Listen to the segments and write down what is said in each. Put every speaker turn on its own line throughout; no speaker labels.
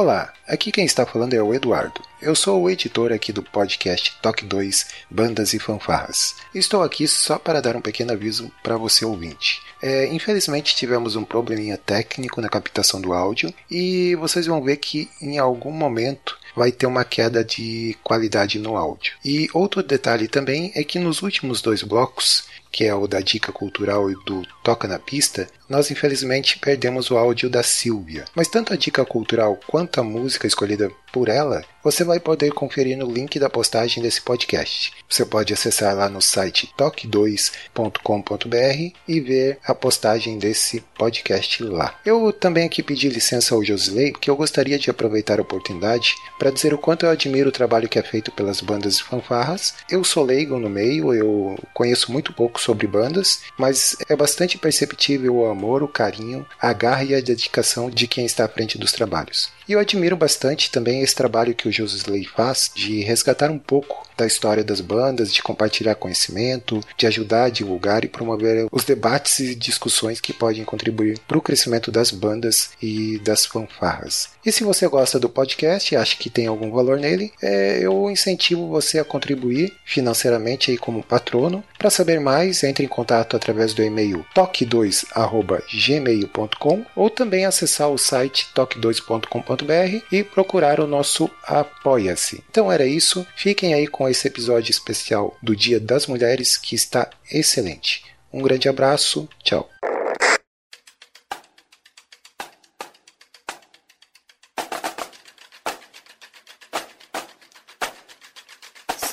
Olá, aqui quem está falando é o Eduardo. Eu sou o editor aqui do podcast Toque 2 Bandas e Fanfarras. Estou aqui só para dar um pequeno aviso para você ouvinte. É, infelizmente tivemos um probleminha técnico na captação do áudio e vocês vão ver que em algum momento vai ter uma queda de qualidade no áudio. E outro detalhe também é que nos últimos dois blocos, que é o da dica cultural e do toca na pista, nós infelizmente perdemos o áudio da Silvia. Mas tanto a dica cultural quanto a música escolhida por ela, você vai poder conferir no link da postagem desse podcast. Você pode acessar lá no site toque2.com.br e ver a postagem desse podcast lá. Eu também aqui pedi licença ao Josley, porque eu gostaria de aproveitar a oportunidade para dizer o quanto eu admiro o trabalho que é feito pelas bandas e fanfarras. Eu sou leigo no meio, eu conheço muito pouco sobre bandas, mas é bastante perceptível o amor, o carinho, a garra e a dedicação de quem está à frente dos trabalhos. E eu admiro bastante também esse trabalho que o Josley faz de resgatar um pouco da história das bandas, de compartilhar conhecimento, de ajudar a divulgar e promover os debates e discussões que podem contribuir para o crescimento das bandas e das fanfarras. E se você gosta do podcast e acha que tem algum valor nele, é, eu incentivo você a contribuir financeiramente aí como patrono. Para saber mais, entre em contato através do e-mail toque2@gmail.com ou também acessar o site toque2.com.br e procurar o nosso Apoia-se. Então era isso. Fiquem aí com esse episódio especial do Dia das Mulheres que está excelente. Um grande abraço, tchau.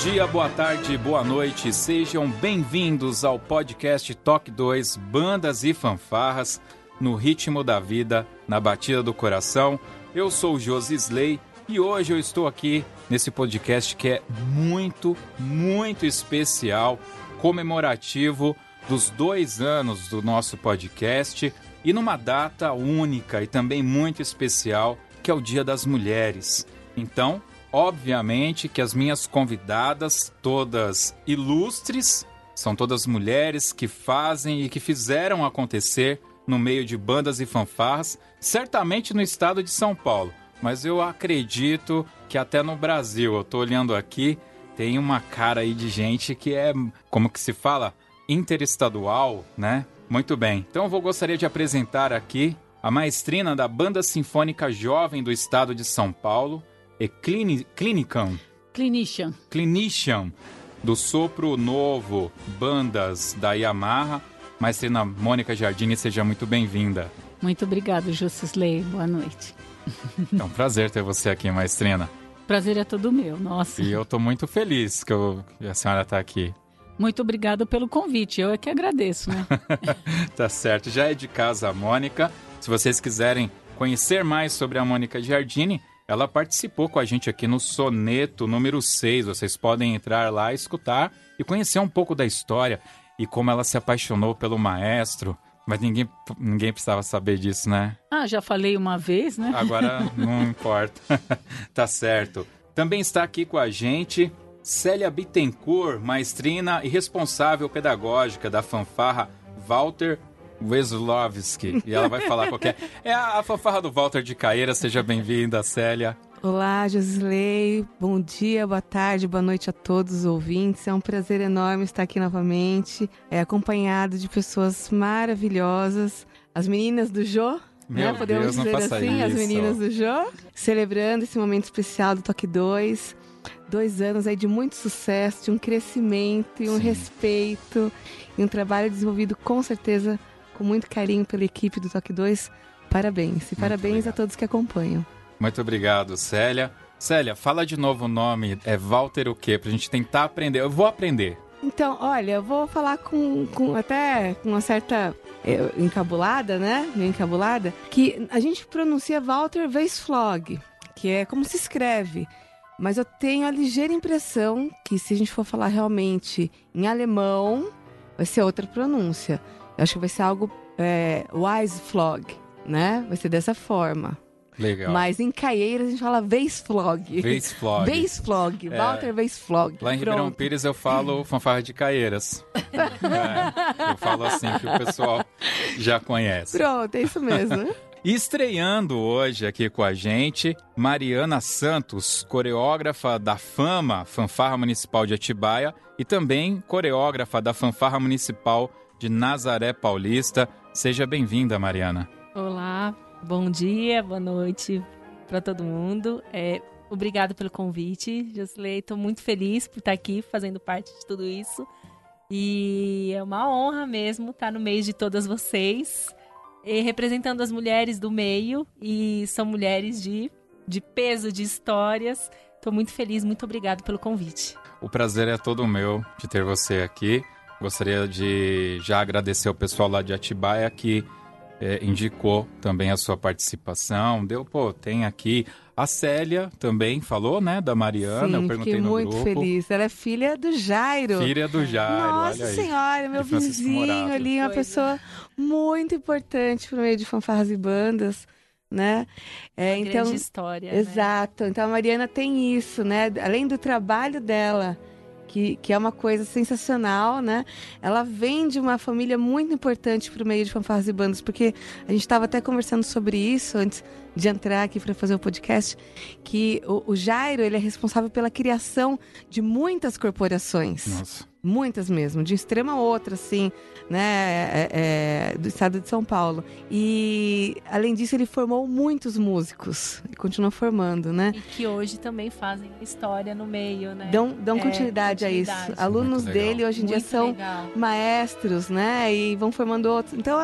Dia, boa tarde, boa noite, sejam bem-vindos ao podcast Toque 2 Bandas e Fanfarras no ritmo da vida, na batida do coração. Eu sou o Josi Slay e hoje eu estou aqui nesse podcast que é muito, muito especial, comemorativo dos dois anos do nosso podcast e numa data única e também muito especial, que é o Dia das Mulheres. Então, obviamente que as minhas convidadas, todas ilustres, são todas mulheres que fazem e que fizeram acontecer no meio de bandas e fanfarras, certamente no estado de São Paulo, mas eu acredito que até no Brasil, eu tô olhando aqui, tem uma cara aí de gente que é, como que se fala, interestadual, né? Muito bem. Então eu vou gostaria de apresentar aqui a maestrina da Banda Sinfônica Jovem do Estado de São Paulo, e Clini Clinicam,
Clinician.
Clinician, do Sopro Novo, bandas da Yamaha. Maestrina Mônica Jardini, seja muito bem-vinda.
Muito obrigado, Justisley. Boa noite.
É um prazer ter você aqui, maestrina.
Prazer é todo meu, nossa.
E eu tô muito feliz que, eu, que a senhora tá aqui.
Muito obrigado pelo convite, eu é que agradeço, né?
tá certo, já é de casa a Mônica. Se vocês quiserem conhecer mais sobre a Mônica Giardini, ela participou com a gente aqui no Soneto número 6. Vocês podem entrar lá, escutar e conhecer um pouco da história e como ela se apaixonou pelo maestro. Mas ninguém, ninguém precisava saber disso, né?
Ah, já falei uma vez, né?
Agora não importa. tá certo. Também está aqui com a gente Célia Bittencourt, maestrina e responsável pedagógica da fanfarra Walter Weslovski. E ela vai falar qualquer. É a, a fanfarra do Walter de Caeira. Seja bem-vinda, Célia.
Olá, Josley. Bom dia, boa tarde, boa noite a todos os ouvintes. É um prazer enorme estar aqui novamente, é, acompanhado de pessoas maravilhosas. As meninas do Jô,
Meu
né? Podemos
Deus,
dizer assim, as
isso.
meninas do Jô, celebrando esse momento especial do Toque 2. Dois anos aí de muito sucesso, de um crescimento e um
Sim.
respeito e um trabalho desenvolvido com certeza com muito carinho pela equipe do Toque 2. Parabéns. E parabéns
obrigado.
a todos que acompanham.
Muito obrigado, Célia. Célia, fala de novo o nome. É Walter o quê? Pra gente tentar aprender. Eu vou aprender.
Então, olha, eu vou falar com, com até com uma certa é, encabulada, né? Meio encabulada, que a gente pronuncia Walter Weisflog, que é como se escreve. Mas eu tenho a ligeira impressão que se a gente for falar realmente em alemão, vai ser outra pronúncia. Eu acho que vai ser algo é, Weisflog, né? Vai ser dessa forma.
Legal.
Mas em Caieiras a gente fala Weisflog.
Weisflog.
Weisflog,
É.
Walter Weisflog.
Lá em Ribeirão
Pronto.
Pires eu falo fanfarra de Caieiras. É, eu falo assim que o pessoal já conhece.
Pronto, é isso mesmo.
Estreando hoje aqui com a gente, Mariana Santos, coreógrafa da Fama, Fanfarra Municipal de Atibaia, e também coreógrafa da Fanfarra Municipal de Nazaré Paulista. Seja bem-vinda, Mariana.
Olá, bom dia, boa noite para todo mundo. É, obrigado pelo convite, Josley. Estou muito feliz por estar aqui fazendo parte de tudo isso. E é uma honra mesmo estar no meio de todas vocês, e representando as mulheres do meio. E são mulheres de, de peso, de histórias. Estou muito feliz, muito obrigado pelo convite.
O prazer é todo meu de ter você aqui. Gostaria de já agradecer ao pessoal lá de Atibaia que eh, indicou também a sua participação. Deu, pô, tem aqui a Célia também falou, né, da Mariana. eu
Sim,
perguntei
fiquei
no
muito
grupo.
feliz. Ela é filha do Jairo.
Filha do Jairo,
Nossa
olha aí.
senhora, meu vizinho
Morato.
ali, uma pessoa muito importante pro meio de fanfarras e bandas, né? É,
Uma
então,
grande história. né?
exato. Então a Mariana tem isso, né? Além do trabalho dela, que, que é uma coisa sensacional, né? Ela vem de uma família muito importante pro meio de fanfarras e bandas, porque a gente estava até conversando sobre isso antes de entrar aqui para fazer o podcast, que o, o Jairo ele é responsável pela criação de muitas corporações.
Nossa.
Muitas mesmo, de extrema a outra, assim, né, é, é, do estado de São Paulo. E, além disso, ele formou muitos músicos e continua formando, né?
E que hoje também fazem história no meio, né?
Dão, dão
É,
continuidade, a isso.
continuidade.
Alunos
Muito
dele hoje em dia
Muito
são
legal.
maestros, né, e vão formando outros. Então,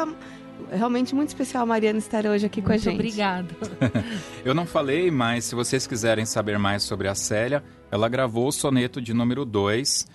é realmente muito especial a Mariana estar hoje aqui com a
Muito
gente.
obrigado.
Eu não falei, mas se vocês quiserem saber mais sobre a Célia, ela gravou o soneto de número 2.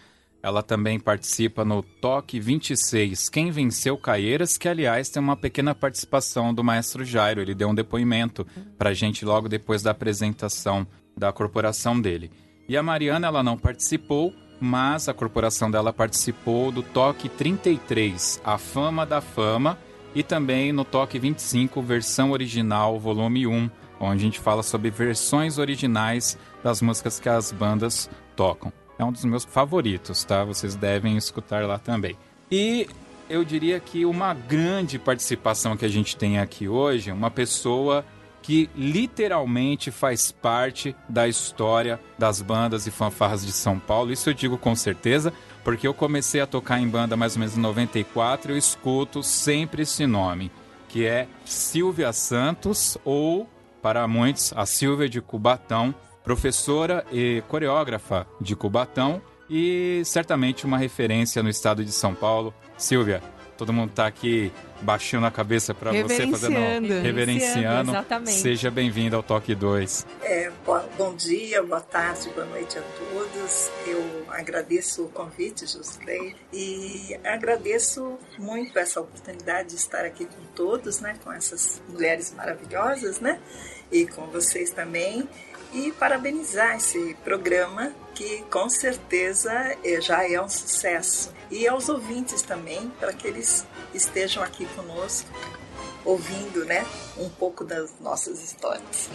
Ela também participa no Toque 26, Quem Venceu Caieiras, que aliás tem uma pequena participação do maestro Jairo. Ele deu um depoimento pra gente logo depois da apresentação da corporação dele. E a Mariana, ela não participou, mas a corporação dela participou do Toque 33, A Fama da Fama, e também no Toque 25, versão original, volume 1, onde a gente fala sobre versões originais das músicas que as bandas tocam. É um dos meus favoritos, tá? Vocês devem escutar lá também. E eu diria que uma grande participação que a gente tem aqui hoje, uma pessoa que literalmente faz parte da história das bandas e fanfarras de São Paulo. Isso eu digo com certeza, porque eu comecei a tocar em banda mais ou menos em 94 e eu escuto sempre esse nome, que é Silvia Santos ou, para muitos, a Silvia de Cubatão, professora e coreógrafa de Cubatão e certamente uma referência no estado de São Paulo. Silvia, todo mundo está aqui baixando a cabeça para você, fazendo
Reverenciando.
reverenciando.
Exatamente.
Seja bem-vindo ao Toque 2.
É, bo- bom dia, boa tarde, boa noite a todos. Eu agradeço o convite, Josley, e agradeço muito essa oportunidade de estar aqui com todos, né, com essas mulheres maravilhosas, né, e com vocês também, e parabenizar esse programa que com certeza eh, já é um sucesso. E aos ouvintes também, para que eles estejam aqui conosco ouvindo, né, um pouco das nossas histórias.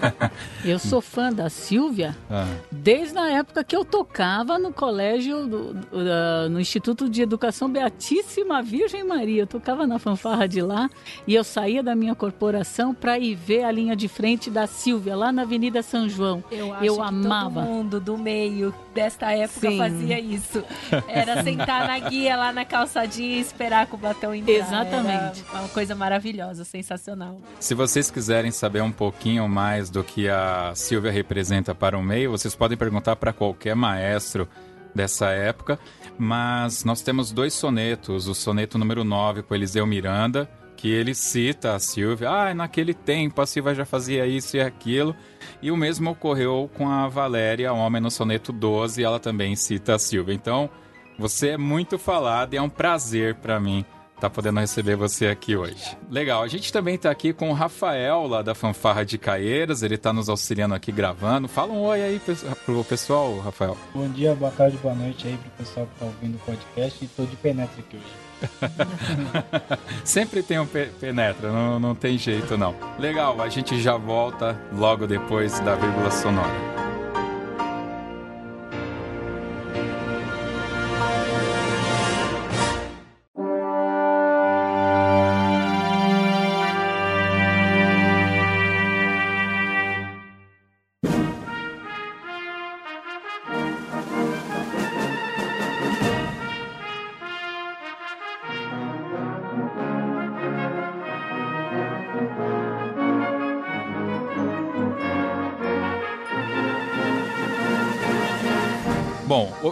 Eu sou fã da Silvia
Ah,
desde a época que eu tocava no colégio, do- do- no Instituto de Educação Beatíssima Virgem Maria. Eu tocava na fanfarra de lá e eu saía da minha corporação para ir ver a linha de frente da Silvia, lá na Avenida São João.
Eu, acho
Eu
que
amava.
todo mundo do meio desta época
Sim.
fazia isso. Era sentar na guia lá na calçadinha e esperar com o batom entrar.
Exatamente.
Era uma coisa maravilhosa, sensacional.
Se vocês quiserem saber um pouquinho mais do que a Silvia representa para o meio, vocês podem perguntar para qualquer maestro dessa época. Mas nós temos dois sonetos. O soneto número 9 para Eliseu Miranda, que ele cita a Silvia. Ah, naquele tempo a Silvia já fazia isso e aquilo. E o mesmo ocorreu com a Valéria Homem no soneto 12, ela também cita a Silvia. Então, Você é muito falado e é um prazer para mim tá podendo receber você aqui hoje. Legal, a gente também está aqui com o Rafael, lá da Fanfarra de Caeiras, ele está nos auxiliando aqui gravando. Fala um oi aí pro pessoal, Rafael.
Bom dia, boa tarde, boa noite aí pro pessoal que está ouvindo o podcast e tô de penetra aqui hoje.
Sempre tem um pe penetra, não, não tem jeito não. Legal, a gente já volta logo depois da vírgula sonora.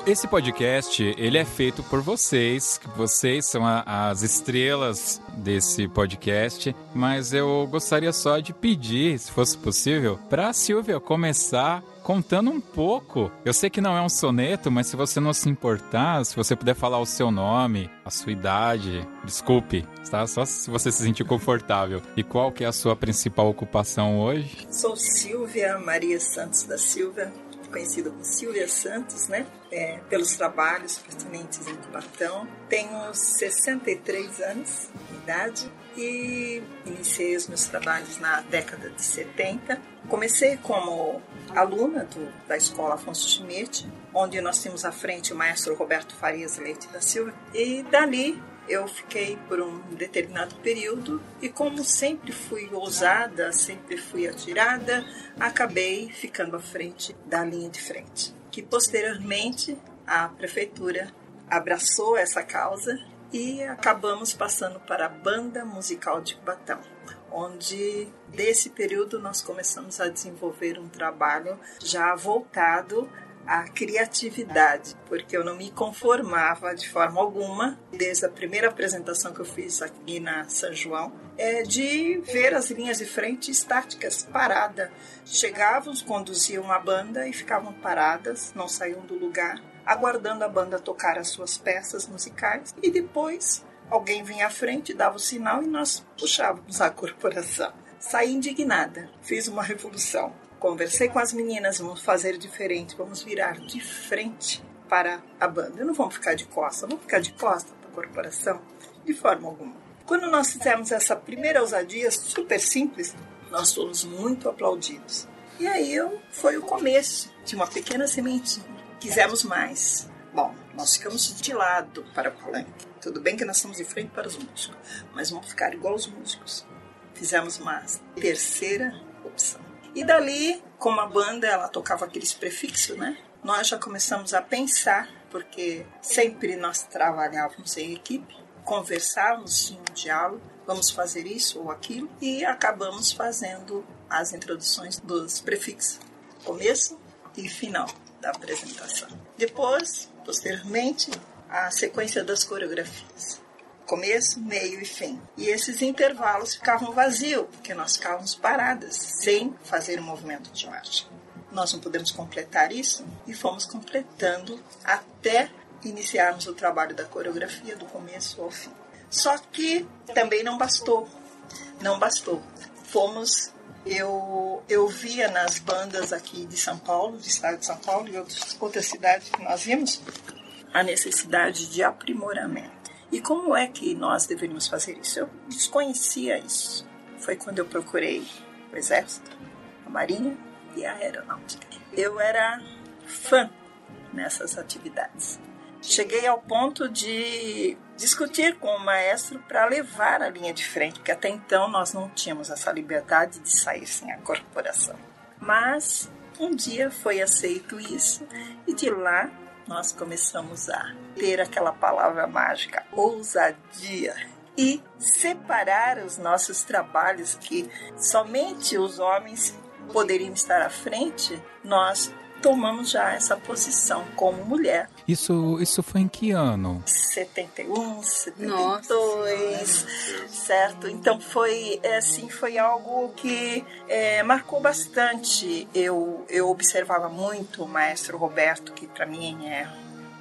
Esse podcast, ele é feito por vocês, vocês são a, as estrelas desse podcast, mas eu gostaria só de pedir, se fosse possível, para a Silvia começar contando um pouco. Eu sei que não é um soneto, mas se você não se importar, se você puder falar o seu nome, a sua idade, desculpe, tá? Só se você se sentir confortável. E qual que é a sua principal ocupação hoje?
Sou Silvia Maria Santos da Silva, conhecida como Silvia Santos, né? É, pelos trabalhos pertinentes em Cubatão. Tenho 63 anos de idade e iniciei os meus trabalhos na década de 70. Comecei como aluna do, da escola Afonso Schmidt, onde nós tínhamos à frente o maestro Roberto Farias Leite da Silva, e dali eu fiquei por um determinado período e como sempre fui ousada, sempre fui atirada, acabei ficando à frente da linha de frente. Que posteriormente a prefeitura abraçou essa causa e acabamos passando para a banda musical de Cubatão, onde desse período nós começamos a desenvolver um trabalho já voltado a criatividade, porque eu não me conformava de forma alguma, desde a primeira apresentação que eu fiz aqui na São João, é de ver as linhas de frente estáticas, parada. Chegávamos, conduziam a banda e ficavam paradas, não saíam do lugar, aguardando a banda tocar as suas peças musicais e depois alguém vinha à frente, dava o sinal e nós puxávamos a corporação. Saí indignada, fiz uma revolução Conversei com as meninas, vamos fazer diferente, vamos virar de frente para a banda. Não vamos ficar de costa, vamos ficar de costa para a corporação? De forma alguma. Quando nós fizemos essa primeira ousadia super simples, nós fomos muito aplaudidos. E aí foi o começo de uma pequena sementinha. Quisemos mais. Bom, nós ficamos de lado para o palanque. Tudo bem que nós estamos de frente para os músicos, mas vamos ficar igual os músicos. Fizemos uma terceira opção. E dali, como a banda ela tocava aqueles prefixos, né? Nós já começamos a pensar, porque sempre nós trabalhávamos em equipe, conversávamos, tinha um diálogo, vamos fazer isso ou aquilo, e acabamos fazendo as introduções dos prefixos, começo e final da apresentação. Depois, posteriormente, a sequência das coreografias começo, meio e fim. E esses intervalos ficavam vazios, porque nós ficávamos paradas, sem fazer o movimento de marcha. Nós não podemos completar isso e fomos completando até iniciarmos o trabalho da coreografia do começo ao fim. Só que também não bastou. Não bastou. Fomos eu, eu via nas bandas aqui de São Paulo, do estado de São Paulo e outras, outras cidades que nós vimos, a necessidade de aprimoramento. E como é que nós deveríamos fazer isso? Eu desconhecia isso. Foi quando eu procurei o Exército, a Marinha e a Aeronáutica. Eu era fã nessas atividades. Cheguei ao ponto de discutir com o maestro para levar a linha de frente, porque até então nós não tínhamos essa liberdade de sair sem a corporação. Mas um dia foi aceito isso e de lá nós começamos a ter aquela palavra mágica, ousadia, e separar os nossos trabalhos que somente os homens poderiam estar à frente, nós tomamos já essa posição como mulher.
Isso, isso foi em que ano?
71, 72, Nossa. certo? Então foi é, assim, foi algo que é, marcou bastante. Eu, eu observava muito o maestro Roberto, que para mim é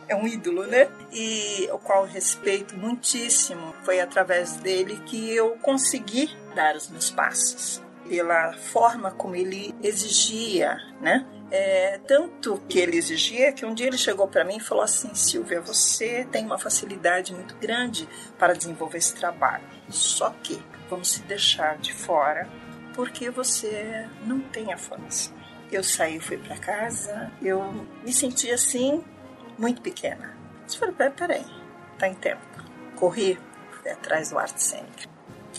é um ídolo, né? E o qual eu respeito muitíssimo. Foi através dele que eu consegui dar os meus passos. Pela forma como ele exigia, né? É, tanto que ele exigia que um dia ele chegou para mim e falou assim: Silvia, você tem uma facilidade muito grande para desenvolver esse trabalho. Só que vamos se deixar de fora porque você não tem a formação. Eu saí, fui para casa, eu me senti assim, muito pequena. Eu falei: peraí, peraí, tá em tempo. Corri, fui atrás do arte cênico.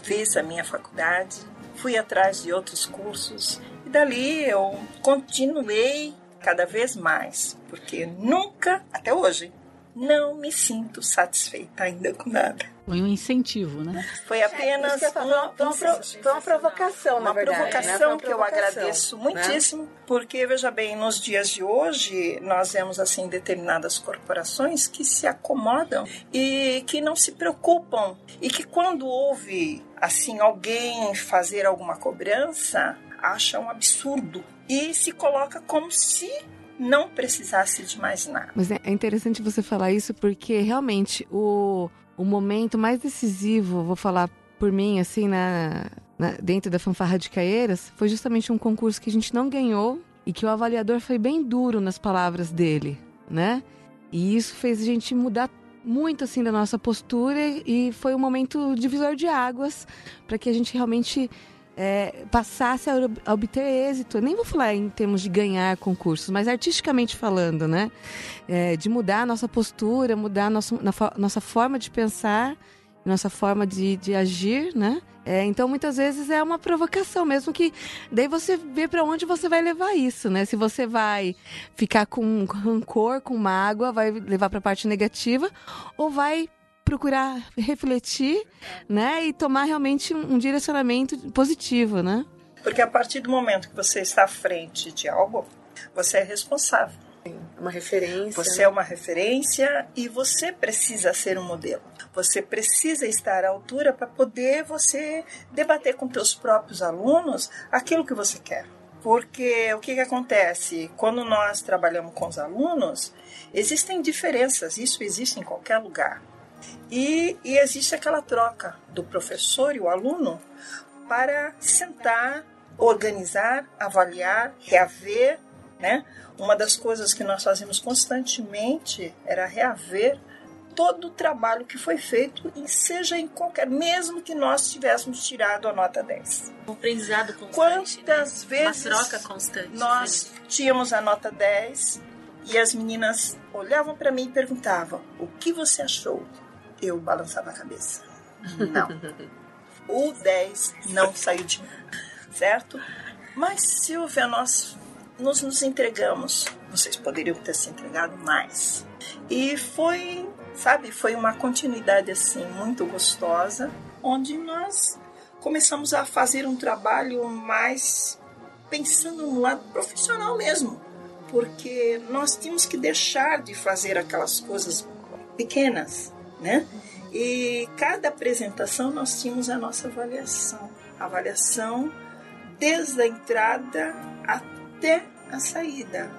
Fiz a minha faculdade, fui atrás de outros cursos e dali eu continuei cada vez mais, porque nunca, até hoje, não me sinto satisfeita ainda com nada.
Foi um incentivo, né?
Foi apenas
eu ia falar, foi uma, pro- uma provocação, na
uma
verdade. né?
provocação
uma
que eu
provocação,
agradeço
né?
muitíssimo, porque veja bem, nos dias de hoje nós vemos assim determinadas corporações que se acomodam e que não se preocupam e que quando houve assim alguém fazer alguma cobrança acha um absurdo e se coloca como se não precisasse de mais nada.
Mas é é interessante você falar isso porque realmente o, o momento mais decisivo, vou falar por mim, assim, na, na- dentro da fanfarra de Caieiras, foi justamente um concurso que a gente não ganhou e que o avaliador foi bem duro nas palavras dele, né? E isso fez a gente mudar muito, assim, da nossa postura e foi um momento divisor de águas para que a gente realmente é, passasse a, ob- a obter êxito. Eu nem vou falar em termos de ganhar concursos, mas artisticamente falando, né? É, de mudar a nossa postura, mudar a nossa, nossa forma de pensar, nossa forma de, de agir, né? É, então, muitas vezes é uma provocação, mesmo que daí você vê para onde você vai levar isso, né? Se você vai ficar com rancor, com mágoa, vai levar para a parte negativa, ou vai procurar refletir, né? E tomar realmente um, direcionamento positivo, né?
Porque a partir do momento que você está à frente de algo, você é responsável.
Uma referência.
Você
né?
é uma referência e você precisa ser um modelo. Você precisa estar à altura para poder você debater com teus próprios alunos aquilo que você quer. Porque o que, que acontece? Quando nós trabalhamos com os alunos, existem diferenças, isso existe em qualquer lugar. E, e existe aquela troca do professor e o aluno para sentar, organizar, avaliar, reaver, né? Uma das coisas que nós fazíamos constantemente era reaver todo o trabalho que foi feito, e seja em qualquer, mesmo que nós tivéssemos tirado a nota 10.
Um aprendizado constante.
Quantas
né?
vezes
Uma troca constante.
nós tínhamos a nota 10 e as meninas olhavam para mim e perguntavam: "O que você achou?" Eu balançava a cabeça. Não. o 10 não saiu de mim, certo? Mas Silvia, nós nos, nos entregamos. Vocês poderiam ter se entregado mais. E foi, sabe, foi uma continuidade assim muito gostosa, onde nós começamos a fazer um trabalho mais pensando no lado profissional mesmo, porque nós tínhamos que deixar de fazer aquelas coisas pequenas, né? E cada apresentação nós tínhamos a nossa avaliação, avaliação desde a entrada até a saída.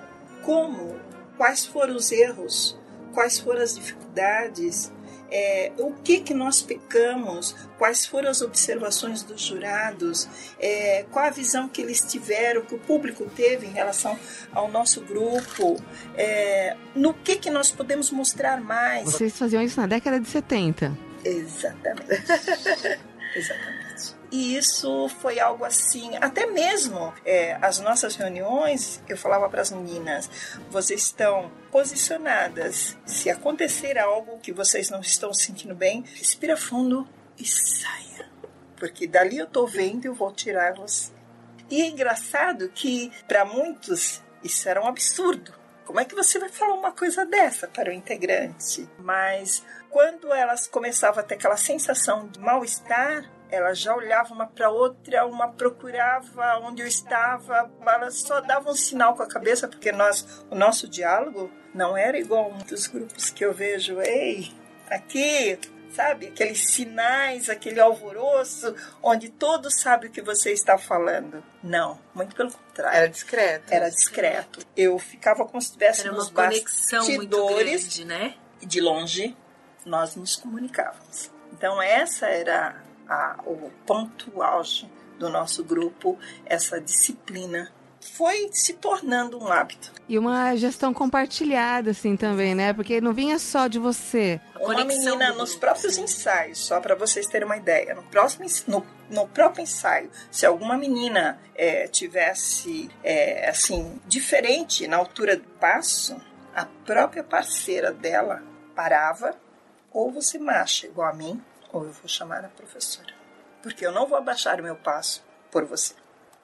Como, quais foram os erros, quais foram as dificuldades, é, o que que nós pecamos, quais foram as observações dos jurados, é, qual a visão que eles tiveram, que o público teve em relação ao nosso grupo, é, no que que nós podemos mostrar mais.
Vocês faziam isso na década de 70.
Exatamente. Exatamente. E isso foi algo assim, até mesmo é, as nossas reuniões, eu falava para as meninas: vocês estão posicionadas. Se acontecer algo que vocês não estão se sentindo bem, respira fundo e saia. Porque dali eu tô vendo e eu vou tirar você. E é engraçado que, para muitos, isso era um absurdo. Como é que você vai falar uma coisa dessa para o integrante? Mas quando elas começavam a ter aquela sensação de mal-estar, elas já olhavam uma para outra, uma procurava onde eu estava, elas só davam um sinal com a cabeça, porque nós, o nosso diálogo não era igual a muitos grupos que eu vejo. Ei, aqui, sabe? Aqueles sinais, aquele alvoroço, onde todos sabem o que você está falando. Não, muito pelo contrário.
Era discreto.
Era discreto. Eu ficava como se estivesse
Era
nos
uma conexão muito
bastidores
grande, né?
e de longe nós nos comunicávamos. Então essa era a, o ponto auge do nosso grupo, essa disciplina foi se tornando um hábito.
E uma gestão compartilhada, assim, também, né? Porque não vinha só de você.
Uma menina nos próprios ensaios, só para vocês terem uma ideia, no, próximo, no, no próprio ensaio, se alguma menina é, tivesse, é, assim, diferente na altura do passo, a própria parceira dela parava, ou você marcha igual a mim, ou eu vou chamar a professora. Porque eu não vou abaixar o meu passo por você.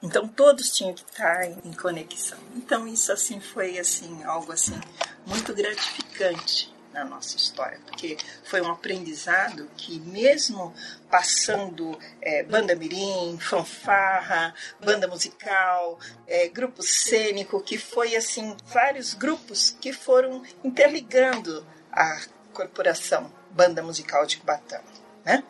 Então todos tinham que estar em, conexão. Então isso assim foi assim algo assim muito gratificante na nossa história, porque foi um aprendizado que mesmo passando é, banda mirim, fanfarra, banda musical, é, grupo cênico, que foi assim vários grupos que foram interligando a corporação Banda Musical de Cubatão, né?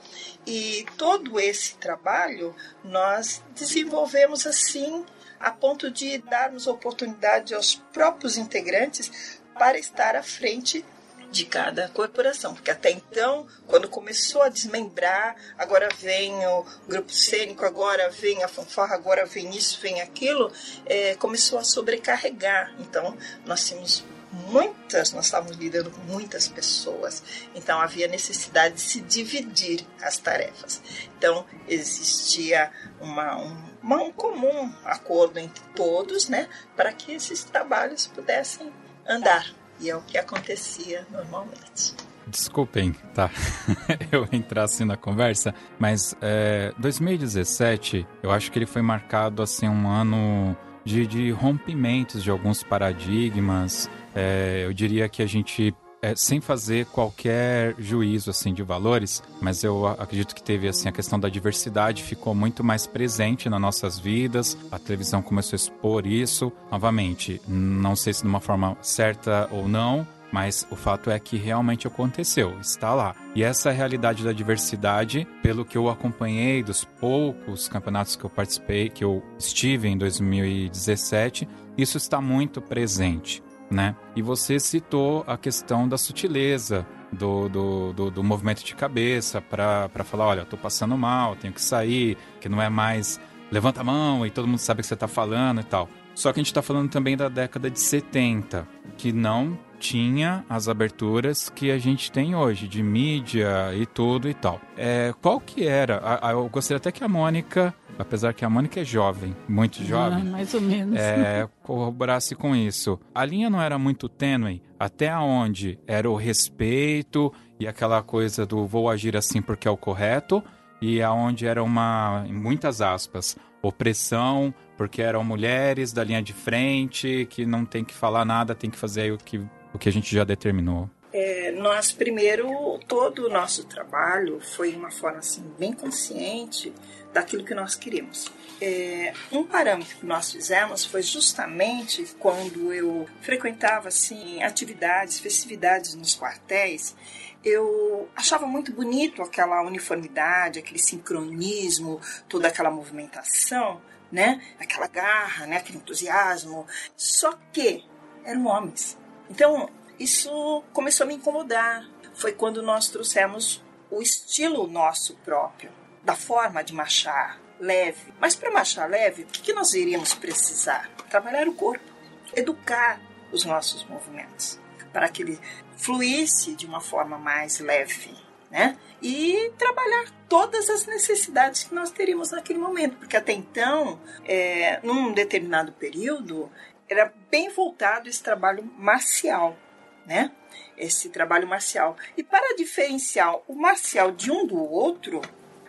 E todo esse trabalho nós desenvolvemos assim a ponto de darmos oportunidade aos próprios integrantes para estar à frente de cada corporação, porque até então, quando começou a desmembrar, agora vem o grupo cênico, agora vem a fanfarra, agora vem isso, vem aquilo, é, começou a sobrecarregar. Então, nós tínhamos muitas, nós estávamos lidando com muitas pessoas, então havia necessidade de se dividir as tarefas. Então existia uma, um, uma- um comum acordo entre todos, né, para que esses trabalhos pudessem andar. E é o que acontecia normalmente.
Desculpem, tá? eu entrar assim na conversa, mas é, 2017, eu acho que ele foi marcado assim um ano de, de rompimentos de alguns paradigmas. É, eu diria que a gente é, sem fazer qualquer juízo assim de valores, mas eu acredito que teve assim a questão da diversidade ficou muito mais presente nas nossas vidas. A televisão começou a expor isso. Novamente, não sei se de uma forma certa ou não, mas o fato é que realmente aconteceu, está lá. E essa realidade da diversidade, pelo que eu acompanhei dos poucos campeonatos que eu participei, que eu estive em 2017, isso está muito presente, né? E você citou a questão da sutileza, do, do, do, do movimento de cabeça para falar, olha, tô passando mal, tenho que sair, que não é mais levanta a mão e todo mundo sabe o que você tá falando e tal. Só que a gente tá falando também da década de 70, que não tinha as aberturas que a gente tem hoje, de mídia e tudo e tal. É, qual que era? A- a- eu gostaria até que a Mônica, apesar que a Mônica é jovem, muito jovem,
Ah, mais ou menos.
é, corroborasse com isso. A linha não era muito tênue até onde era o respeito e aquela coisa do vou agir assim porque é o correto e aonde era uma, em muitas aspas, opressão porque eram mulheres da linha de frente que não tem que falar nada, tem que fazer o que, o que a gente já determinou.
É, nós primeiro todo o nosso trabalho foi uma forma assim bem consciente daquilo que nós queríamos. É, um parâmetro que nós fizemos foi justamente quando eu frequentava assim atividades, festividades nos quartéis, eu achava muito bonito aquela uniformidade, aquele sincronismo, toda aquela movimentação, né? Aquela garra, né? Aquele entusiasmo. Só que eram homens. Então isso começou a me incomodar. Foi quando nós trouxemos o estilo nosso próprio, da forma de marchar leve. Mas para marchar leve, o que, nós iríamos precisar? Trabalhar o corpo, educar os nossos movimentos, para que ele fluísse de uma forma mais leve. Né? E trabalhar todas as necessidades que nós teríamos naquele momento, porque até então, é, num determinado período, era bem voltado esse trabalho marcial, né? Esse trabalho marcial. E para diferenciar o marcial de um do outro,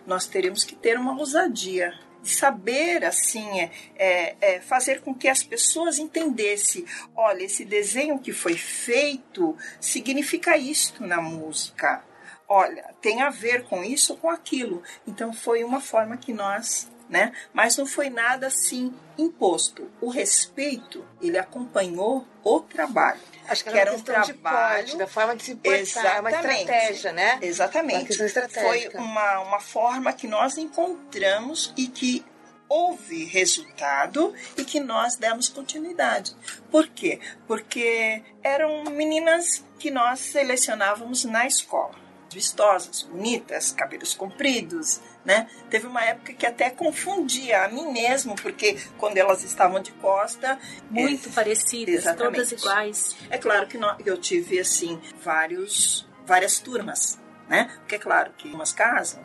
nós teríamos que ter uma ousadia de saber assim é, é, é, fazer com que as pessoas entendessem olha esse desenho que foi feito significa isto na música olha tem a ver com isso ou com aquilo então foi uma forma que nós né? Mas não foi nada assim imposto. O respeito, ele acompanhou o trabalho.
Acho que,
que
era uma
um trabalho-
porte, da forma de se portar, uma estratégia, né? Uma
Exatamente.
questão
Foi uma, uma forma que nós encontramos e que houve resultado e que nós demos continuidade. Por quê? Porque eram meninas que nós selecionávamos na escola. Vistosas, bonitas, cabelos compridos, né? Teve uma época que até confundia a mim mesmo, porque quando elas estavam de costa,
Muito
é,
parecidas,
exatamente.
todas iguais.
é claro que nó- eu tive assim vários várias turmas, né? Porque é claro que umas casam,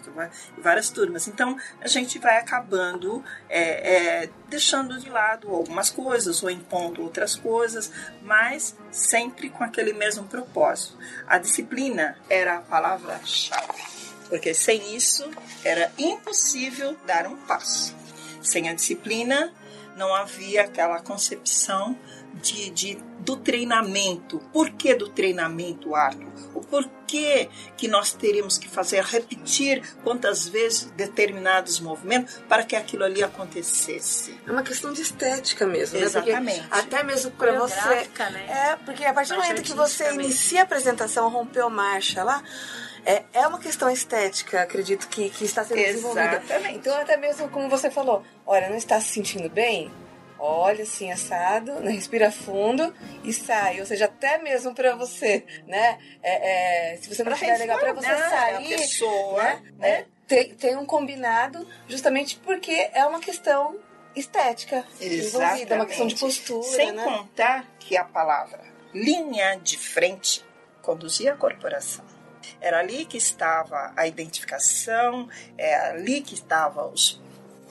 várias turmas. Então a gente vai acabando é, é, deixando de lado algumas coisas ou impondo outras coisas, mas sempre com aquele mesmo propósito. A disciplina era a palavra-chave, porque sem isso era impossível dar um passo. Sem a disciplina não havia aquela concepção de, de- do treinamento. Por que do treinamento árduo? O porquê que nós teríamos que fazer repetir quantas vezes determinados movimentos para que aquilo ali acontecesse?
É uma questão de estética mesmo, né?
Exatamente.
Porque até mesmo para você.
Né?
É, porque a partir do momento que você inicia a apresentação, rompeu marcha lá, é, é uma questão estética, acredito que, que está sendo desenvolvida.
Exatamente.
Então, até mesmo como você falou, olha, não está se sentindo bem? Olha assim, assado, né? respira fundo e sai. Ou seja, até mesmo para você, né? É, é, se você não estiver legal para você sair,
pessoa,
né?
né?
É, tem, tem um combinado justamente porque é uma questão estética envolvida, é uma questão de postura,
Sem
né?
contar que a palavra linha de frente conduzia a corporação. Era ali que estava a identificação, é ali que estava os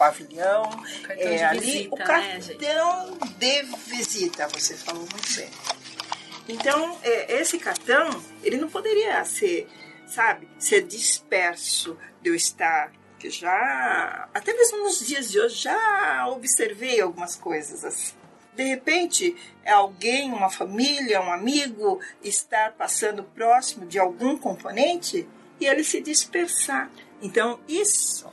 pavilhão,
Cartão
é
de
ali
visita,
o
né,
cartão de visita, você falou muito bem. Então, é, esse cartão, ele não poderia ser, sabe, ser disperso de eu estar, que já, até mesmo nos dias de hoje, já observei algumas coisas assim. De repente, alguém, uma família, um amigo, estar passando próximo de algum componente e ele se dispersar. Então, isso,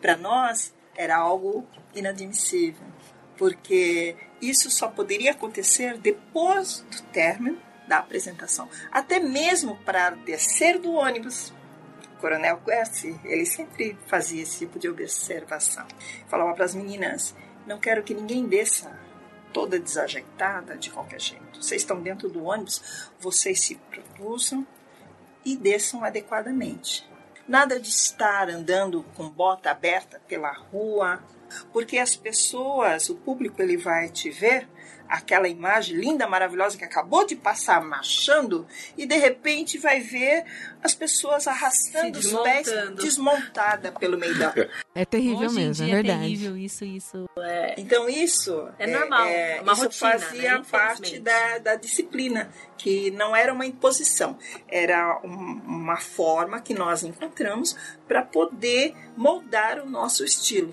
para nós, era algo inadmissível, porque isso só poderia acontecer depois do término da apresentação. Até mesmo para descer do ônibus, o Coronel Quest, ele sempre fazia esse tipo de observação. Falava para as meninas: não quero que ninguém desça toda desajeitada de qualquer jeito. Vocês estão dentro do ônibus, vocês se produzam e desçam adequadamente. Nada de estar andando com bota aberta pela rua, porque as pessoas, o público, ele vai te ver aquela imagem linda, maravilhosa que acabou de passar marchando e de repente vai ver as pessoas arrastando os pés desmontada pelo meio da rua.
É terrível
Hoje
mesmo, é
é
verdade.
terrível isso, isso.
Então isso
É normal, é uma
isso
rotina,
fazia
né?
parte da, da disciplina, que não era uma imposição, era um- uma forma que nós encontramos para poder moldar o nosso estilo.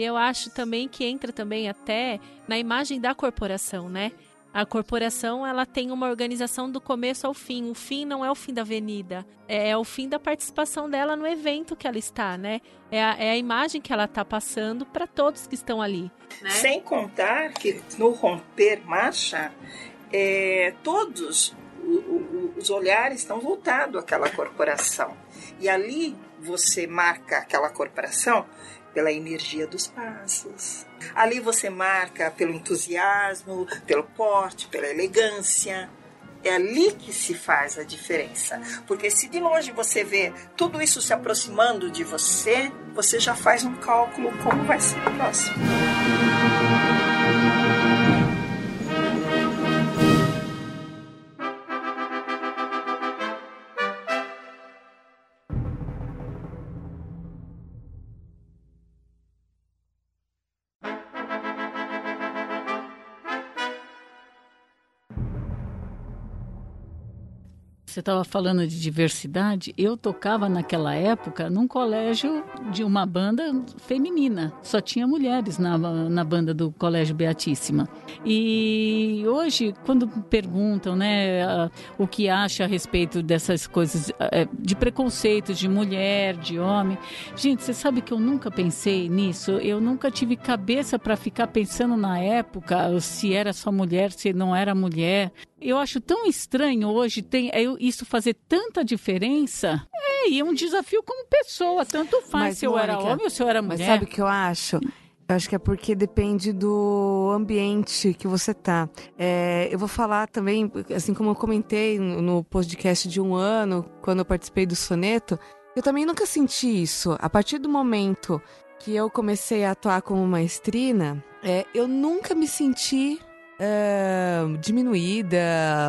E eu acho também que entra também até na imagem da corporação, né? A corporação ela tem uma organização do começo ao fim. O fim não é o fim da avenida, é o fim da participação dela no evento que ela está, né? É a, é a imagem que ela está passando para todos que estão ali. Né?
Sem contar que no romper marcha, é, todos os olhares estão voltados àquela corporação. E ali você marca aquela corporação pela energia dos passos. Ali você marca pelo entusiasmo, pelo porte, pela elegância. É ali que se faz a diferença. Porque se de longe você vê tudo isso se aproximando de você, você já faz um cálculo como vai ser o próximo.
Você estava falando de diversidade. Eu tocava naquela época num colégio de uma banda feminina. Só tinha mulheres na, na banda do Colégio Beatíssima. E hoje, quando perguntam né, o que acha a respeito dessas coisas é, de preconceitos de mulher, de homem. Gente, você sabe que eu nunca pensei nisso. Eu nunca tive cabeça para ficar pensando na época se era só mulher, se não era mulher. Eu acho tão estranho hoje tem é, isso fazer tanta diferença. É, e é um desafio como pessoa, tanto faz
Mas,
se eu era
Mônica,
homem ou se eu era mulher.
Mas sabe o que eu acho? Eu acho que é porque depende do ambiente que você tá. É, eu vou falar também, assim como eu comentei no no podcast de um ano, quando eu participei do soneto, eu também nunca senti isso. A partir do momento que eu comecei a atuar como maestrina, é, eu nunca me senti é, diminuída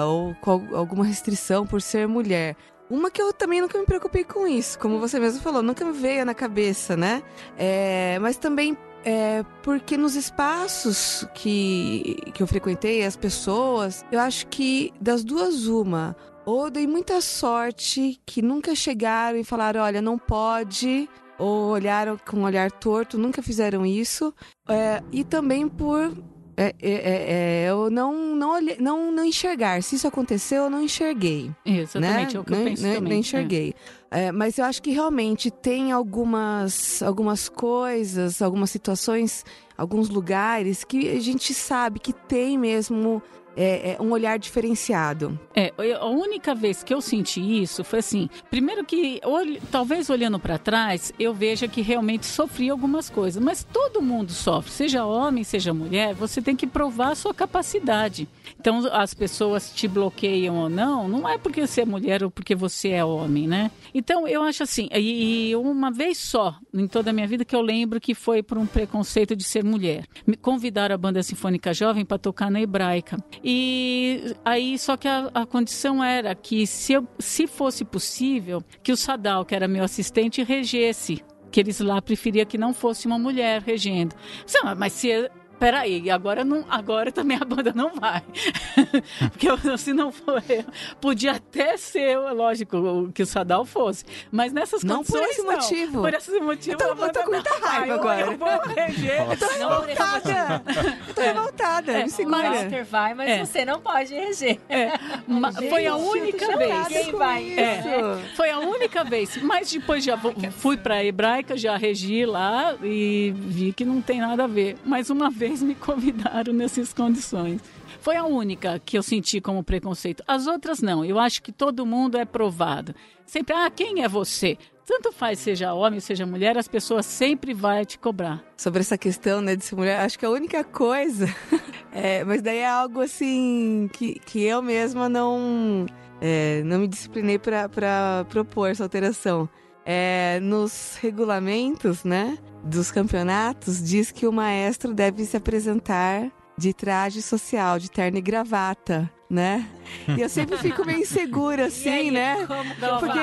ou com al- alguma restrição por ser mulher. Uma que eu também nunca me preocupei com isso, como você mesmo falou, nunca me veio na cabeça, né? É, mas também é, porque nos espaços que, que eu frequentei, as pessoas, eu acho que das duas, uma. Ou dei muita sorte que nunca chegaram e falaram: olha, não pode. Ou olharam com um olhar torto, nunca fizeram isso. É, e também por é, é, é, é, eu não, não, olhei- não, não enxergar. Se isso aconteceu, eu não enxerguei
Exatamente,
né?
é o que eu
Nem-
penso
nem,
também.
nem enxerguei. É, mas eu acho que realmente tem algumas, algumas coisas, algumas situações, alguns lugares que a gente sabe que tem mesmo é, é, um olhar diferenciado.
É, a única vez que eu senti isso foi assim, primeiro que olh- talvez olhando para trás eu veja que realmente sofri algumas coisas, mas todo mundo sofre, seja homem, seja mulher, você tem que provar a sua capacidade. Então as pessoas te bloqueiam ou não, não é porque você é mulher ou porque você é homem, né? Então eu acho assim, e, e uma vez só em toda a minha vida que eu lembro que foi por um preconceito de ser mulher. Me convidaram a banda sinfônica jovem para tocar na hebraica. E aí, só que a, a condição era que, se, eu- se fosse possível, que o Sadal, que era meu assistente, regesse. Que eles lá preferiam que não fosse uma mulher regendo. Disse, "Ah, Mas se. Peraí, agora, não, agora também a banda não vai. Porque eu- se não for eu, podia até ser, lógico, o- que o Sadal fosse. Mas nessas
Não por
condições.
esse
não.
motivo.
Por esse motivo.
Eu tô-
a
eu tô com muita raiva
Eu-
agora.
Eu vou reger.
Por esse motivo.
Revoltada! Eu tô revoltada,
É,
me
O
segura.
Walter vai, mas
É.
você não pode reger.
É, ma- foi a única vez.
Quem vai?
É, foi a única vez. Mas depois já fui para a hebraica, já regi lá e vi que não tem nada a ver. Mas uma vez me convidaram nessas condições. Foi a única que eu senti como preconceito. As outras não. Eu acho que todo mundo é provado. Sempre, ah, quem é você? Tanto faz, seja homem, seja mulher, as pessoas sempre vão te cobrar.
sobre essa questão né, de ser mulher, acho que a única coisa, é, mas daí é algo assim que, que eu mesma não, é, não me disciplinei para propor essa alteração. É, nos regulamentos né, dos campeonatos, diz que o maestro deve se apresentar de traje social, de terno e gravata, né? E eu sempre fico meio insegura, assim, né?
Não,
eu
Porque-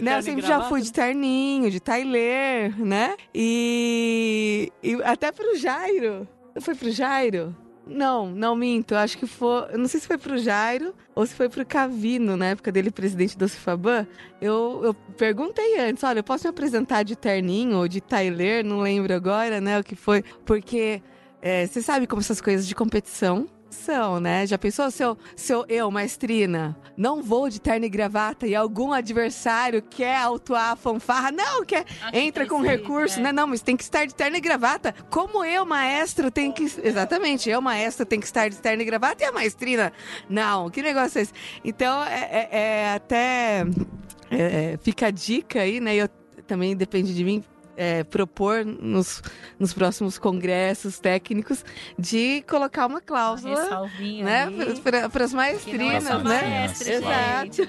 Né, eu sempre já fui de terninho, de Tyler, né? E, e até pro Jairo. Foi pro Jairo? Não, não minto. Acho que foi. Não sei se foi pro Jairo ou se foi pro Cavino, na época dele presidente do Cifaban. Eu, eu perguntei antes: olha, eu posso me apresentar de terninho ou de Tyler? Não lembro agora, né? O que foi. Porque é, você sabe como essas coisas de competição são, né? Já pensou se eu, se eu, maestrina, não vou de terno e gravata e algum adversário quer autuar a fanfarra? Não, quer,
Acho que
entra
tem
com recurso,
é.
né? Não, mas tem que estar de terno e gravata. Como eu, maestro, tem que. Exatamente, eu, maestro, tem que estar de terno e gravata e a maestrina. Não, que negócio é esse? Então, é, é- é até. é, é, fica a dica aí, né? Eu também depende de mim. É, propor nos, nos próximos congressos técnicos de colocar uma
Uma
cláusula né, para as
é
maestrinas, né?
maestra,
Exato.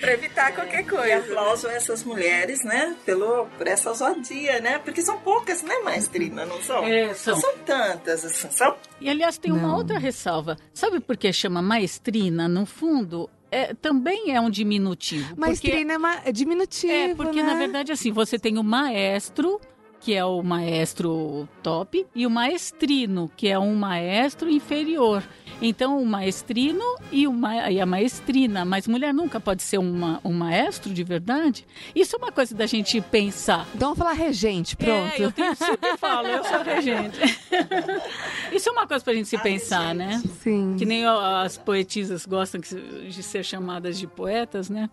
Para evitar qualquer coisa. E aplauso a essas mulheres, né? Pelo, por essa ousadia, né? Porque são poucas, né, maestrina? Não são?
É, são.
Não são tantas, assim. São
E aliás, tem uma
Não.
outra ressalva. Sabe por que chama maestrina? No fundo, é, também é um diminutivo. porque-
Maestrina é, ma- é diminutivo,
É, porque
né?
na verdade, assim, você tem o maestro que é o maestro top, e o maestrino, que é um maestro inferior. Então, o maestrino e, o ma e a maestrina. Mas mulher nunca pode ser uma, um maestro de verdade? Isso é uma coisa da gente pensar.
Então, vamos falar regente, pronto.
É, eu tenho, sempre falo, eu sou regente. Isso é uma coisa pra gente se pensar, né?
Sim.
Que nem as poetisas gostam de ser chamadas de poetas, né?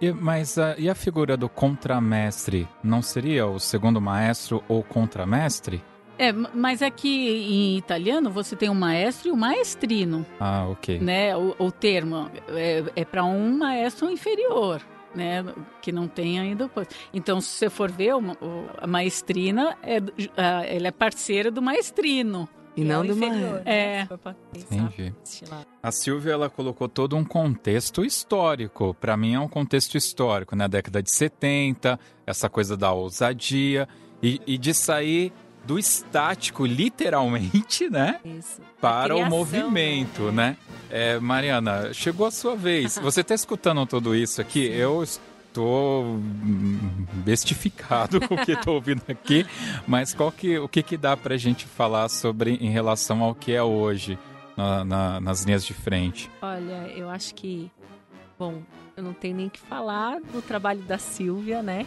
E, mas uh, e a figura do contramestre? Não seria o segundo maestro ou contramestre?
É, mas aqui em italiano você tem um maestro e um maestrino.
Ah, ok.
Né? O, o termo é, é para um maestro inferior. Né, que não tem ainda. Então, se você for ver, a maestrina é, ela é parceira do maestrino.
E não
é
do
inferior. É.
Entendi. A Silvia ela colocou todo um contexto histórico. Para mim é um contexto histórico, na né? década de 70, essa coisa da ousadia e, e de sair do estático, literalmente, né?
Isso.
Para
criação,
o movimento, né? É, Mariana, chegou a sua vez. Você está escutando tudo isso aqui? Sim. Eu tô bestificado com o que estou ouvindo aqui, mas qual que, o que, que dá para a gente falar sobre em relação ao que é hoje na, na, nas linhas de frente?
Olha, eu acho que, bom, eu não tenho nem que falar do trabalho da Silvia, né?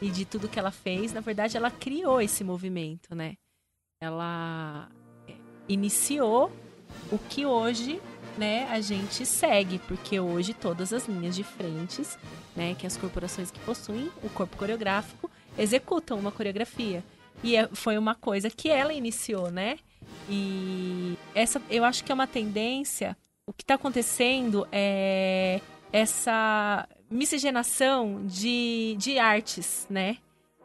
E de tudo que ela fez. Na verdade, ela criou esse movimento, né? Ela é, iniciou o que hoje né, a gente segue, porque hoje todas as linhas de frentes, né, que as corporações que possuem o corpo coreográfico executam uma coreografia. E é, foi uma coisa que ela iniciou, né? E essa eu acho que é uma tendência. O que está acontecendo é essa miscigenação de, de artes, né?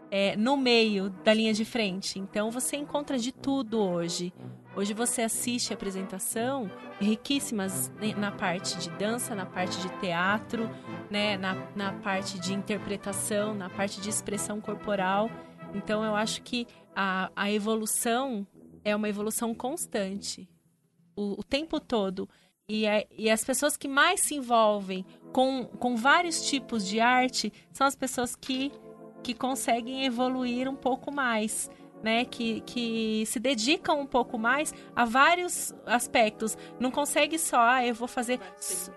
É, no meio da linha de frente. Então você encontra de tudo hoje. Hoje você assiste a apresentação riquíssimas na parte de dança, na parte de teatro, né, na, na parte de interpretação, na parte de expressão corporal. Então eu acho que a, a evolução é uma evolução constante, o, o tempo todo. E, é, e as pessoas que mais se envolvem com, com vários tipos de arte são as pessoas que, que conseguem evoluir um pouco mais né, que, que se dedicam um pouco mais a vários aspectos. Não consegue só, ah, eu vou fazer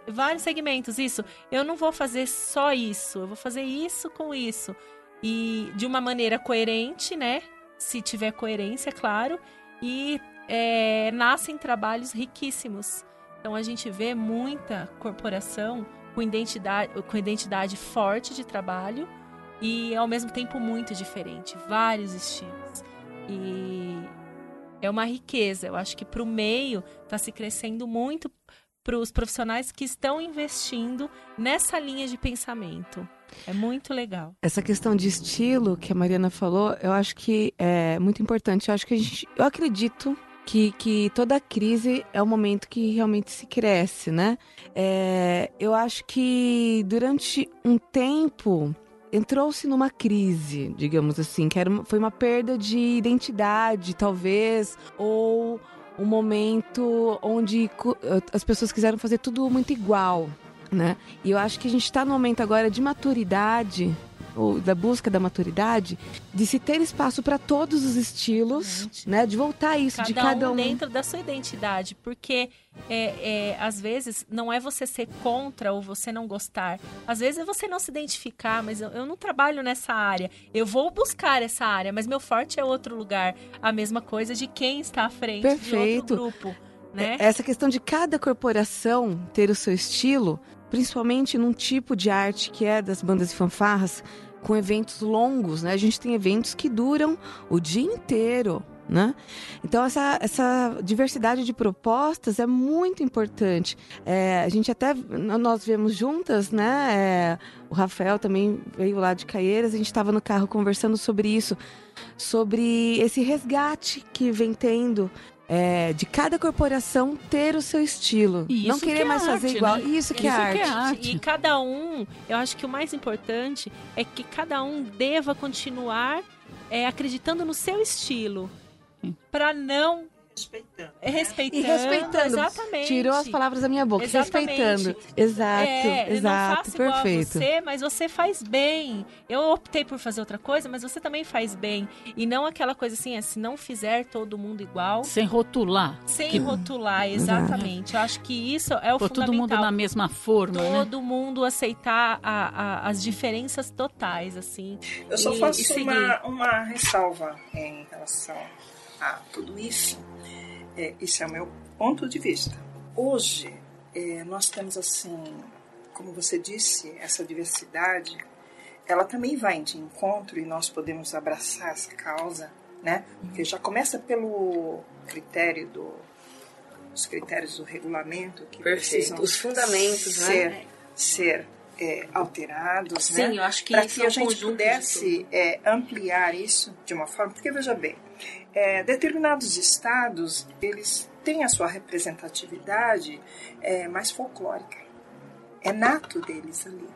vários segmentos, isso. Eu não vou fazer só isso, eu vou fazer isso com isso. E de uma maneira coerente, né? Se tiver coerência, claro. E é, nascem trabalhos riquíssimos. Então a gente vê muita corporação com identidade, com identidade forte de trabalho e ao mesmo tempo muito diferente, vários estilos. E é uma riqueza. Eu acho que para o meio está se crescendo muito para os profissionais que estão investindo nessa linha de pensamento. É muito legal.
Essa questão de estilo que a Mariana falou, eu acho que é muito importante. Eu acho que a gente, eu acredito que, que toda crise é o momento que realmente se cresce, né? É, eu acho que durante um tempo entrou-se numa crise, digamos assim, que era, foi uma perda de identidade, talvez, ou um momento onde as pessoas quiseram fazer tudo muito igual, né? E eu acho que a gente está no momento agora de maturidade ou da busca da maturidade, de se ter espaço para todos os estilos, né? De voltar a isso
cada
de cada um,
um dentro da sua identidade, porque é, é, às vezes não é você ser contra ou você não gostar, às vezes é você não se identificar, mas eu, eu não trabalho nessa área, eu vou buscar essa área, mas meu forte é outro lugar. A mesma coisa de quem está à frente
Perfeito.
de outro grupo. Né?
Essa questão de cada corporação ter o seu estilo principalmente num tipo de arte que é das bandas e fanfarras, com eventos longos, né? A gente tem eventos que duram o dia inteiro, né? Então essa, essa diversidade de propostas é muito importante. É, a gente até nós vemos juntas, né? É, o Rafael também veio lá de Caieiras, a gente estava no carro conversando sobre isso, sobre esse resgate que vem tendo é, de cada corporação ter o seu estilo.
Isso
não querer
que é
mais
arte,
fazer igual.
Né?
Isso, que, é
Isso
arte.
que é arte.
E cada um, eu acho que o mais importante é que cada um deva continuar é, acreditando no seu estilo. Para não
Respeitando.
É respeitando.
E respeitando.
Exatamente.
Tirou as palavras da minha boca.
Exatamente.
Respeitando. Exato,
É, eu não
exato,
faço igual a
perfeito.
você, mas você faz bem. Eu optei por fazer outra coisa, mas você também faz bem. E não aquela coisa assim, é, se não fizer todo mundo igual,
Sem rotular.
sem
Que-
rotular, exatamente. Eu acho que isso é o
todo
fundamental.
mundo na mesma forma, né?
Todo mundo aceitar a- a- as diferenças totais, assim.
Eu só
E-
faço
e
uma, uma ressalva em relação a tudo isso. É, isso é o meu ponto de vista. Hoje, é, nós temos, assim, como você disse, essa diversidade, ela também vai de encontro e nós podemos abraçar essa causa, né? Porque já começa pelo critério do os critérios do regulamento que precisam
Perfeito. Os fundamentos, né?
ser, ser é, alterados,
Sim,
né?
eu acho que
para
isso
que
é
a gente pudesse é, ampliar isso de uma forma, porque veja bem, é, determinados estados eles têm a sua representatividade é, mais folclórica, é nato deles ali.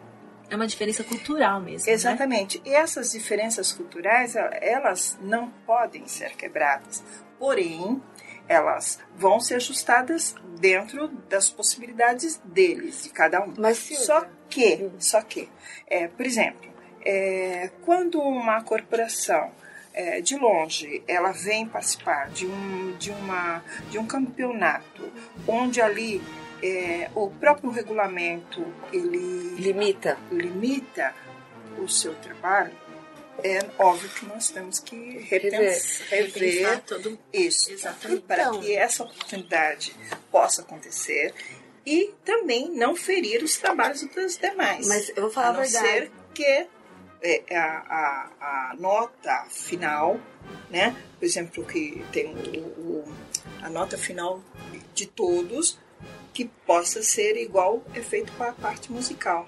É uma diferença cultural mesmo. Né?
Exatamente. E essas diferenças culturais, elas não podem ser quebradas. Porém, elas vão ser ajustadas dentro das possibilidades deles, de cada um.
Mas, Silvia,
Só que, só que, é, por exemplo, é, quando uma corporação é, de longe ela vem participar de um, de uma, de um campeonato onde ali é, o próprio regulamento ele
limita.
limita o seu trabalho, é óbvio que nós temos que repensar, rever
Repensar todo
isso
Exatamente.
para
Então.
que essa oportunidade possa acontecer e também não ferir os trabalhos dos demais.
Mas eu vou falar
a
a verdade.
ser que a, a, a nota final, né? Por exemplo, que tem o, o- a nota final de todos que possa ser igual é feito com a parte musical,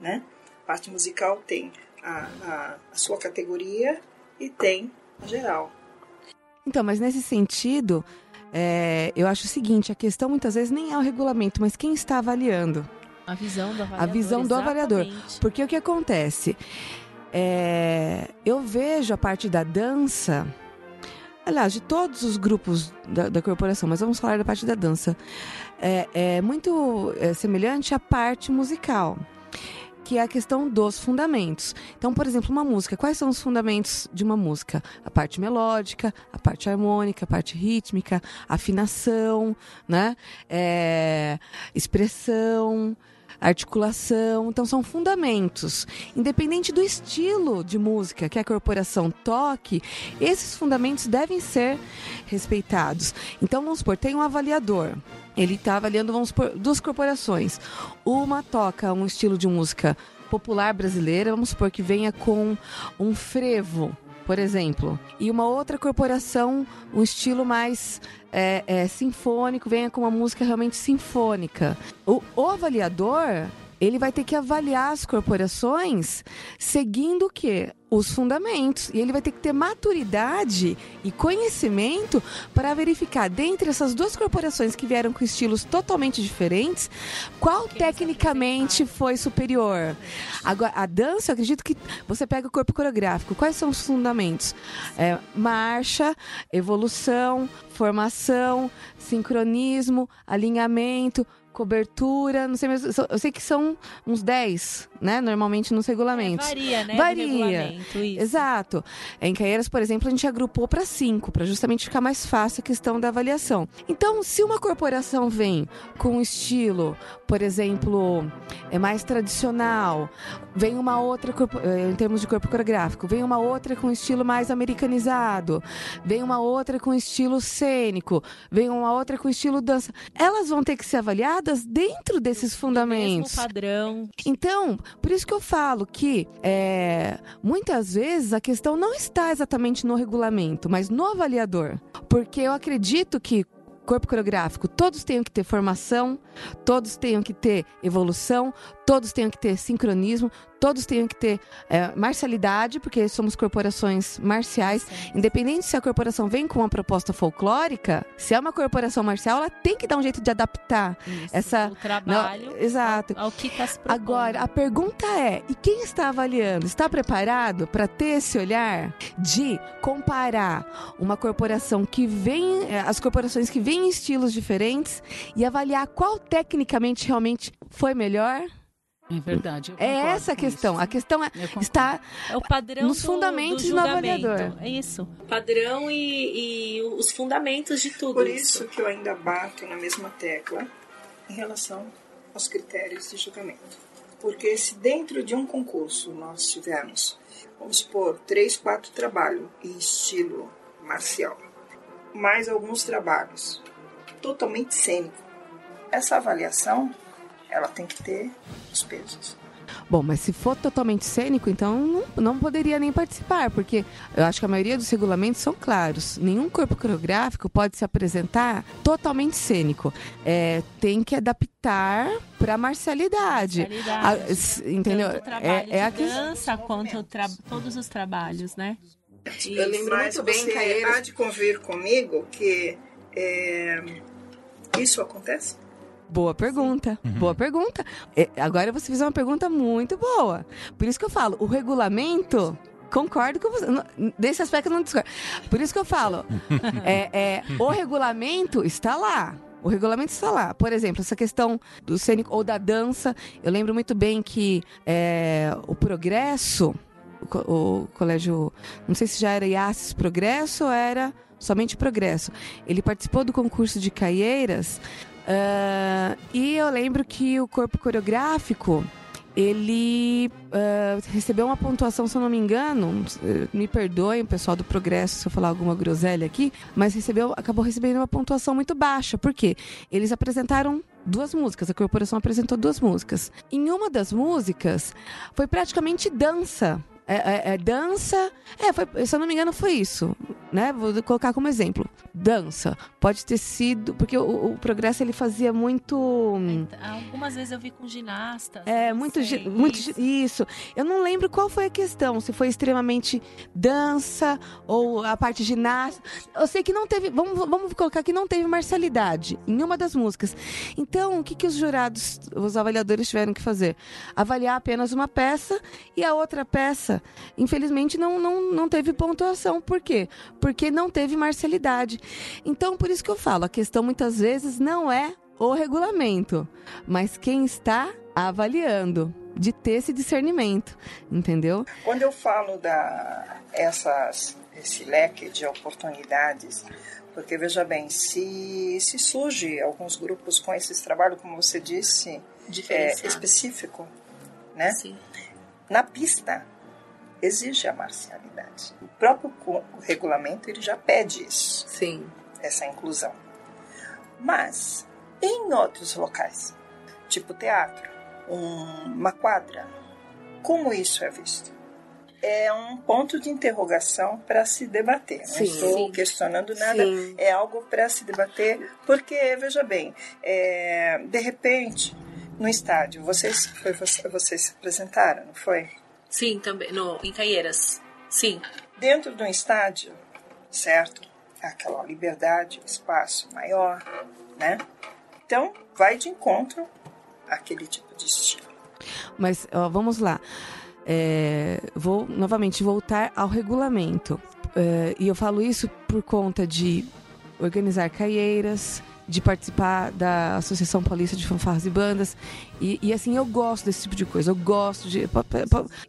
né? A parte musical tem a, a, a sua categoria e tem a geral.
Então, mas nesse sentido, é, eu acho o seguinte: a questão muitas vezes nem é o regulamento, mas quem está avaliando.
A visão do avaliador.
visão do avaliador.
exatamente.
Porque o que acontece? É, eu vejo a parte da dança, aliás, de todos os grupos da, da corporação, mas vamos falar da parte da dança. É, é muito é, semelhante à parte musical, que é a questão dos fundamentos. Então, por exemplo, uma música, quais são os fundamentos de uma música? A parte melódica, a parte harmônica, a parte rítmica, afinação, né? É, expressão articulação, então são fundamentos. Independente do estilo de música que a corporação toque, esses fundamentos devem ser respeitados. Então vamos supor, tem um avaliador. Ele está avaliando, vamos supor, duas corporações. Uma toca um estilo de música popular brasileira, vamos supor que venha com um frevo, por exemplo, e uma outra corporação, um estilo mais é, é, sinfônico, venha com uma música realmente sinfônica. O, o avaliador, ele vai ter que avaliar as corporações seguindo o quê? Os fundamentos. E ele vai ter que ter maturidade e conhecimento para verificar, dentre essas duas corporações que vieram com estilos totalmente diferentes, qual tecnicamente foi superior. Agora, a dança, eu acredito que você pega o corpo coreográfico. Quais são os fundamentos? É, marcha, evolução, formação, sincronismo, alinhamento, cobertura, não sei mesmo. Eu sei que são uns 10, né? Normalmente nos regulamentos.
É, varia, né?
Varia. Exato. Em Caieiras, por exemplo, a gente agrupou para cinco, para justamente ficar mais fácil a questão da avaliação. Então, se uma corporação vem com um estilo, por exemplo, é mais tradicional, vem uma outra, eh, em termos de corpo coreográfico, vem uma outra com estilo mais americanizado, vem uma outra com estilo cênico, vem uma outra com estilo dança, elas vão ter que ser avaliadas dentro desses
Mesmo
fundamentos.
padrão.
Então, por isso que eu falo que é, muitas vezes a questão não está exatamente no regulamento, mas no avaliador. Porque eu acredito que corpo coreográfico, todos tenham que ter formação, todos tenham que ter evolução, todos tenham que ter sincronismo, todos tenham que ter é, marcialidade, porque somos corporações marciais. Independente se a corporação vem com uma proposta folclórica, se é uma corporação marcial, ela tem que dar um jeito de adaptar
Isso,
essa.
o trabalho
Não, exato.
ao que está se propondo.
Agora, a pergunta é: e quem está avaliando? Está preparado para ter esse olhar de comparar uma corporação que vem, eh, as corporações que vêm em estilos diferentes e avaliar qual tecnicamente realmente foi melhor?
É verdade.
É essa a questão.
isso.
A questão é, está
É o padrão
Nos
do-
fundamentos
do
do
julgamento.
avaliador.
É isso. Padrão e, e os fundamentos de tudo
Por isso que eu ainda bato na mesma tecla em relação aos critérios de julgamento. Porque se dentro de um concurso nós tivermos, vamos supor, três, quatro trabalhos em estilo marcial, mais alguns trabalhos totalmente cênico, essa avaliação ela tem que ter os pesos.
Bom, mas se for totalmente cênico, então não, não poderia nem participar, porque eu acho que a maioria dos regulamentos são claros. Nenhum corpo coreográfico pode se apresentar totalmente cênico. É, tem que adaptar para a marcialidade.
Realidade.
A- entendeu?
Tanto trabalho
É, é a
de
que...
dança quanto o tra- todos os trabalhos, né?
Eu lembro
Mas
muito bem, Caeiras.
há de convir comigo que é, isso acontece?
Boa pergunta, boa pergunta. É, agora você fez uma pergunta muito boa. Por isso que eu falo, o regulamento. Concordo com você. Desse aspecto eu não discordo. Por isso que eu falo. é, é, o regulamento está lá. O regulamento está lá. Por exemplo, essa questão do cênico ou da dança. Eu lembro muito bem que é, o progresso, o, o colégio. Não sei se já era IASIS Progresso ou era somente Progresso. Ele participou do concurso de Caieiras. Ah, e eu lembro que o corpo coreográfico ele ah, recebeu uma pontuação, se eu não me engano, me perdoem o pessoal do Progresso se eu falar alguma groselha aqui, mas recebeu, acabou recebendo uma pontuação muito baixa. Por quê? Eles apresentaram duas músicas, a corporação apresentou duas músicas. Em uma das músicas foi praticamente dança. É, é- é dança. É, foi- se eu não me engano, foi isso. Né? Vou colocar como exemplo. Dança. Pode ter sido. Porque o, o progresso ele fazia muito. hum,
Algumas vezes eu vi com ginastas.
É,
não
muito,
sei,
muito
isso.
isso. Eu não lembro qual foi a questão, se foi extremamente dança ou a parte ginástica. Eu sei que não teve, vamos, vamos colocar que não teve marcialidade em uma das músicas. Então, o que, que os jurados, os avaliadores tiveram que fazer? Avaliar apenas uma peça e a outra peça, infelizmente, não, não, não teve pontuação. Por quê? Porque não teve marcialidade. Então, por isso que eu falo, a questão muitas vezes não é o regulamento, mas quem está avaliando, de ter esse discernimento, entendeu?
Quando eu falo da essas esse leque de oportunidades, porque veja bem, se se surge alguns grupos com esses trabalhos, como você disse, é, específico, né?
Sim.
Na pista exige a marcialidade. O próprio o regulamento ele já pede isso,
Sim.
essa inclusão. Mas em outros locais, tipo teatro, um- uma quadra, como isso é visto? É um ponto de interrogação para se debater. Não
Sim.
estou
Sim.
questionando nada,
Sim.
é algo para se debater, porque, veja bem, é, de repente, no estádio, vocês, foi, você- vocês se apresentaram, não foi?
Sim, também. No, em Caieiras. Sim.
Dentro de um estádio, certo? Aquela liberdade, espaço maior, né? Então, vai de encontro àquele tipo de estilo.
Mas ó, vamos lá. É, vou novamente voltar ao regulamento. É, e eu falo isso por conta de organizar caieiras, de participar da Associação Paulista de Fanfarras e Bandas. E, e, assim, eu gosto desse tipo de coisa. Eu gosto de.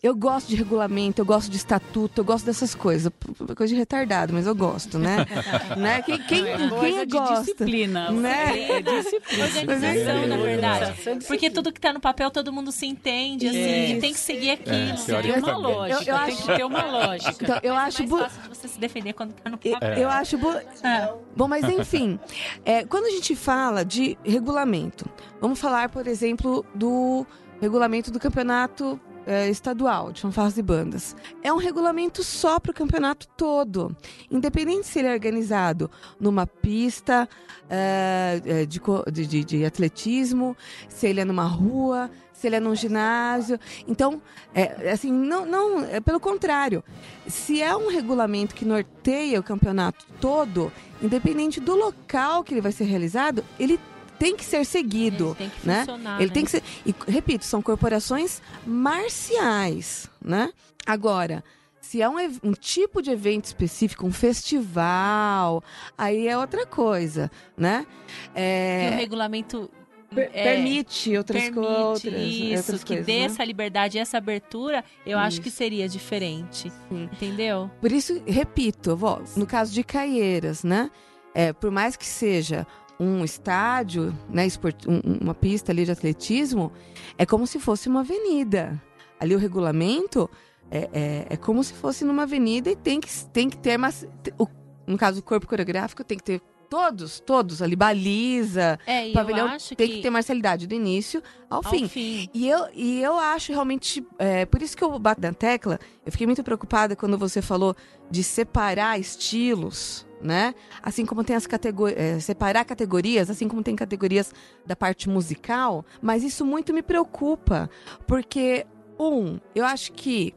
Eu gosto de regulamento, eu gosto de estatuto, eu gosto dessas coisas. Coisa de retardado, mas eu gosto, né? né? Quem, quem,
É
quem gosta?
disciplina.
Né?
É disciplina.
Organização, na verdade. Porque tudo que tá no papel, todo mundo se entende, assim,
Isso.
e tem que seguir aquilo.
É,
Tem uma
também.
lógica,
Eu- eu
tem
acho-
que ter uma lógica.
Então, eu
Mas
acho.
é mais fácil de você se defender quando tá no papel.
eu acho. bu-
Ah,
Bom, mas enfim, é, quando a gente fala de regulamento, vamos falar, por exemplo, do regulamento do campeonato é, estadual de fanfarras e bandas. É um regulamento só para o campeonato todo, independente se ele é organizado numa pista é, é de, de, de atletismo, se ele é numa rua, se ele é num ginásio. Então, é, assim, não, não é pelo contrário. Se é um regulamento que norteia o campeonato todo, independente do local que ele vai ser realizado, ele tem que ser seguido,
ele tem que
né?
Funcionar,
ele
né?
tem que ser, e repito, são corporações marciais, né? Agora, se é um, um, tipo de evento específico, um festival, aí é outra coisa, né?
É... o regulamento
Per é, permite outras,
permite
outras,
isso,
outras
que
coisas,
dê
né?
essa liberdade, essa abertura, eu isso. acho que seria diferente,
Sim.
entendeu?
Por isso, repito, ó, no caso de Caieiras, né? É, por mais que seja um estádio, né, esport... um, uma pista ali de atletismo, é como se fosse uma avenida. Ali o regulamento é, é, é como se fosse numa avenida e tem que, tem que ter, mas, o, no caso do corpo coreográfico, tem que ter todos, todos ali, baliza,
é,
pavilhão, tem
que...
que... ter marcialidade do início ao,
ao
fim.
fim.
E eu, e eu acho realmente, é, por isso que eu bato na tecla, eu fiquei muito preocupada quando você falou de separar estilos, né? Assim como tem as categorias, é, separar categorias, assim como tem categorias da parte musical, mas isso muito me preocupa, porque, um, eu acho que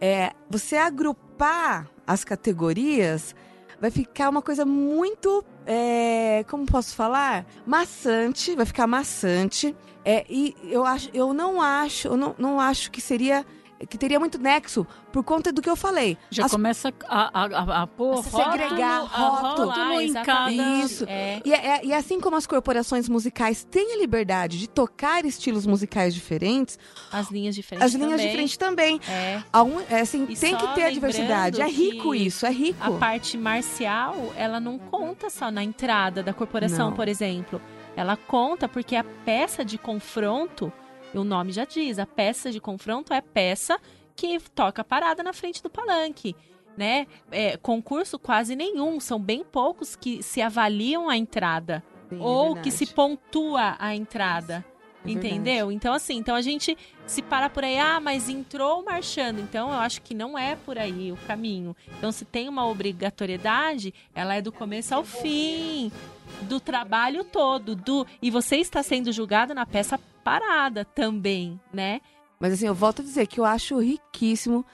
é, você agrupar as categorias vai ficar uma coisa muito, é, como posso falar? Maçante, vai ficar maçante. É, e eu, acho, eu não acho, eu não, não acho que seria que teria muito nexo por conta do que eu falei.
Já As... começa a, a, a, a pôr
segregar rótulo,
rótulo em cada...
Isso. É. E, é, e assim como as corporações musicais têm a liberdade de tocar estilos musicais diferentes...
As linhas diferentes
As linhas
também.
diferentes também.
É.
Um, é assim,
e
tem que ter a diversidade. É rico isso, é rico.
A parte marcial, ela não conta só na entrada da corporação,
não.
por exemplo. Ela conta porque a peça de confronto o nome já diz, a peça de confronto é peça que toca parada na frente do palanque. Né? É, concurso quase nenhum, são bem poucos que se avaliam a entrada
Sim,
ou
é
que se pontua a entrada.
É
entendeu? Então, assim, então a gente se para por aí, ah, mas entrou marchando. Então, eu acho que não é por aí o caminho. Então, se tem uma obrigatoriedade, ela é do começo ao fim, do trabalho todo, do e você está sendo julgado na peça parada também, né?
Mas assim, eu volto a dizer que eu acho riquíssimo.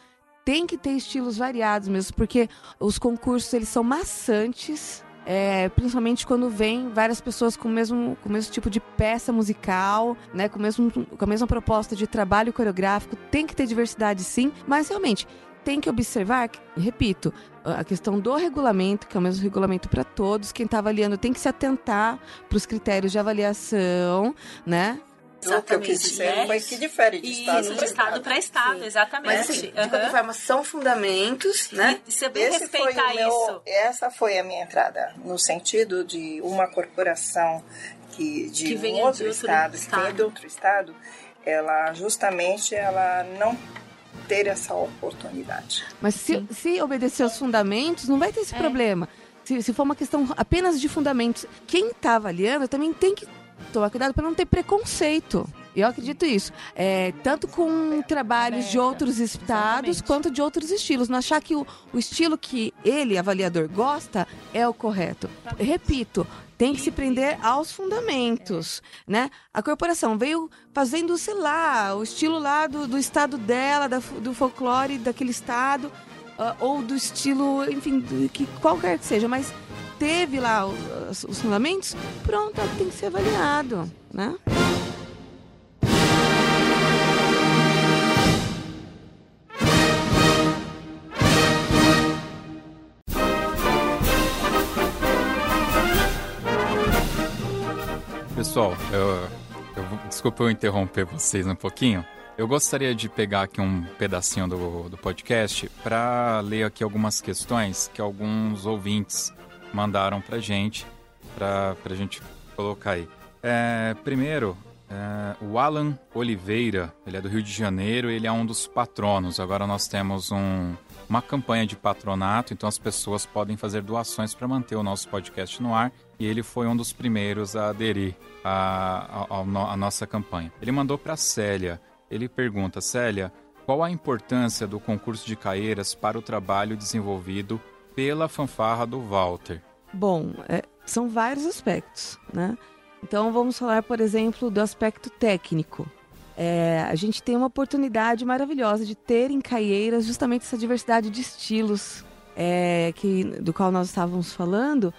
Tem que ter estilos variados mesmo, porque os concursos eles são maçantes. É, principalmente quando vem várias pessoas com o mesmo, com o mesmo tipo de peça musical, né, com, mesmo, com a mesma proposta de trabalho coreográfico, tem que ter diversidade sim, mas realmente tem que observar, repito, a questão do regulamento, que é o mesmo regulamento para todos, quem está avaliando tem que se atentar para os critérios de avaliação, né?
O que eu quis dizer foi que difere de estado
Isso, de estado para estado,
Sim.
exatamente.
Mas assim, de qualquer forma, são fundamentos, né?
E você bem
Esse foi
respeitar
o meu,
isso.
essa foi a minha entrada, no sentido de uma corporação que de
Que
um outro
de outro
estado, que
estado.
venha de outro estado, ela justamente ela não ter essa oportunidade.
Mas se, se obedecer aos fundamentos, não vai ter esse
É.
problema. Se, se for uma questão apenas de fundamentos, quem está avaliando também tem que tomar cuidado para não ter preconceito. Eu acredito isso. É, tanto com trabalhos de outros estados
Exatamente.
quanto de outros estilos. Não achar que o, o estilo que ele, avaliador, gosta é o correto. Repito, tem que se prender aos fundamentos, né? A corporação veio fazendo, sei lá, o estilo lá do, do estado dela, da do folclore daquele estado, ah, ou do estilo, enfim, do, que qualquer que seja, mas teve lá os, os fundamentos, pronto, tem que ser avaliado, né?
Pessoal, eu, eu desculpa eu interromper vocês um pouquinho. Eu gostaria de pegar aqui um pedacinho do, do podcast para ler aqui algumas questões que alguns ouvintes mandaram pra gente, pra, pra gente colocar aí. É, primeiro, é, o Alan Oliveira, ele é do Rio de Janeiro, ele é um dos patronos. Agora nós temos um, uma campanha de patronato, então as pessoas podem fazer doações para manter o nosso podcast no ar. E ele foi um dos primeiros a aderir à, nossa campanha. Ele mandou para Célia. Ele pergunta, Célia, qual a importância do concurso de Caeiras para o trabalho desenvolvido pela fanfarra do Walter?
Bom, é, são vários aspectos, né? Então vamos falar, por exemplo, do aspecto técnico. É, a gente tem uma oportunidade maravilhosa de ter em Caieiras justamente essa diversidade de estilos é, que, do qual nós estávamos falando.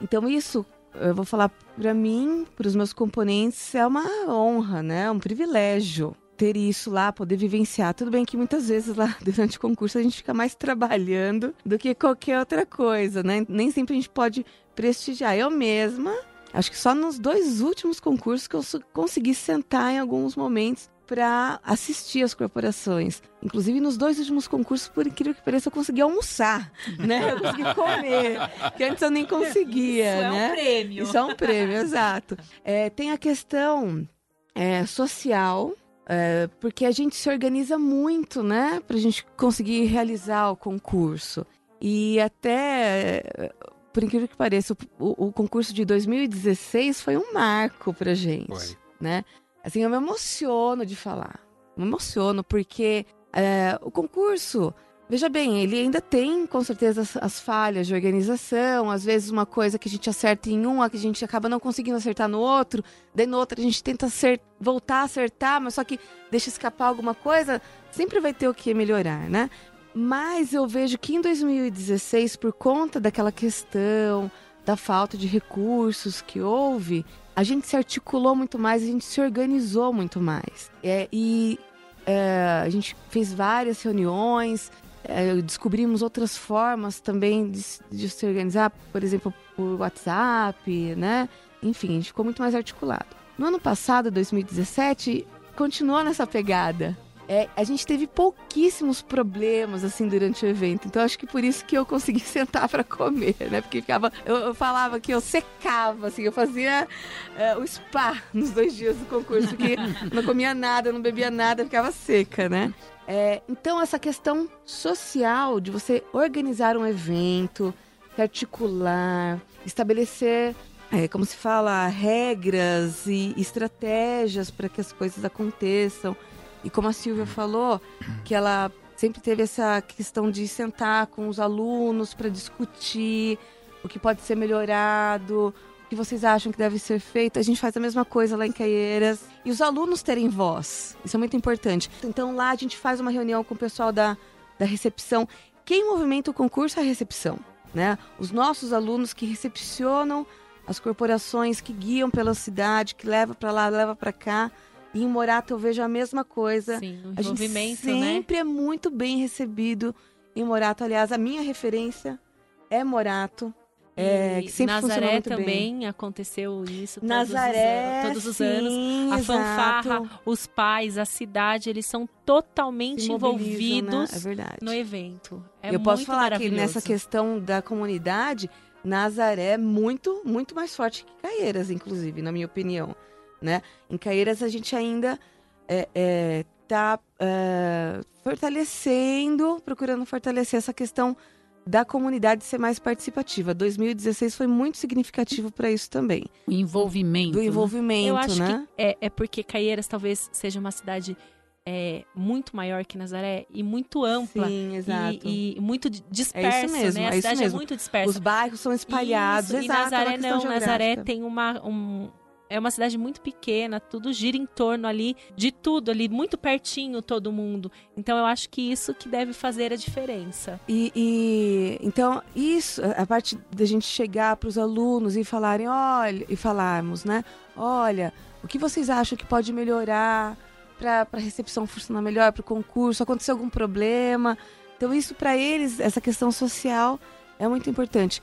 Então isso, eu vou falar para mim, para os meus componentes, é uma honra, né? Um privilégio ter isso lá, poder vivenciar. Tudo bem que muitas vezes lá durante o concurso a gente fica mais trabalhando do que qualquer outra coisa, né? Nem sempre a gente pode prestigiar. Eu mesma, acho que só nos dois últimos concursos que eu consegui sentar em alguns momentos para assistir as corporações. Inclusive, nos dois últimos concursos, por incrível que pareça, eu consegui almoçar, né? Eu consegui comer, que antes eu nem conseguia,
Isso
né?
é um prêmio.
Isso é um prêmio, exato. É, tem a questão é, social, é, porque a gente se organiza muito, né? Para a gente conseguir realizar o concurso. E até, por incrível que pareça, o, o concurso de 2016 foi um marco para gente,
Foi.
né? Assim, eu me emociono de falar. Me emociono porque é, o concurso, veja bem, ele ainda tem com certeza as, as, falhas de organização. Às vezes uma coisa que a gente acerta em um, a que a gente acaba não conseguindo acertar no outro. Daí no outro a gente tenta acert, voltar a acertar, mas só que deixa escapar alguma coisa. Sempre vai ter o que melhorar, né? Mas eu vejo que em 2016, por conta daquela questão da falta de recursos que houve, a gente se articulou muito mais, a gente se organizou muito mais. É, e é, a gente fez várias reuniões, é, descobrimos outras formas também de, de, se organizar, por exemplo, por WhatsApp, né? Enfim, a gente ficou muito mais articulado. No ano passado, 2017, continuou nessa pegada. É, a gente teve pouquíssimos problemas assim durante o evento, então acho que por isso que eu consegui sentar para comer, né? Porque ficava, eu, eu, falava que eu secava, assim, eu fazia é, o spa nos dois dias do concurso, porque não comia nada, não bebia nada, ficava seca, né? É, então essa questão social de você organizar um evento, articular, estabelecer é, como se fala, regras e estratégias para que as coisas aconteçam. E como a Silvia falou, que ela sempre teve essa questão de sentar com os alunos para discutir o que pode ser melhorado, o que vocês acham que deve ser feito. A gente faz a mesma coisa lá em Caieiras. E os alunos terem voz, isso é muito importante. Então lá a gente faz uma reunião com o pessoal da, da recepção. Quem movimenta o concurso é a recepção, né? Os nossos alunos que recepcionam as corporações que guiam pela cidade, que leva para lá, leva para cá. E em Morato eu vejo a mesma coisa.
Sim, o
a gente
envolvimento,
sempre
né?
é muito bem recebido em Morato. Aliás, a minha referência é Morato. É, que sempre
Nazaré
muito bem.
também aconteceu isso todos
Nazaré,
os, todos os
sim,
anos. A
exato.
fanfarra, os pais, a cidade, eles são totalmente
mobilizam,
envolvidos
né? É verdade.
no evento. É
eu posso falar que nessa questão da comunidade, Nazaré é muito, muito mais forte que Caieiras, inclusive, na minha opinião. Né? Em Caieiras a gente ainda está fortalecendo, procurando fortalecer essa questão da comunidade ser mais participativa. 2016 foi muito significativo para isso também.
O envolvimento.
Do
né?
envolvimento,
Eu acho
né?
que é, é porque Caieiras talvez seja uma cidade é, muito maior que Nazaré e muito ampla.
Sim, exato.
E, e muito di- dispersa,
mesmo,
né? A
é isso
cidade
mesmo.
é muito dispersa.
Os bairros são espalhados,
Isso,
exato.
e
é
Nazaré não, Nazaré tem uma um, é uma cidade muito pequena, tudo gira em torno ali de tudo ali, muito pertinho todo mundo. Então eu acho que isso que deve fazer a diferença.
E, e- então isso, a parte da gente chegar para os alunos e falarem, olha, e falarmos, né? Olha, o que vocês acham que pode melhorar para a recepção funcionar melhor, para o concurso? Aconteceu algum problema? Então isso para eles, essa questão social é muito importante.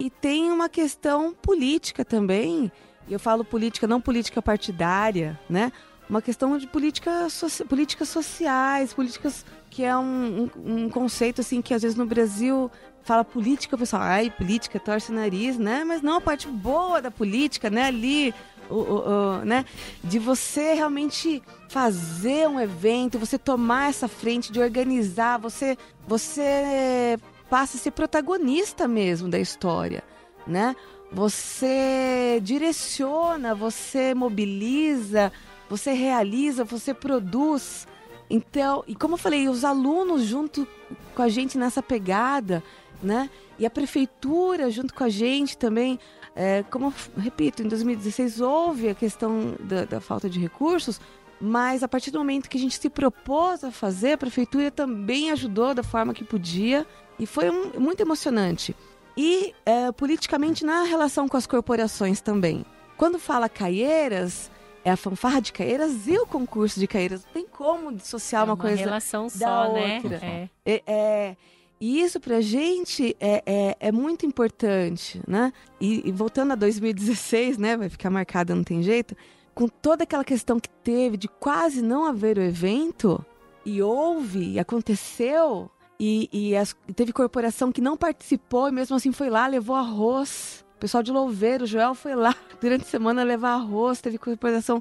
E tem uma questão política também. E eu falo política, não política partidária, né? Uma questão de política soci- políticas sociais, políticas que é um, um, um conceito assim que às vezes no Brasil fala política, o pessoal, ai, política, torce o nariz, né? Mas não a parte boa da política, né? Ali, o, o- o, né? De você realmente fazer um evento, você tomar essa frente, de organizar, você, você passa a ser protagonista mesmo da história, né? Você direciona, você mobiliza, você realiza, você produz Então, e como eu falei, os alunos junto com a gente nessa pegada, né? E a prefeitura junto com a gente também, é, como eu repito, em 2016 houve a questão da, da falta de recursos, mas a partir do momento que a gente se propôs a fazer, a prefeitura também ajudou da forma que podia e foi um, muito emocionante. E é, politicamente na relação com as corporações também. Quando fala Caieiras, é a fanfarra de Caieiras e o concurso de Caieiras. Não tem como dissociar
é
uma,
uma
coisa
relação
da
só, né?
outra.
É.
É, é, e isso pra gente é, é, é muito importante, né? E, e voltando a 2016, né? Vai ficar marcada, não tem jeito. Com toda aquela questão que teve de quase não haver o evento, e houve, e aconteceu, e, e as- teve corporação que não participou e mesmo assim foi lá, levou arroz. O pessoal de Louveiro, o Joel foi lá durante a semana levar arroz. Teve corporação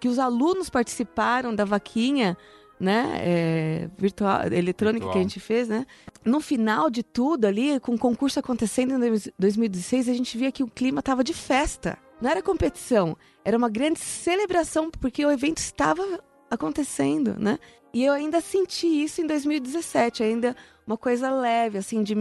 que os alunos participaram da vaquinha, né? é, virtual, eletrônica
Virtual.
que a gente fez, né? No final de tudo ali, com o concurso acontecendo em dois- 2016, a gente via que o clima estava de festa. Não era competição, era uma grande celebração, porque o evento estava acontecendo, né? E eu ainda senti isso em 2017, ainda uma coisa leve, assim, de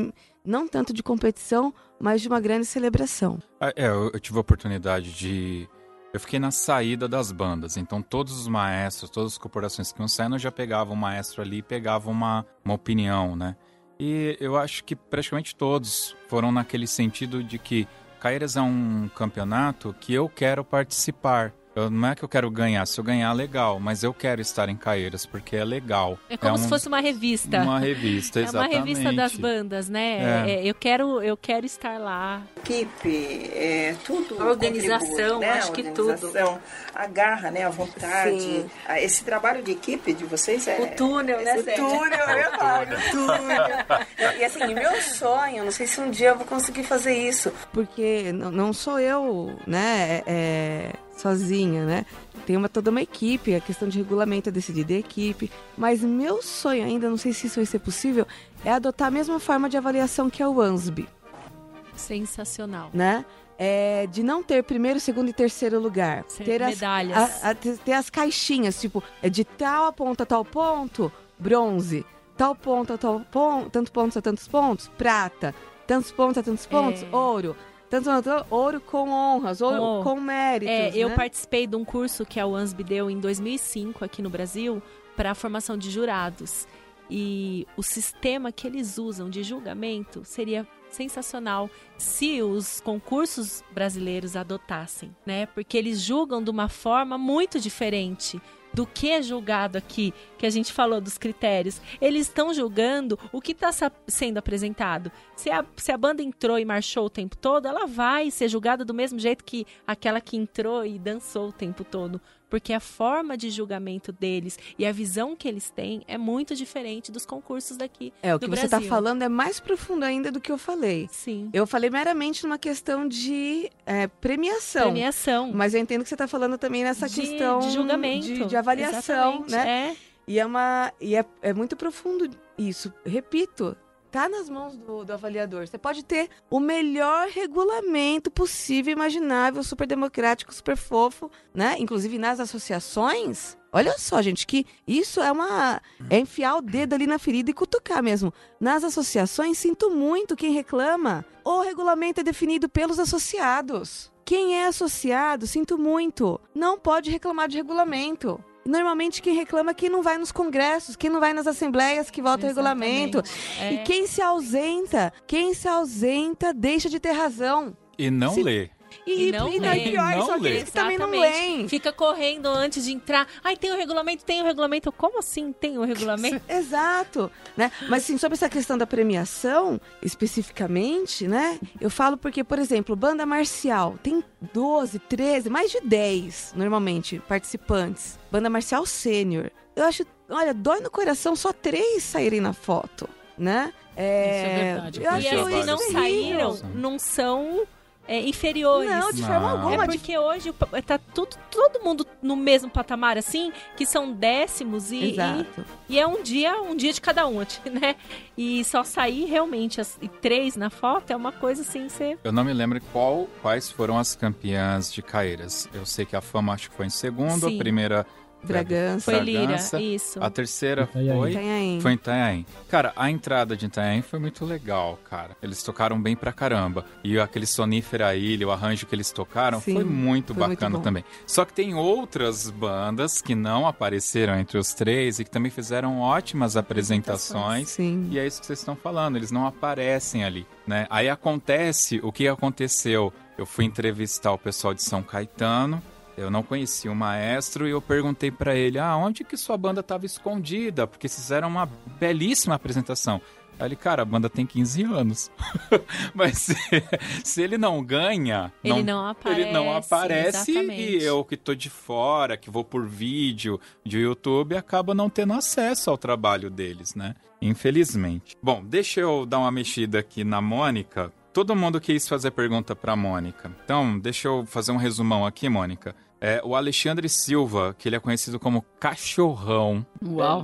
não tanto de competição, mas de uma grande celebração.
Ah, É, eu, tive a oportunidade de. Eu fiquei na saída das bandas, então todos os maestros, todas as corporações que iam saindo, já pegava um maestro ali e pegava uma, uma opinião, né? E eu acho que praticamente todos foram naquele sentido de que Caeiras é um campeonato que eu quero participar. Eu, não é que eu quero ganhar, se eu ganhar, legal, mas eu quero estar em Caeiras, porque é legal.
É como
um-
se fosse uma revista.
Uma revista,
É uma
exatamente.
revista das bandas, né?
É.
É, eu, quero, eu quero estar lá.
equipe, é, tudo.
A organização,
né?
acho
A
que
organização, A garra, né? A vontade.
Sim.
Ah, Esse trabalho de equipe de vocês é.
O túnel, né,
O
Célia?
túnel, eu falar, o túnel. E, assim, meu sonho, não sei se um dia eu vou conseguir fazer isso.
Porque não, não sou eu, né, é, sozinha, né? Tem uma, toda uma equipe, a questão de regulamento é decidida em equipe. Mas meu sonho ainda, não sei se isso vai ser possível, é adotar a mesma forma de avaliação que é o ANSB,
Sensacional.
né? É, de não ter primeiro, segundo e terceiro lugar.
Ser
ter as,
medalhas.
a- a- ter as caixinhas, tipo, é de tal a ponto a tal ponto, bronze. Tal ponto a tal ponto, tantos pontos a tantos pontos, prata. Tantos pontos a tantos pontos,
É.
ouro. A- ouro com honras, ouro
Com-
com, méritos.
É, eu
né?
participei de um curso que a UANSB deu em 2005 aqui no Brasil para a formação de jurados. E o sistema que eles usam de julgamento seria sensacional se os concursos brasileiros adotassem, né? Porque eles julgam de uma forma muito diferente do que é julgado aqui, que a gente falou dos critérios. Eles estão julgando o que está sendo apresentado. Se a, se a banda entrou e marchou o tempo todo, ela vai ser julgada do mesmo jeito que aquela que entrou e dançou o tempo todo. Porque a forma de julgamento deles e a visão que eles têm é muito diferente dos concursos daqui.
É, o que você está
Brasil.
falando é mais profundo ainda do que eu falei.
Sim.
Eu falei meramente numa questão de é, premiação.
Premiação.
Mas eu entendo que você está falando também nessa
de,
questão
de julgamento.
de, de avaliação,
Exatamente,
né?
É.
E é uma e é, é muito profundo isso. Repito, tá nas mãos do, do avaliador. Você pode ter o melhor regulamento possível, imaginável, super democrático, super fofo, né? Inclusive nas associações. Olha só, gente, que isso é uma é enfiar o dedo ali na ferida e cutucar mesmo. Nas associações, sinto muito quem reclama. O regulamento é definido pelos associados. Quem é associado, sinto muito, não pode reclamar de regulamento. Normalmente quem reclama é quem não vai nos congressos, quem não vai nas assembleias que vota o regulamento.
É.
E quem se ausenta, quem se ausenta deixa de ter razão.
E não
Se-
lê.
E,
E não
e, é pior,
Não
só
lê.
aqueles que também não leem.
Fica correndo antes de entrar. Ai, tem o regulamento, tem o regulamento. Como assim tem o regulamento?
Exato, né? Mas assim, sobre essa questão da premiação, especificamente, né? Eu falo porque, por exemplo, banda marcial tem 12, 13, mais de 10, normalmente, participantes. Banda marcial sênior. Eu acho, olha, dói no coração só três saírem na foto, né? É,
Isso é verdade.
Eu
e
acho
as que não saíram não são é, inferiores.
Não, de
Não.
forma
É
alguma. de-
porque hoje o pa- tá tudo, todo mundo no mesmo patamar, assim, que são décimos e, e,
Exato.
e é um dia, um dia de cada um, né? E só sair realmente as, e três na foto é uma coisa assim, você.
Eu não me lembro qual, quais foram as campeãs de Caeiras. Eu sei que a Fama acho que foi em segundo,
Sim.
a primeira
Bragança.
Foi Lira, isso.
A terceira
Itanhaém.
foi.
Itanhaém.
Foi em Itanhaém. Cara, a entrada de Itanhaém foi muito legal, cara. Eles tocaram bem pra caramba. E aquele Sonífera Ilha, o arranjo que eles tocaram,
Sim,
foi muito
foi muito
bacana
bom.
também. Só que tem outras bandas que não apareceram entre os três e que também fizeram ótimas apresentações.
Sim.
E é isso que vocês estão falando, eles não aparecem ali, né? Aí acontece o que aconteceu. Eu fui entrevistar o pessoal de São Caetano, eu não conhecia o maestro e eu perguntei pra ele: "Ah, onde que sua banda estava escondida? Porque fizeram uma belíssima apresentação". Aí ele, cara, a banda tem 15 anos. Mas se, se ele não ganha,
Ele não aparece.
ele não aparece
exatamente.
e eu que tô de fora, que vou por vídeo de YouTube, acaba não tendo acesso ao trabalho deles, né? Infelizmente. Bom, deixa eu dar uma mexida aqui na Mônica. Todo mundo quis fazer pergunta pra Mônica. Então, deixa eu fazer um resumão aqui, Mônica. É, o Alexandre Silva, que ele é conhecido como Cachorrão.
Uau.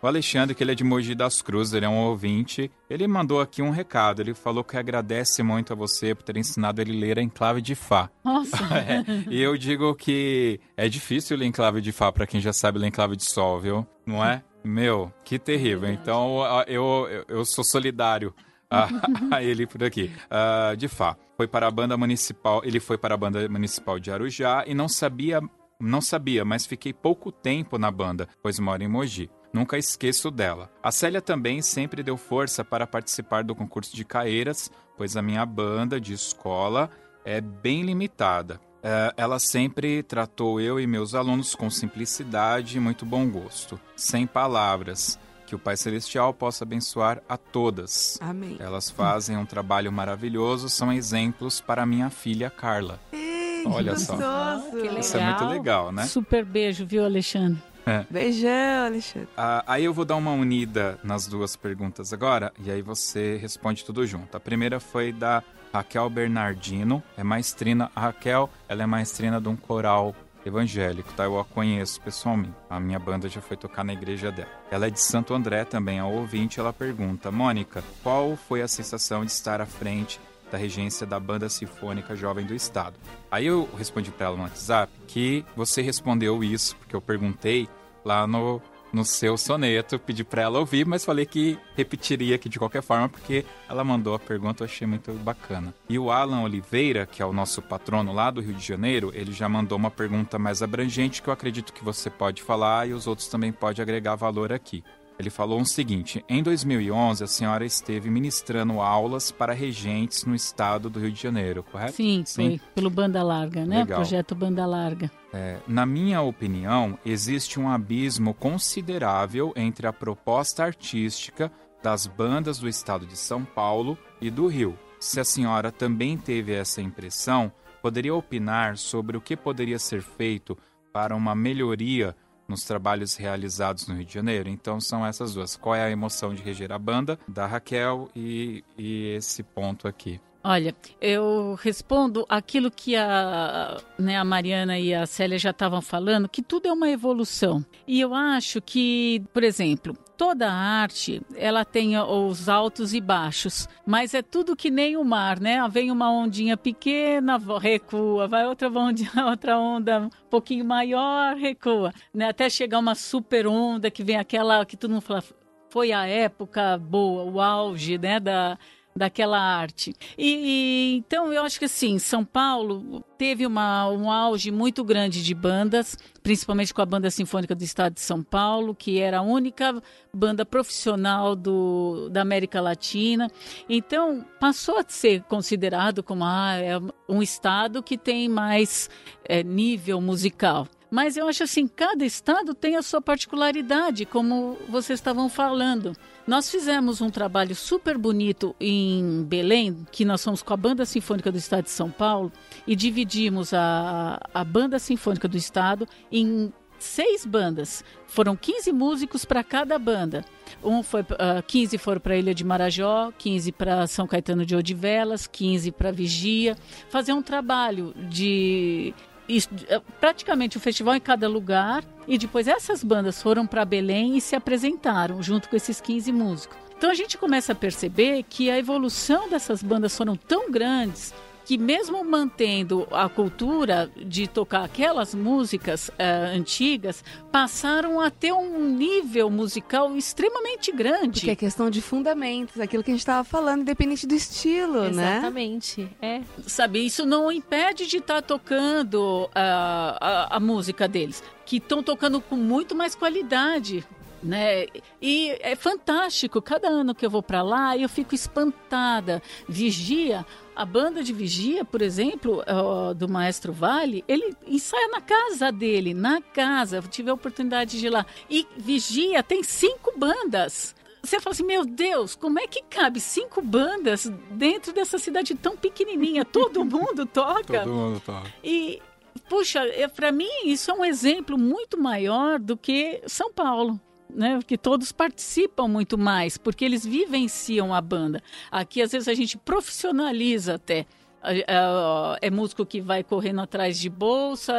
O Alexandre, que ele é de Mogi das Cruzes, ele é um ouvinte. Ele mandou aqui um recado. Ele falou que agradece muito a você por ter ensinado ele a ler a enclave de Fá.
Nossa.
É, e eu digo que é difícil ler enclave de Fá pra quem já sabe ler enclave de Sol, viu? Não é? Meu, que terrível. Então a- eu, eu, eu sou solidário a, a ele por aqui. Ah, de Fá. Foi para a banda municipal. Ele foi para a banda municipal de Arujá e não sabia. Não sabia, mas fiquei pouco tempo na banda, pois moro em Mogi. Nunca esqueço dela. A Célia também sempre deu força para participar do concurso de caeiras, pois a minha banda de escola é bem limitada. É, ela sempre tratou eu e meus alunos com simplicidade e muito bom gosto. Sem palavras. Que o Pai Celestial possa abençoar a todas.
Amém.
Elas fazem um trabalho maravilhoso, são exemplos para minha filha Carla.
Ei,
Olha
que
só.
gostoso.
Que legal.
Isso é muito legal, né?
Super beijo, viu, Alexandre?
Beijão, Alexandre.
Ah, aí eu vou dar uma unida nas duas perguntas agora, e aí você responde tudo junto. A primeira foi da Raquel Bernardino, é maestrina. A Raquel, ela é maestrina de um coral evangélico, tá? Eu a conheço pessoalmente. A minha banda já foi tocar na igreja dela. Ela é de Santo André também, a ouvinte, ela pergunta: Mônica, qual foi a sensação de estar à frente da regência da Banda Sinfônica Jovem do Estado? Aí eu respondi para ela no WhatsApp que você respondeu isso, porque eu perguntei lá no, no seu soneto, pedi para ela ouvir, mas falei que repetiria aqui de qualquer forma, porque ela mandou a pergunta, eu achei muito bacana. E o Alan Oliveira, que é o nosso patrono lá do Rio de Janeiro, ele já mandou uma pergunta mais abrangente que eu acredito que você pode falar e os outros também podem agregar valor aqui. Ele falou o seguinte: em 2011, a senhora esteve ministrando aulas para regentes no estado do Rio de Janeiro, correto?
Sim, foi pelo Banda Larga, né?
Legal.
Projeto Banda Larga.
É, na minha opinião, existe um abismo considerável entre a proposta artística das bandas do estado de São Paulo e do Rio. Se a senhora também teve essa impressão, poderia opinar sobre o que poderia ser feito para uma melhoria nos trabalhos realizados no Rio de Janeiro? Então são essas duas. Qual é a emoção de reger a banda da Raquel e, e esse ponto aqui?
Olha, eu respondo aquilo que a, né, a Mariana e a Célia já estavam falando, que tudo é uma evolução. E eu acho que, por exemplo, toda arte, ela tem os altos e baixos, mas é tudo que nem o mar, né? Vem uma ondinha pequena, recua, vai outra ondinha, outra onda um pouquinho maior, recua, né? Até chegar uma super onda que vem aquela que todo mundo fala, foi a época boa, o auge, né, da daquela arte. E, e, então eu acho que assim, São Paulo teve uma, um auge muito grande de bandas, principalmente com a banda sinfônica do Estado de São Paulo, que era a única banda profissional do, da América Latina. Então passou a ser considerado como ah, é um estado que tem mais é, nível musical. Mas eu acho assim, cada estado tem a sua particularidade, como vocês estavam falando. Nós fizemos um trabalho super bonito em Belém, que nós fomos com a Banda Sinfônica do Estado de São Paulo e dividimos a, a Banda Sinfônica do Estado em seis bandas. Foram 15 músicos para cada banda. Um foi, uh, 15 foram para a Ilha de Marajó, 15 para São Caetano de Odivelas, 15 para Vigia. Fazer um trabalho de isso, praticamente o um festival em cada lugar e depois essas bandas foram para Belém e se apresentaram junto com esses 15 músicos. Então a gente começa a perceber que a evolução dessas bandas foram tão grandes que mesmo mantendo a cultura de tocar aquelas músicas uh, antigas, passaram a ter um nível musical extremamente grande.
Porque é questão de fundamentos, aquilo que a gente estava falando, independente do estilo,
Exatamente.
né?
Exatamente. É.
Sabe, isso não impede de estar tá tocando uh, a, a música deles, que estão tocando com muito mais qualidade né? E é fantástico. Cada ano que eu vou para lá, eu fico espantada. Vigia, a banda de Vigia, por exemplo, do Maestro Vale, ele ensaia na casa dele, na casa. Eu tive a oportunidade de ir lá. E Vigia tem cinco bandas. Você fala assim, meu Deus, como é que cabe cinco bandas dentro dessa cidade tão pequenininha? Todo mundo toca.
Todo mundo toca.
E puxa, é, para mim isso é um exemplo muito maior do que São Paulo né, que todos participam muito mais, porque eles vivenciam a banda. Aqui, às vezes, a gente profissionaliza até. É, músico que vai correndo atrás de bolsa,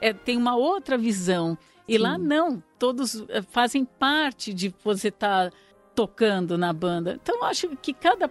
é, tem uma outra visão. E Sim. lá não, todos é, fazem parte de você estar tá tocando na banda. Então, acho que cada,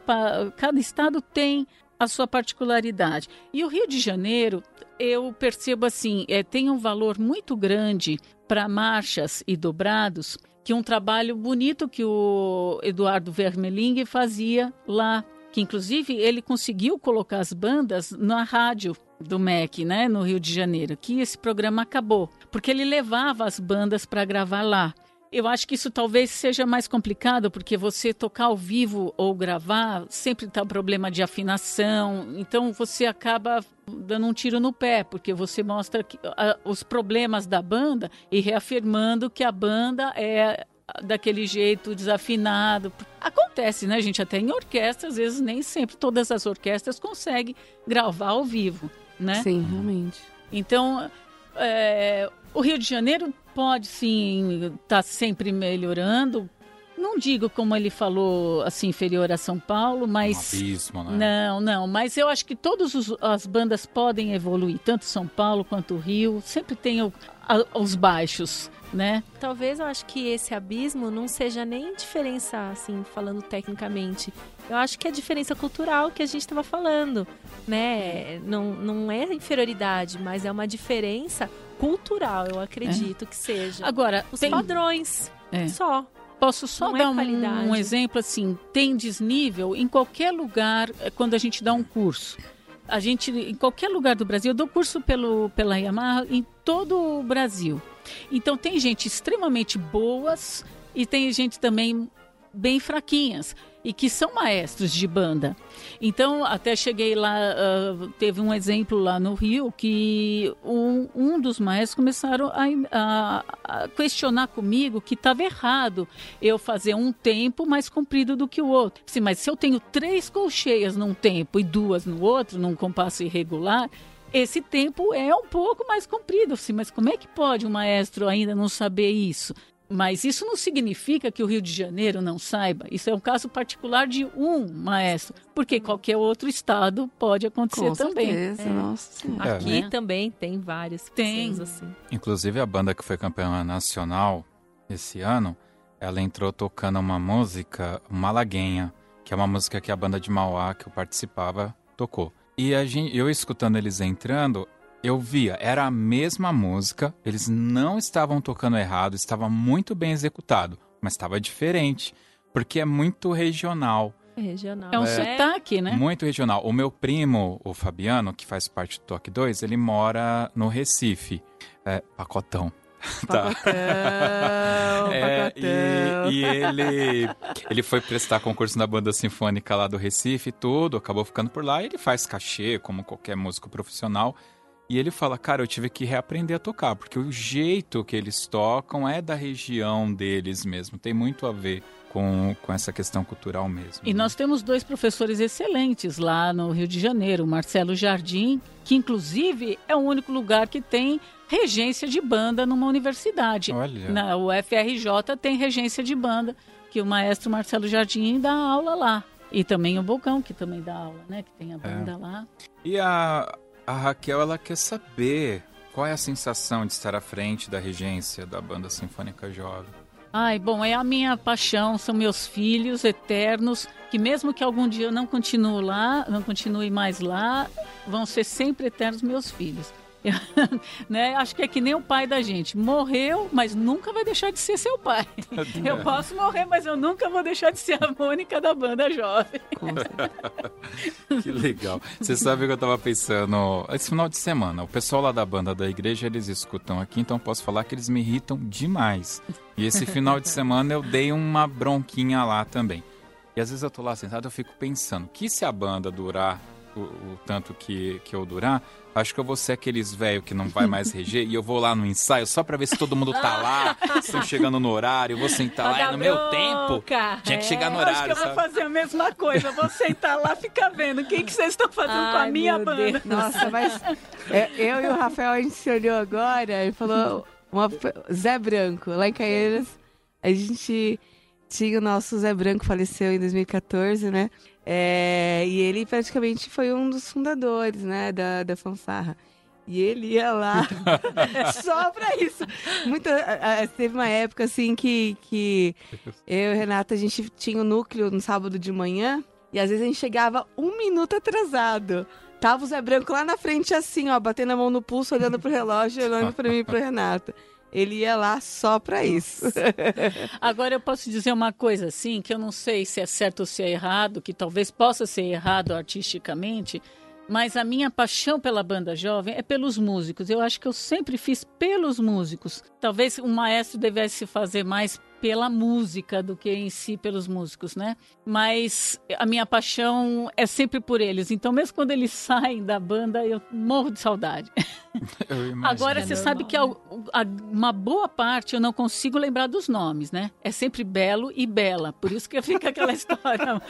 cada estado tem a sua particularidade. E o Rio de Janeiro, eu percebo assim, é, tem um valor muito grande para marchas e dobrados, que um trabalho bonito que o Eduardo Vermeling fazia lá, que inclusive ele conseguiu colocar as bandas na rádio do MEC, né, no Rio de Janeiro, que esse programa acabou, porque ele levava as bandas para gravar lá. Eu acho que isso talvez seja mais complicado, porque você tocar ao vivo ou gravar sempre está problema de afinação, então você acaba dando um tiro no pé, porque você mostra que, a, os problemas da banda e reafirmando que a banda é daquele jeito desafinado. Acontece, né, gente? Até em orquestra, às vezes nem sempre todas as orquestras conseguem gravar ao vivo, né?
Sim, realmente.
Então, é, o Rio de Janeiro pode sim estar tá sempre melhorando. Não digo como ele falou, assim, inferior a São Paulo, mas.
Um abismo, né?
Não, não. Mas eu acho que todas as bandas podem evoluir, tanto São Paulo quanto o Rio. Sempre tem o, a, os baixos, né?
Talvez eu acho que esse abismo não seja nem diferença, assim, falando tecnicamente. Eu acho que é a diferença cultural que a gente estava falando, né? Não, não é inferioridade, mas é uma diferença cultural, eu acredito é. que seja.
Agora,
os
tem...
padrões, é. só.
Posso só não é dar é um, um, exemplo assim? Tem desnível em qualquer lugar é, quando a gente dá um curso. A gente, em qualquer lugar do Brasil, eu dou curso pelo, pela Yamaha em todo o Brasil. Então tem gente extremamente boas e tem gente também bem fraquinhas e que são maestros de banda. Então, até cheguei lá, uh, teve um exemplo lá no Rio que um, um dos maestros começaram a, a, a questionar comigo que estava errado eu fazer um tempo mais comprido do que o outro. Sim, mas se eu tenho três colcheias num tempo e duas no outro, num compasso irregular, esse tempo é um pouco mais comprido. Sim, mas como é que pode um maestro ainda não saber isso? Mas isso não significa que o Rio de Janeiro não saiba. Isso é um caso particular de um maestro, porque qualquer outro estado pode acontecer
Com
também.
Certeza, é. Nossa
é, Aqui né? também tem várias
tem.
assim.
Inclusive a banda que foi campeã nacional esse ano, ela entrou tocando uma música malaguenha, que é uma música que a banda de Mauá que eu participava tocou. E a gente, eu escutando eles entrando, eu via, era a mesma música, eles não estavam tocando errado, estava muito bem executado, mas estava diferente, porque é muito regional.
É regional.
É um é, sotaque, né?
Muito regional. O meu primo, o Fabiano, que faz parte do Toque 2, ele mora no Recife. É, pacotão.
Tá. Pacotão, é,
e, e, ele, ele foi prestar concurso na banda sinfônica lá do Recife e tudo, acabou ficando por lá. E ele faz cachê, como qualquer músico profissional. E ele fala, cara, eu tive que reaprender a tocar, porque o jeito que eles tocam é da região deles mesmo, tem muito a ver com, com essa questão cultural mesmo.
E né? nós temos dois professores excelentes lá no Rio de Janeiro, o Marcelo Jardim, que inclusive é o único lugar que tem regência de banda numa universidade.
Olha.
Na UFRJ tem regência de banda, que o maestro Marcelo Jardim dá aula lá. E também o Bocão, que também dá aula, né? Que tem a banda é. lá.
E a, a Raquel ela quer saber qual é a sensação de estar à frente da regência da Banda Sinfônica Jovem.
Ai, bom, é a minha paixão, são meus filhos eternos, que mesmo que algum dia eu não continue lá, não continue mais lá, vão ser sempre eternos meus filhos. né? Acho que é que nem o pai da gente. Morreu, mas nunca vai deixar de ser seu pai. Eu posso morrer, mas eu nunca vou deixar de ser a Mônica da banda jovem.
que legal. Você sabe o que eu tava pensando? Esse final de semana, o pessoal lá da banda da igreja, eles escutam aqui, então posso falar que eles me irritam demais. E esse final de semana eu dei uma bronquinha lá também. E às vezes eu tô lá sentado, eu fico pensando, que se a banda durar o, o tanto que, que eu durar, acho que eu vou ser aqueles velho que não vai mais reger e eu vou lá no ensaio só pra ver se todo mundo tá lá, estão chegando no horário, eu vou sentar lá. E no meu tempo, tinha que chegar no horário.
Acho que eu
sabe?
vou fazer a mesma coisa, vou sentar lá ficar vendo o que, que vocês estão fazendo
Ai,
com a minha
meu
banda.
Deus. Nossa, mas é, eu e o Rafael, a gente se olhou agora e falou... Uma, Zé Branco, lá em Caieiras, a gente tinha o nosso Zé Branco, faleceu em 2014, né? É, e ele praticamente foi um dos fundadores, né, da, da fanfarra. E ele ia lá só pra isso. Muita, a- a- teve uma época assim que, que eu e Renata, a gente tinha o núcleo no sábado de manhã e às vezes a gente chegava um minuto atrasado. Tava o Zé Branco lá na frente assim, ó, batendo a mão no pulso, olhando pro relógio, olhando pra mim e pro Renato. Ele ia lá só pra isso.
Agora eu posso dizer uma coisa assim, que eu não sei se é certo ou se é errado, que talvez possa ser errado artisticamente, mas a minha paixão pela banda jovem é pelos músicos. Eu acho que eu sempre fiz pelos músicos. Talvez um maestro devesse fazer mais pela música do que em si pelos músicos, né? Mas a minha paixão é sempre por eles. Então, mesmo quando eles saem da banda, eu morro de saudade. Agora,
É
você
normal,
sabe que a- a- uma boa parte eu não consigo lembrar dos nomes, né? É sempre Belo e Bela, por isso que fica aquela história.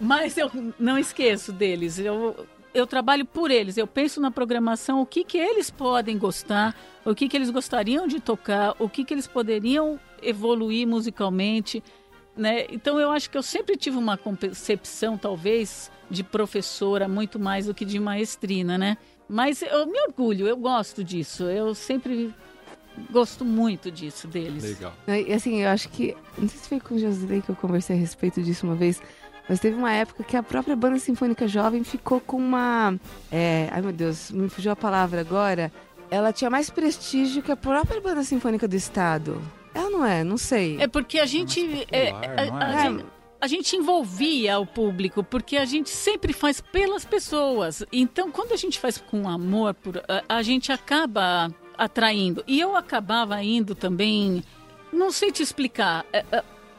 Mas eu não esqueço deles. Eu, eu trabalho por eles, eu penso na programação, o que, que eles podem gostar, o que, que eles gostariam de tocar, o que, que eles poderiam evoluir musicalmente. Né? Então eu acho que eu sempre tive uma concepção, talvez, de professora muito mais do que de maestrina, né? Mas eu me orgulho, eu gosto disso. Eu sempre gosto muito disso deles.
Legal.
E assim, eu acho que. Não sei se foi com o Josilei que eu conversei a respeito disso uma vez. Mas teve uma época que a própria banda sinfônica jovem ficou com uma. é, ai meu Deus, me fugiu a palavra agora. Ela tinha mais prestígio que a própria banda sinfônica do estado. Ela não é, não sei.
É porque a gente. é,
popular,
a-
não
a
é?
gente- a gente envolvia o público, porque a gente sempre faz pelas pessoas. Então, quando a gente faz com amor, por, a, a gente acaba atraindo. E eu acabava indo também. Não sei te explicar.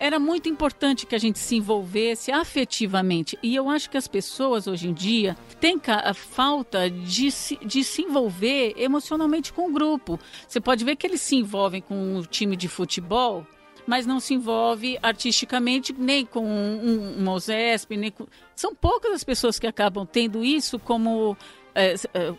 Era muito importante que a gente se envolvesse afetivamente. E eu acho que as pessoas hoje em dia têm a falta de se, de se envolver emocionalmente com o grupo. Você pode ver que eles se envolvem com o time de futebol, mas não se envolve artisticamente nem com um, um nem com... São poucas as pessoas que acabam tendo isso como, é,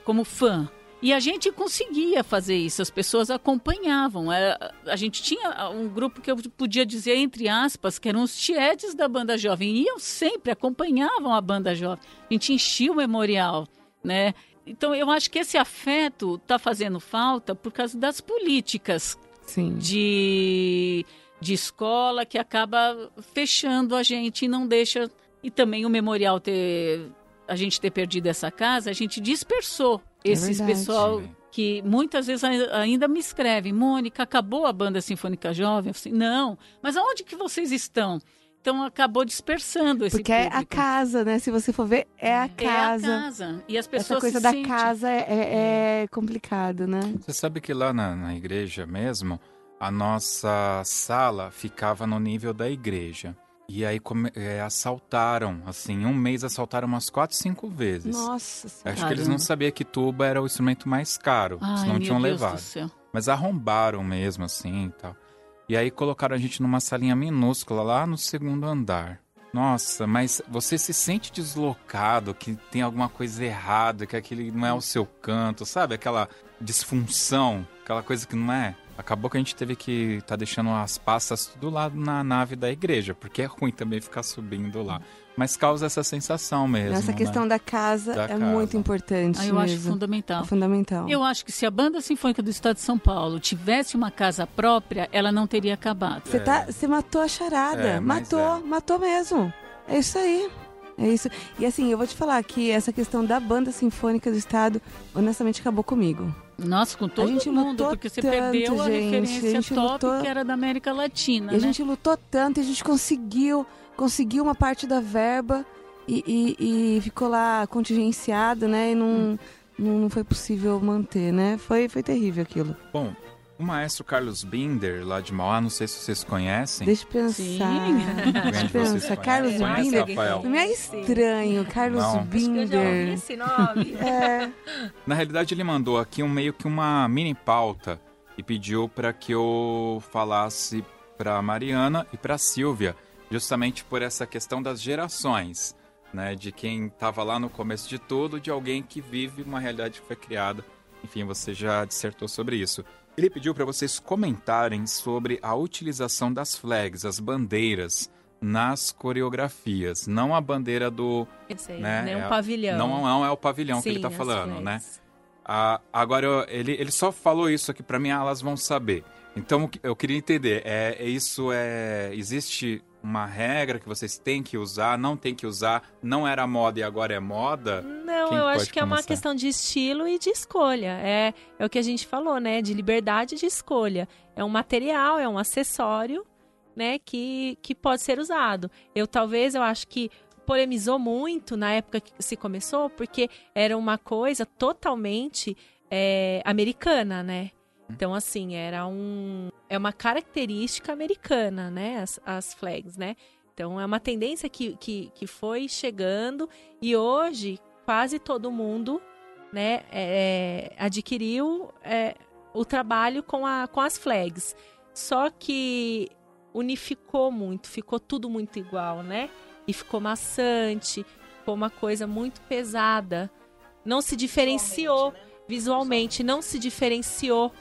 como fã. E a gente conseguia fazer isso, as pessoas acompanhavam. É, a gente tinha um grupo que eu podia dizer, entre aspas, que eram os tietes da banda jovem. E iam sempre, acompanhavam a banda jovem. A gente enchia o memorial, né? Então, eu acho que esse afeto está fazendo falta por causa das políticas
Sim.
de, de escola que acaba fechando a gente e não deixa. E também o memorial ter. A gente ter perdido essa casa, a gente dispersou esses
verdade.
pessoal que muitas vezes ai- ainda me escrevem, Mônica, acabou a banda sinfônica jovem? Eu falei, não, mas aonde que vocês estão? Então acabou dispersando esse
Porque é a
público.
casa, né? Se você for ver, é a
É
casa.
a casa. E as pessoas
Essa coisa
se
da
sentem-
casa é, é, é complicado, né?
Você sabe que lá na, na igreja mesmo, a nossa sala ficava no nível da igreja. E aí é, assaltaram, assim, em um mês assaltaram umas quatro, cinco vezes.
Nossa
Acho que eles
Caramba.
não sabiam que tuba era o instrumento mais caro,
Ai,
senão tinham
Deus
levado. Mas arrombaram mesmo, assim, e tal. E aí colocaram a gente numa salinha minúscula lá no segundo andar. Nossa, mas você se sente deslocado, que tem alguma coisa errada, que aquele não é o seu canto, sabe? Aquela disfunção, aquela coisa que não é. Acabou que a gente teve que tá deixando as passas tudo lá na nave da igreja, porque é ruim também ficar subindo lá. mas causa essa sensação mesmo.
Essa questão
né?
da casa
Da
é
casa.
muito importante.
Ah, eu acho
mesmo.
fundamental.
É fundamental.
Eu acho que se a Banda Sinfônica do Estado de São Paulo tivesse uma casa própria, ela não teria acabado.
Você tá, você matou a charada.
É,
matou,
é.
matou mesmo. É isso aí. É isso. E assim, eu vou te falar que essa questão da banda sinfônica do estado, honestamente, acabou comigo.
Nossa, com todo
gente
mundo,
lutou
porque você
tanto,
perdeu a
gente,
referência
a gente
top
lutou-
que era da América Latina,
E a
né?
gente lutou tanto, e a gente conseguiu, conseguiu uma parte da verba e, e- e ficou lá contingenciado, né? E não, não, não foi possível manter, né? Foi, foi terrível aquilo.
Bom, o maestro Carlos Binder, lá de Mauá, não sei se vocês conhecem.
Deixa eu pensar. Deixa eu pensar. Carlos
Conhece,
Binder.
Rafael?
Não é estranho, Carlos
Não.
Acho que eu já ouvi
Binder.
esse nome.
É.
Na realidade, ele mandou aqui um meio que uma mini pauta e pediu para que eu falasse para Mariana e para Silvia, justamente por essa questão das gerações, né, de quem estava lá no começo de tudo, de alguém que vive uma realidade que foi criada. Enfim, você já dissertou sobre isso. Ele pediu para vocês comentarem sobre a utilização das flags, as bandeiras nas coreografias, não a bandeira do
Eu sei,
Né,
né? Um
é-
pavilhão.
não, não é o pavilhão que ele
Sim,
tá
as
falando, né?
flags.
Ah, agora, eu- ele, ele só falou isso aqui pra mim, ah, elas vão saber. Então, eu queria entender, é, é isso é... Existe uma regra que vocês têm que usar, não tem que usar, não era moda e agora é moda?
Não,
Quem
eu acho que é uma
começar?
questão de estilo e de escolha. É, é o que a gente falou, né? De liberdade de escolha. É um material, é um acessório, né? Que, que pode ser usado. Eu talvez, eu acho que polemizou muito na época que se começou, porque era uma coisa totalmente é, americana, né? Então, assim, era um. É uma característica americana, né? As, as flags, né? Então, é uma tendência que, que, que foi chegando e hoje quase todo mundo né, é, adquiriu é, o trabalho com, a, com as flags. Só que unificou muito, ficou tudo muito igual, né? E ficou maçante, ficou uma coisa muito pesada. Não se diferenciou visualmente, não se diferenciou,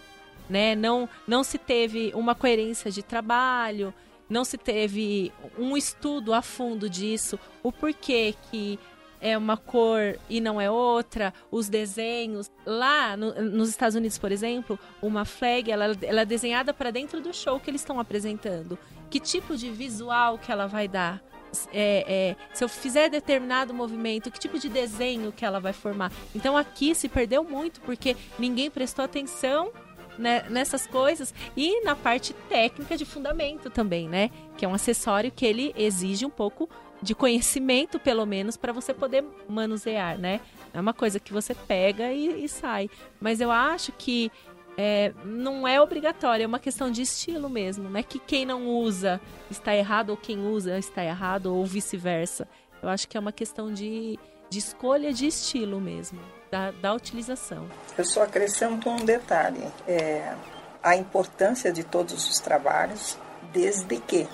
né? Não, não se teve uma coerência de trabalho, não se teve um estudo a fundo disso, o porquê que é uma cor e não é outra, os desenhos. Lá no- nos Estados Unidos, por exemplo, uma flag ela, ela é desenhada para dentro do show que eles estão apresentando. Que tipo de visual que ela vai dar? É, é, se eu fizer determinado movimento, que tipo de desenho que ela vai formar? Então aqui se perdeu muito porque ninguém prestou atenção né, nessas coisas e na parte técnica de fundamento também, né? Que é um acessório que ele exige um pouco de conhecimento, pelo menos, para você poder manusear, né? É uma coisa que você pega e, e sai. Mas eu acho que é, não é obrigatório, é uma questão de estilo mesmo, né? Que quem não usa está errado ou quem usa está errado ou vice-versa. Eu acho que é uma questão de, de escolha de estilo mesmo, da, da utilização.
Eu só acrescento um detalhe: é, a importância de todos os trabalhos, desde que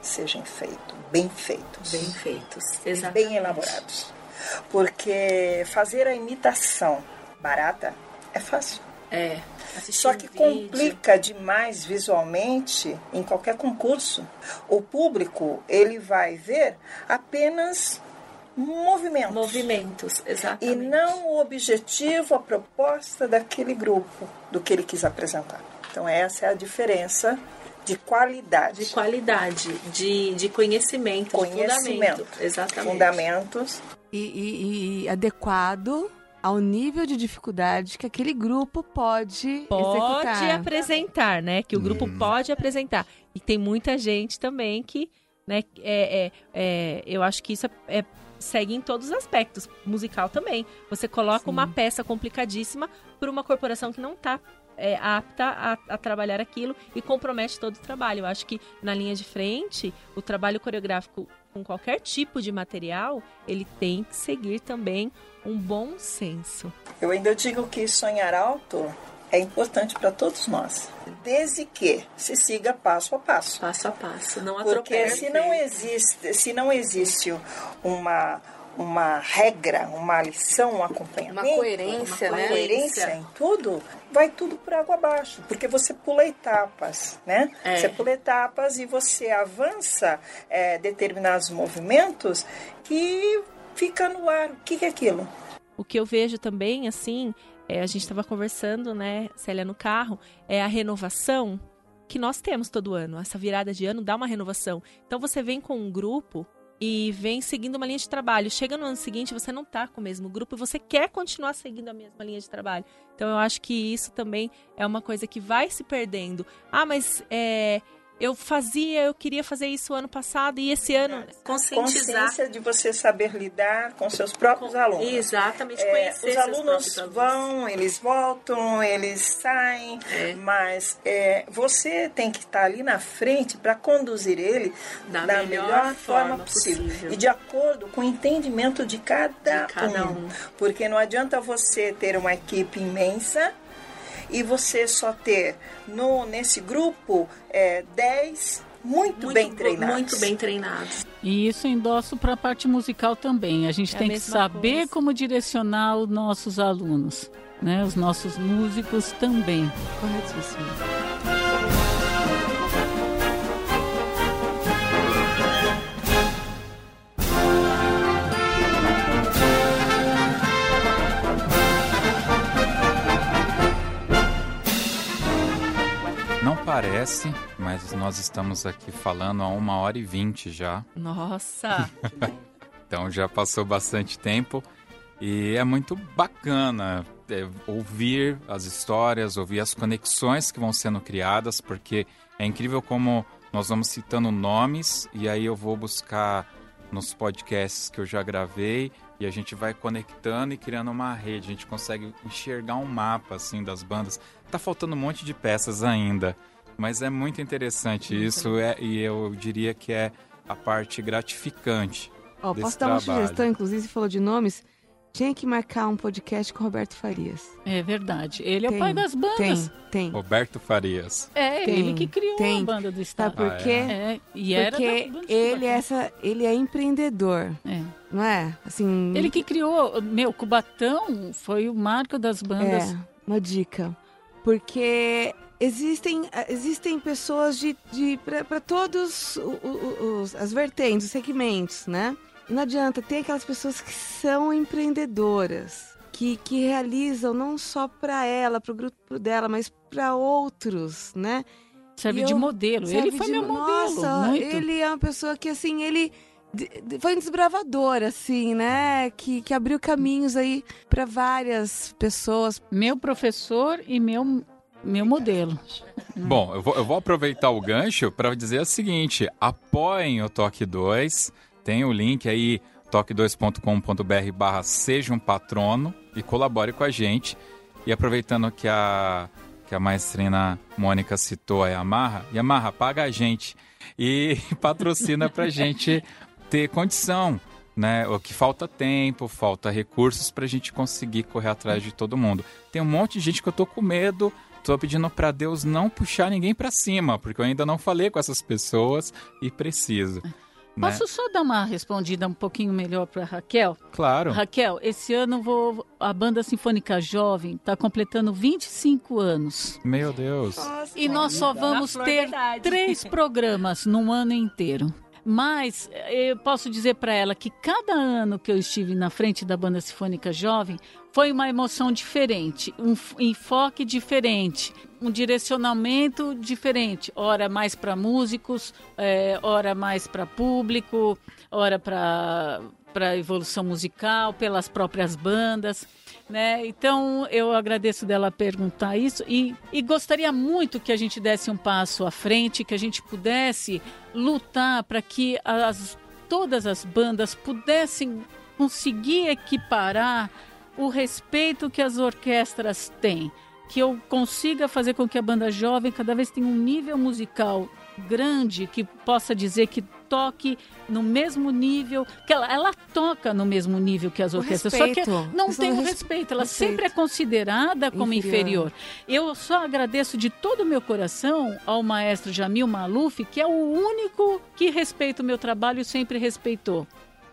sejam feitos, bem feitos,
Bem feitos,
e bem elaborados. Porque fazer a imitação barata é fácil.
É.
Só que complica demais visualmente em qualquer concurso. O público ele vai ver apenas movimentos.
Movimentos,
E
exatamente.
não o objetivo, a proposta daquele grupo, do que ele quis apresentar. Então, essa é a diferença de qualidade.
De qualidade, de, de conhecimento, de
Conhecimento.
fundamento. Exatamente.
Fundamentos.
E, e- e adequado ao nível de dificuldade que aquele grupo pode,
Pode
executar.
apresentar, né? Que o grupo pode apresentar. E tem muita gente também que, né? É, é, é, eu acho que isso é, é- segue em todos os aspectos. Musical também. Você coloca uma peça complicadíssima por uma corporação que não está apta a, a trabalhar aquilo e compromete todo o trabalho. Eu acho que na linha de frente, o trabalho coreográfico com qualquer tipo de material, ele tem que seguir também um bom senso.
Eu ainda digo que sonhar alto é importante para todos nós, desde que se siga passo a passo.
Passo a passo, não
Porque se não existe, se não existe uma uma regra, uma lição, um acompanhamento,
uma coerência,
uma
né?
coerência em tudo, vai tudo por água abaixo, porque você pula etapas, né?
É.
Você pula etapas e você avança é, determinados movimentos que fica no ar. O que, que é aquilo?
O que eu vejo também, assim, é, a gente estava conversando, né, Célia, no carro, é a renovação que nós temos todo ano. Essa virada de ano dá uma renovação. Então você vem com um grupo e vem seguindo uma linha de trabalho. Chega no ano seguinte, você não está com o mesmo grupo e você quer continuar seguindo a mesma linha de trabalho. Então eu acho que isso também é uma coisa que vai se perdendo. Ah, mas é, eu fazia, eu queria fazer isso ano passado e esse ano conscientizar.
Consciência de você saber lidar com seus próprios alunos.
Exatamente,
É,
conhecer
os
seus
alunos
alunos.
vão, eles voltam, eles saem,
É.
mas é, você tem que estar ali na frente para conduzir ele
Da
da,
melhor
melhor, forma, possível.
possível.
e de acordo com o entendimento de cada,
De cada um.
Porque não adianta você ter uma equipe imensa e você só ter no, nesse grupo é, 10 muito, bem
bo-
treinados.
Muito bem treinados.
E isso endosso para a parte musical também. A gente
É a
tem que
mesma
saber
coisa.
como direcionar os nossos alunos, né? Os nossos músicos também.
Corretíssimo.
Parece, mas nós estamos aqui falando há uma hora e vinte já.
Nossa!
Então já passou bastante tempo e é muito bacana é, ouvir as histórias, ouvir as conexões que vão sendo criadas, porque é incrível como nós vamos citando nomes e aí eu vou buscar nos podcasts que eu já gravei e a gente vai conectando e criando uma rede. A gente consegue enxergar um mapa assim das bandas. Tá faltando um monte de peças ainda, mas é muito interessante isso é, e eu diria que é a parte gratificante.
Ó,
desse
posso dar uma
trabalho.
sugestão, inclusive, você falou de nomes? Tinha que marcar um podcast com o Roberto Farias.
É verdade. Ele é
Tem,
o pai das bandas.
Tem, tem.
Roberto Farias.
É,
Tem,
ele que criou
tem.
a banda do
Sabe
estado.
por
Ah,
quê?
É, e era
Porque
da
ele é, essa, ele é empreendedor,
É.
não é? Assim,
Ele que criou, meu, Cubatão foi o marco das bandas.
É, uma dica. Porque existem, existem pessoas de, de para todos os, as vertentes, os segmentos, né? Não adianta, tem aquelas pessoas que são empreendedoras, que, que realizam não só para ela, para o grupo dela, mas para outros, né?
Serve
E
de
eu-
modelo.
Serve
Ele foi
de-
meu modelo.
Nossa,
muito.
ele é uma pessoa que, assim, ele foi um desbravador, assim, né? Que, que abriu caminhos aí para várias pessoas.
Meu professor e meu, meu modelo.
Bom, eu vou, eu vou aproveitar o gancho para dizer o seguinte: apoiem o Toque 2. Tem o link aí, toque2.com.br barra seja um patrono e colabore com a gente. E aproveitando que a, que a maestrina Mônica citou a Yamaha, Yamaha, paga a gente e patrocina pra gente ter condição, né? O que falta tempo, falta recursos pra gente conseguir correr atrás de todo mundo. Tem um monte de gente que eu tô com medo, tô pedindo pra Deus não puxar ninguém pra cima, porque eu ainda não falei com essas pessoas e preciso. Né?
Posso só dar uma respondida um pouquinho melhor para Raquel?
Claro.
Raquel, esse ano vou, a Banda Sinfônica Jovem está completando 25 anos.
Meu Deus.
E nós só vamos ter três programas num ano inteiro. Mas eh, eu posso dizer para ela que cada ano que eu estive na frente da Banda Sinfônica Jovem foi uma emoção diferente, um enfoque diferente, um direcionamento diferente. Ora mais para músicos, eh, ora mais para público, ora para para evolução musical, pelas próprias bandas. Né? Então eu agradeço dela perguntar isso e, e gostaria muito que a gente desse um passo à frente, que a gente pudesse lutar para que as, todas as bandas pudessem conseguir equiparar o respeito que as orquestras têm, que eu consiga fazer com que a banda jovem cada vez tenha um nível musical grande que possa dizer que toque no mesmo nível, que ela, ela toca no mesmo nível que as
O
orquestras, só que não
Questão
tem o
res-
respeito, ela
respeito.
sempre é considerada como
Inferior.
inferior. Eu só agradeço de todo o meu coração ao maestro Jamil Maluf, que é o único que respeita o meu trabalho e sempre respeitou.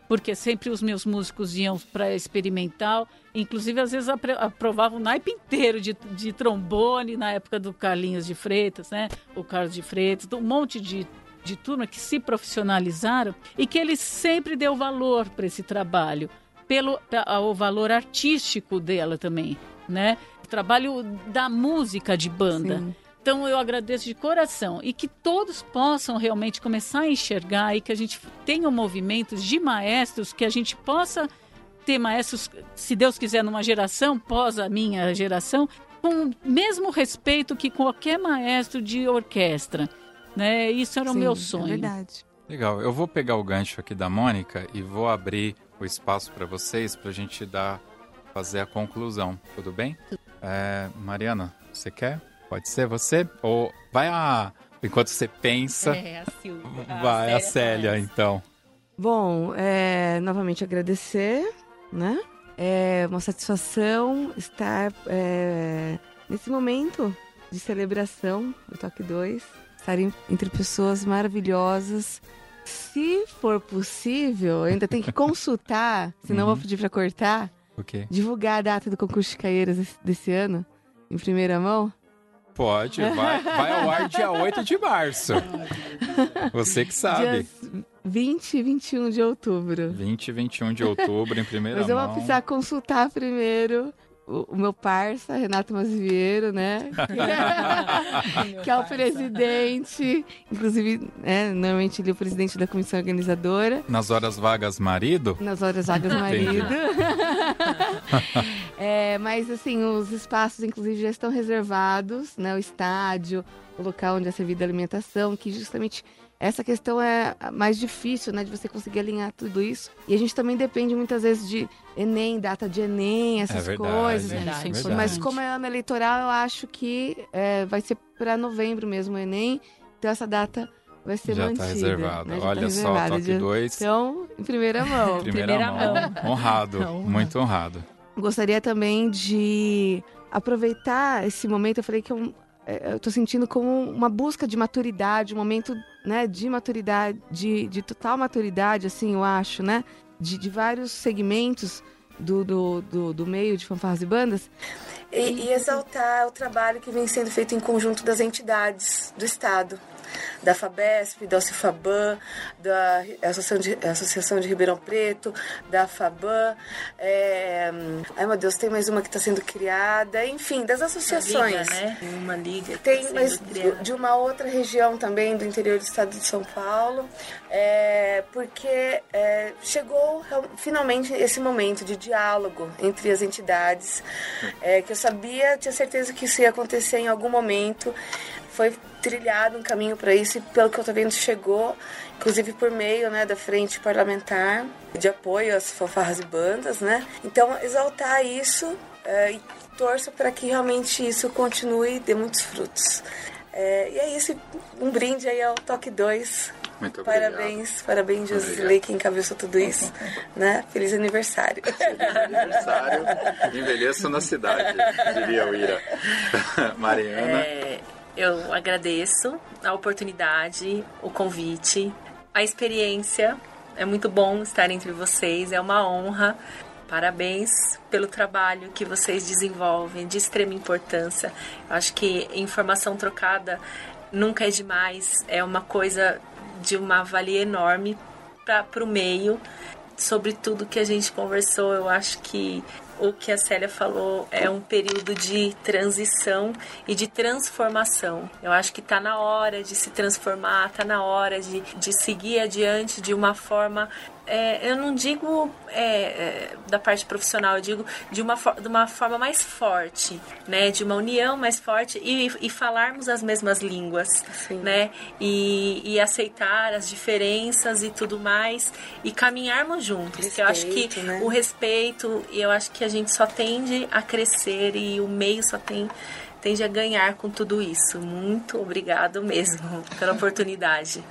porque sempre os meus músicos iam para experimental, inclusive às vezes aprovavam o naipe inteiro de, de trombone na época do Carlinhos de Freitas, né? O Carlos de Freitas, um monte de de turma que se profissionalizaram e que ele sempre deu valor para esse trabalho, pelo o valor artístico dela também, né? O trabalho da música de banda. Sim. Então eu agradeço de coração e que todos possam realmente começar a enxergar e que a gente tenha movimentos de maestros, que a gente possa ter maestros, se Deus quiser, numa geração pós a minha geração, com o mesmo respeito que qualquer maestro de orquestra. Né? Isso era Sim, o meu é sonho. É
verdade.
Legal. Eu vou pegar o gancho aqui da Mônica e vou abrir o espaço para vocês para a gente dar fazer a conclusão. Tudo bem? É, Mariana, você quer? Pode ser você? Ou vai a. Enquanto você pensa.
É, a Silvia.
vai a Célia, então.
Bom, é, novamente agradecer, né? É uma satisfação estar é, nesse momento de celebração do Toque 2, estar entre pessoas maravilhosas. Se for possível, ainda tem que consultar, senão uhum. vou pedir para cortar.
Okay.
Divulgar a data do concurso de Caieiras desse ano, em primeira mão.
Pode, vai, vai ao ar dia 8 de março. Você que sabe. Dias
20 e 21 de outubro.
20 e 21 de outubro, em primeira
Mas
mão.
Mas eu vou precisar consultar primeiro o, meu parça, Renato Maziviero, né? que é o presidente, inclusive, né, normalmente ele é o presidente da comissão organizadora.
Nas horas vagas, marido?
Nas horas vagas, marido. é, mas, assim, os espaços, inclusive, já estão reservados, né? O estádio, o local onde é servida a alimentação, que justamente essa questão é mais difícil, né, de você conseguir alinhar tudo isso. E a gente também depende muitas vezes de Enem, data de Enem, essas é verdade, coisas. É verdade. Mas como é ano eleitoral, eu acho que é, vai ser para novembro mesmo o Enem. Então essa data vai ser
já
tá mantida.
Tá reservado. Né? Olha tá só, toque 2.
Então, em primeira mão.
primeira, primeira mão. mão. Honrado, muito honrado.
Gostaria também de aproveitar esse momento. Eu falei que eu é, eu estou sentindo como uma busca de maturidade, um momento né, de maturidade, de, de total maturidade, assim, eu acho, né? De, de vários segmentos do, do, do, do meio de fanfarras e bandas.
E, e exaltar o trabalho que vem sendo feito em conjunto das entidades do Estado da FABESP, da Alcifaban, da Associação de, Associação de Ribeirão Preto, da FABAN. É... Ai, meu Deus, tem mais uma que está sendo criada. Enfim, das associações.
Uma liga, né? Uma liga.
Tem, tá mas de uma outra região também do interior do estado de São Paulo. É... Porque é... chegou finalmente esse momento de diálogo entre as entidades, é, que eu sabia, tinha certeza que isso ia acontecer em algum momento foi trilhado um caminho para isso e pelo que eu estou vendo chegou, inclusive por meio né, da frente parlamentar de apoio às fanfarras e bandas, né? Então exaltar isso é, e torço para que realmente isso continue e dê muitos frutos. É, e é isso, um brinde aí ao Toque 2.
Muito
parabéns, parabéns, Josilei, que encabeçou tudo isso. né? Feliz aniversário.
Feliz aniversário. Envelheço na cidade, diria o Ira. Mariana.
É, eu agradeço a oportunidade, o convite, a experiência. É muito bom estar entre vocês, é uma honra. Parabéns pelo trabalho que vocês desenvolvem, de extrema importância. Acho que informação trocada nunca é demais, é uma coisa de uma valia enorme para o meio. Sobre tudo que a gente conversou, eu acho que o que a Célia falou é um período de transição e de transformação. Eu acho que está na hora de se transformar, está na hora de, de seguir adiante de uma forma é, eu não digo é, é, da parte profissional, eu digo de uma, de uma forma mais forte, né? De uma união mais forte e, e falarmos as mesmas línguas, Sim. né? E, e, aceitar as diferenças e tudo mais e caminharmos juntos. Respeito, eu acho que né? o respeito, e eu acho que a gente só tende a crescer e o meio só tem tende a ganhar com tudo isso. Muito obrigado mesmo pela oportunidade.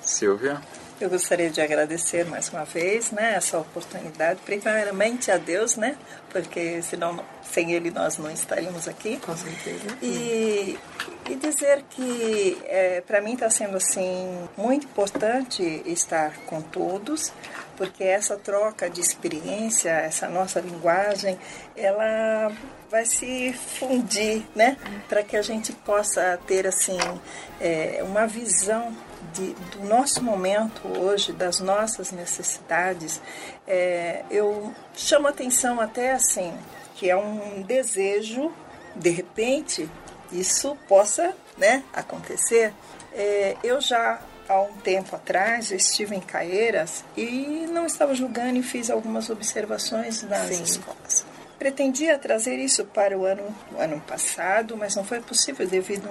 Silvia?
Eu gostaria de agradecer mais uma vez, né, essa oportunidade, primeiramente a Deus, né, porque senão sem Ele nós não estaríamos aqui.
Com certeza.
E, e dizer que é, para mim está sendo assim muito importante estar com todos, porque essa troca de experiência, essa nossa linguagem, ela vai se fundir, né? Para que a gente possa ter assim é, uma visão de, do nosso momento hoje, das nossas necessidades. É, eu chamo atenção até assim que é um desejo, de repente, isso possa, né, acontecer. É, eu já há um tempo atrás, estive em Caeiras e não estava julgando e fiz algumas observações nas Sim. escolas. Pretendia trazer isso para o ano, o ano passado, mas não foi possível devido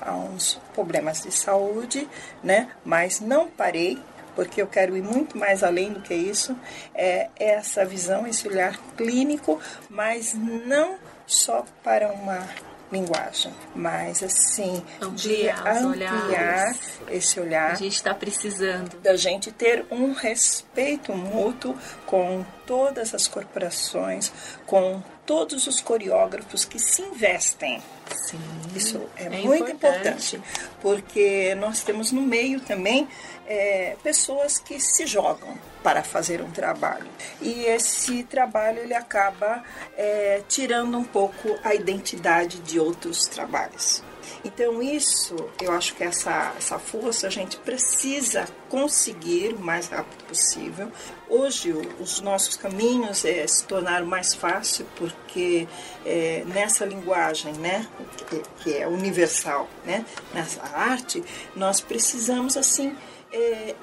a uns problemas de saúde, né? Mas não parei, porque eu quero ir muito mais além do que isso. É essa visão, esse olhar clínico, mas não só para uma linguagem, mas assim
ampliar,
de ampliar esse olhar.
A gente está precisando
da gente ter um respeito mútuo com todas as corporações, com todos os coreógrafos que se investem.
Sim,
Isso é, é muito importante. importante, porque nós temos no meio também é, pessoas que se jogam para fazer um trabalho. E esse trabalho ele acaba é, tirando um pouco a identidade de outros trabalhos. Então isso, eu acho que essa, essa força a gente precisa conseguir o mais rápido possível. Hoje os nossos caminhos é, se tornaram mais fácil porque é, nessa linguagem, né, que, que, é universal, né, nessa arte, nós precisamos assim é,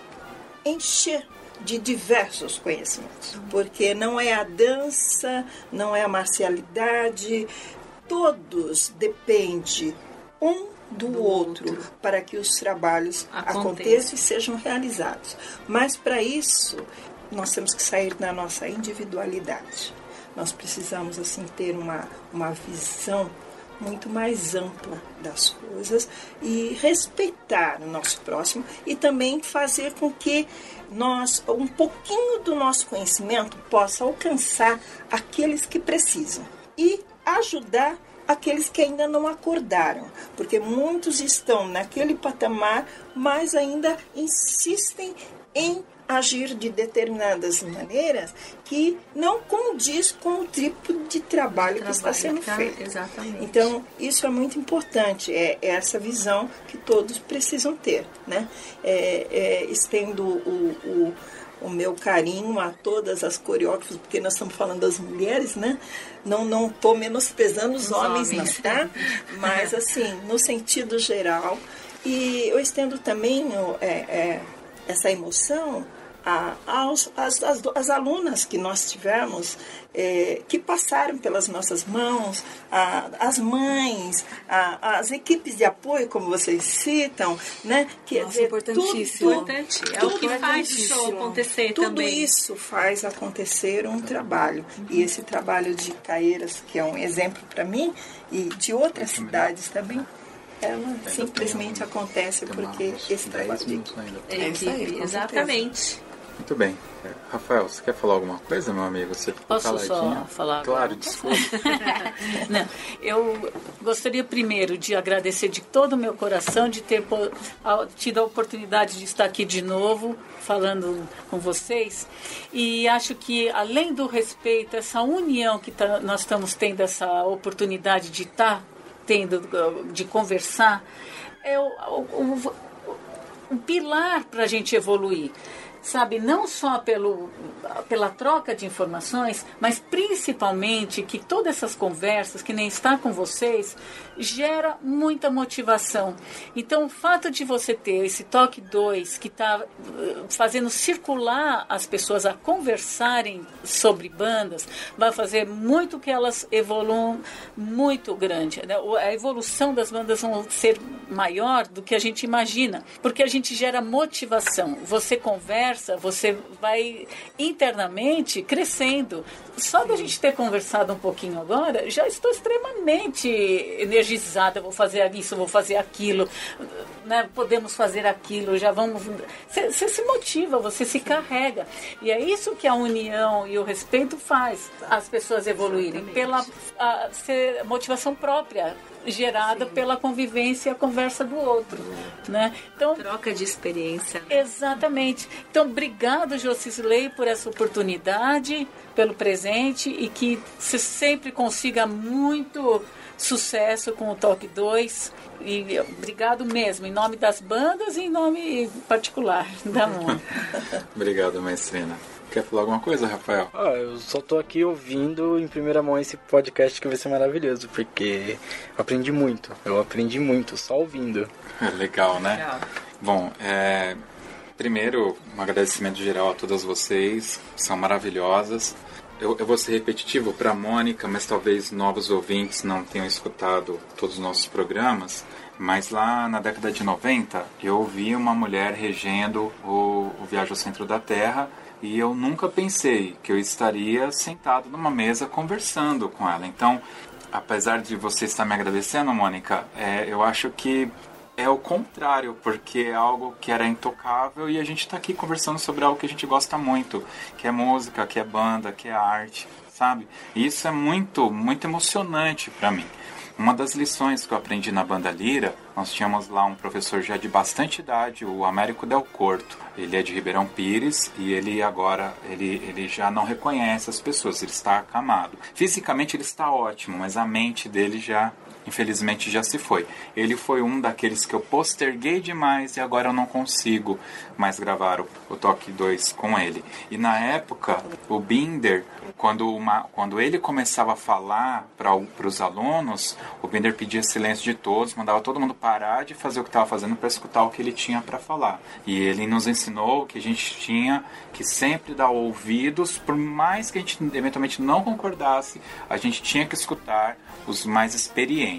encher de diversos conhecimentos, porque não é a dança, não é a marcialidade, todos dependem um do, do outro, outro, para que os trabalhos Aconteça. aconteçam e sejam realizados. Mas para isso, nós temos que sair da nossa individualidade. Nós precisamos assim ter uma, uma visão muito mais ampla das coisas e respeitar o nosso próximo e também fazer com que nós um pouquinho do nosso conhecimento possa alcançar aqueles que precisam e ajudar aqueles que ainda não acordaram, porque muitos estão naquele patamar, mas ainda insistem em agir de determinadas maneiras que não condiz com o tipo de trabalho, trabalho que está sendo tá, feito.
Exatamente.
Então, isso é muito importante, é, é essa visão que todos precisam ter. Né? É, é, estendo o, o o meu carinho a todas as coreógrafas, porque nós estamos falando das mulheres, né? Não não estou menosprezando os, os homens, homens, não, tá? Mas assim, no sentido geral. E eu estendo também é, é, essa emoção a, aos, as, as, as, alunas que nós tivemos, é, que passaram pelas nossas mãos, a, as mães, a, as equipes de apoio, como vocês citam, né?
Que Nossa, é importantíssimo. Tudo, Importante. É o que faz o show acontecer
tudo
também.
Tudo isso faz acontecer um trabalho. Uhum. E esse trabalho de Caeiras, que é um exemplo para mim, e de outras cidades também, ela simplesmente acontece porque esse trabalho de equipe.
É isso aí, exatamente.
Muito bem. É, Rafael, você quer falar alguma coisa, meu amigo? Você
Posso caladinho? só falar?
Claro, desculpa.
Não, eu gostaria primeiro de agradecer de todo o meu coração de ter tido a oportunidade de estar aqui de novo falando com vocês e acho que além do respeito, essa união que tá, nós estamos tendo, essa oportunidade de estar tendo, de conversar, é o, o, o, o pilar para a gente evoluir sabe, não só pelo, pela troca de informações, mas principalmente que todas essas conversas, que nem está com vocês, gera muita motivação. Então, o fato de você ter esse toque 2 que está eh, fazendo circular as pessoas a conversarem sobre bandas, vai fazer muito que elas evoluam muito grande. Né? A evolução das bandas vão ser maior do que a gente imagina, porque a gente gera motivação. Você conversa, você vai internamente crescendo. Só da gente ter conversado um pouquinho agora, já estou extremamente energizada. Vou fazer isso, vou fazer aquilo, né? podemos fazer aquilo, já vamos. Você se motiva, você se carrega. E é isso que a união e o respeito faz as pessoas evoluírem, Exatamente. pela a, ser, motivação própria gerada Sim. pela convivência e a conversa do outro, né?
Então troca de experiência.
Né? Exatamente. Então, obrigado, Josisley, por essa oportunidade, pelo presente e que você sempre consiga muito sucesso com o Toque 2. E obrigado mesmo, em nome das bandas e em nome particular da MON.
obrigado, maestrina. Quer falar alguma coisa, Rafael?
Ah, eu só tô aqui ouvindo em primeira mão esse podcast que vai ser maravilhoso, porque eu aprendi muito. Eu aprendi muito só ouvindo.
É legal, né? Legal. Bom, é, primeiro, um agradecimento geral a todas vocês, são maravilhosas. Eu, eu vou ser repetitivo para a Mônica, mas talvez novos ouvintes não tenham escutado todos os nossos programas. Mas lá na década de 90, eu vi uma mulher regendo o, o Viagem ao Centro da Terra e eu nunca pensei que eu estaria sentado numa mesa conversando com ela. Então, apesar de você estar me agradecendo, Mônica, é, eu acho que é o contrário, porque é algo que era intocável e a gente está aqui conversando sobre algo que a gente gosta muito, que é música, que é banda, que é arte, sabe? E isso é muito, muito emocionante para mim. Uma das lições que eu aprendi na banda Lira, nós tínhamos lá um professor já de bastante idade, o Américo Del Corto. Ele é de Ribeirão Pires e ele agora ele, ele já não reconhece as pessoas, ele está acamado. Fisicamente ele está ótimo, mas a mente dele já infelizmente já se foi. Ele foi um daqueles que eu posterguei demais e agora eu não consigo mais gravar o, o Toque 2 com ele. E na época, o Binder, quando, uma, quando ele começava a falar para os alunos, o Binder pedia silêncio de todos, mandava todo mundo parar de fazer o que estava fazendo para escutar o que ele tinha para falar. E ele nos ensinou que a gente tinha que sempre dar ouvidos, por mais que a gente eventualmente não concordasse, a gente tinha que escutar os mais experientes.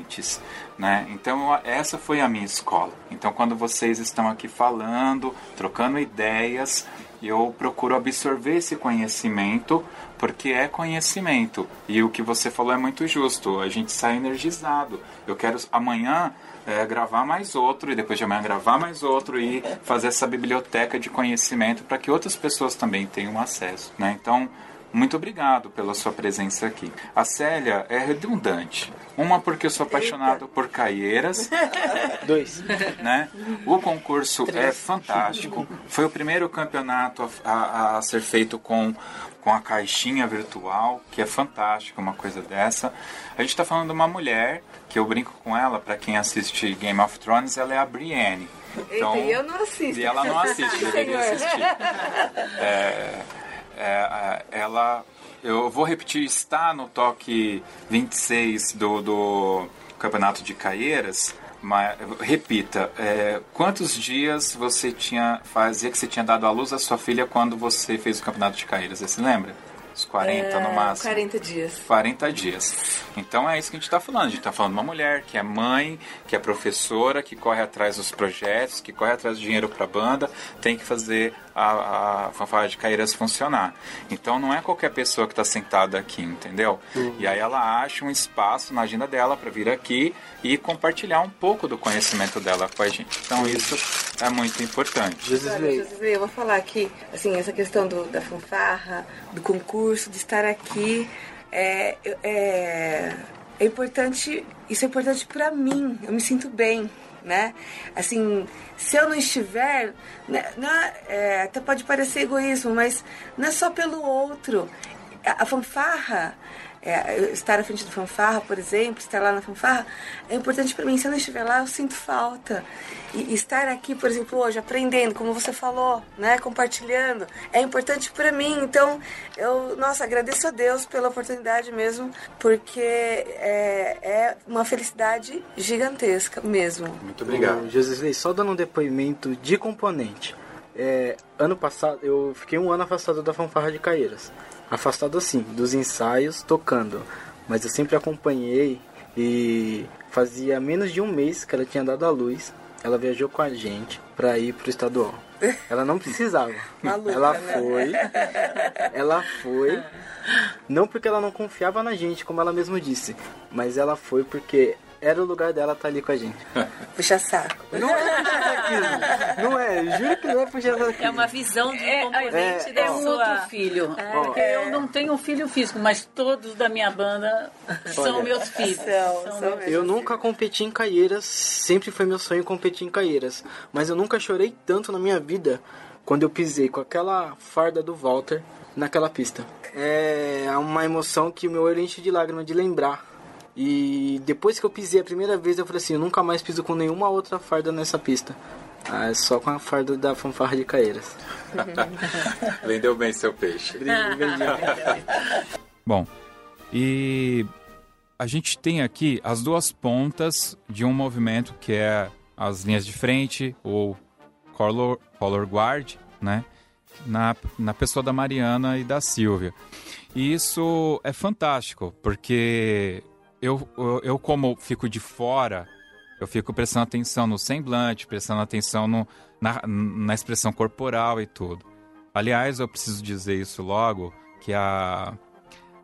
Né? Então, essa foi a minha escola. Então, quando vocês estão aqui falando, trocando ideias, eu procuro absorver esse conhecimento, porque é conhecimento. E o que você falou é muito justo. A gente sai energizado. Eu quero amanhã é, gravar mais outro, e depois de amanhã gravar mais outro, e fazer essa biblioteca de conhecimento para que outras pessoas também tenham acesso. Né? Então, muito obrigado pela sua presença aqui. A Célia é redundante. Uma porque eu sou apaixonado Eita. por caieiras.
Dois.
Né? O concurso Três. é fantástico. Foi o primeiro campeonato a, a, a, ser feito com, com a caixinha virtual, que é fantástico uma coisa dessa. A gente está falando de uma mulher que eu brinco com ela, para quem assiste Game of Thrones, ela é a Brienne.
Então, Eita, e eu não assisto.
E ela não assiste, deveria assistir. É, é, é, ela, eu vou repetir, está no toque 26 do, do Campeonato de Caieiras, mas repita, é, quantos dias você tinha fazia que você tinha dado à luz à sua filha quando você fez o Campeonato de Caieiras? Você se lembra? Uns 40 é, no máximo.
40 dias.
40 dias. Então é isso que a gente está falando. A gente está falando de uma mulher que é mãe, que é professora, que corre atrás dos projetos, que corre atrás de dinheiro para a banda, tem que fazer a, a fanfarra de Caíras funcionar. Então não é qualquer pessoa que está sentada aqui, entendeu? Uhum. E aí ela acha um espaço na agenda dela para vir aqui e compartilhar um pouco do conhecimento dela com a gente. Então isso é muito importante.
Olha, eu vou falar aqui, assim, essa questão do, da fanfarra, do concurso, de estar aqui, é, é, é importante, isso é importante para mim, eu me sinto bem, né? Assim, se eu não estiver, né, é, é, até pode parecer egoísmo, mas não é só pelo outro. A, a fanfarra, é, estar à frente do fanfarra, por exemplo, estar lá na fanfarra, é importante para mim. Se eu não estiver lá, eu sinto falta. E, estar aqui, por exemplo, hoje, aprendendo, como você falou, né, compartilhando, é importante para mim. Então, eu, nossa, agradeço a Deus pela oportunidade mesmo, porque é, é uma felicidade gigantesca mesmo.
Muito obrigado.
Jesus, só dando um depoimento de componente. É, ano passado, eu fiquei um ano afastado da fanfarra de Caeiras afastado assim dos ensaios tocando, mas eu sempre acompanhei e fazia menos de um mês que ela tinha dado a luz. Ela viajou com a gente para ir pro estadual. Ela não precisava. Maluca, ela né? foi. Ela foi. Não porque ela não confiava na gente, como ela mesma disse, mas ela foi porque
era o lugar dela estar ali com a gente.
Puxa saco.
Não é puxa saquismo. Não é, juro que não é puxa saquismo.
É uma visão de um componente
é,
da
É um
sua...
outro filho.
Ó.
Porque eu não tenho um filho físico, mas todos da minha banda são
Olha.
meus filhos.
São,
São
são
meus.
Eu nunca competi em Caieiras, sempre foi meu sonho competir em Caieiras. Mas eu nunca chorei tanto na minha vida quando eu pisei com aquela farda do Walter naquela pista. É uma emoção que o meu olho enche de lágrimas de lembrar. E depois que eu pisei a primeira vez, eu falei assim: eu nunca mais piso com nenhuma outra farda nessa pista. Ah, é só com a farda da fanfarra de Caieiras.
Vendeu bem seu peixe. Bom, e a gente tem aqui as duas pontas de um movimento que é as linhas de frente, ou color, color guard, né? Na, na pessoa da Mariana e da Silvia. E isso é fantástico, porque eu, eu, eu como fico de fora, eu fico prestando atenção no semblante, prestando atenção no, na, na expressão corporal e tudo. Aliás, eu preciso dizer isso logo, que a,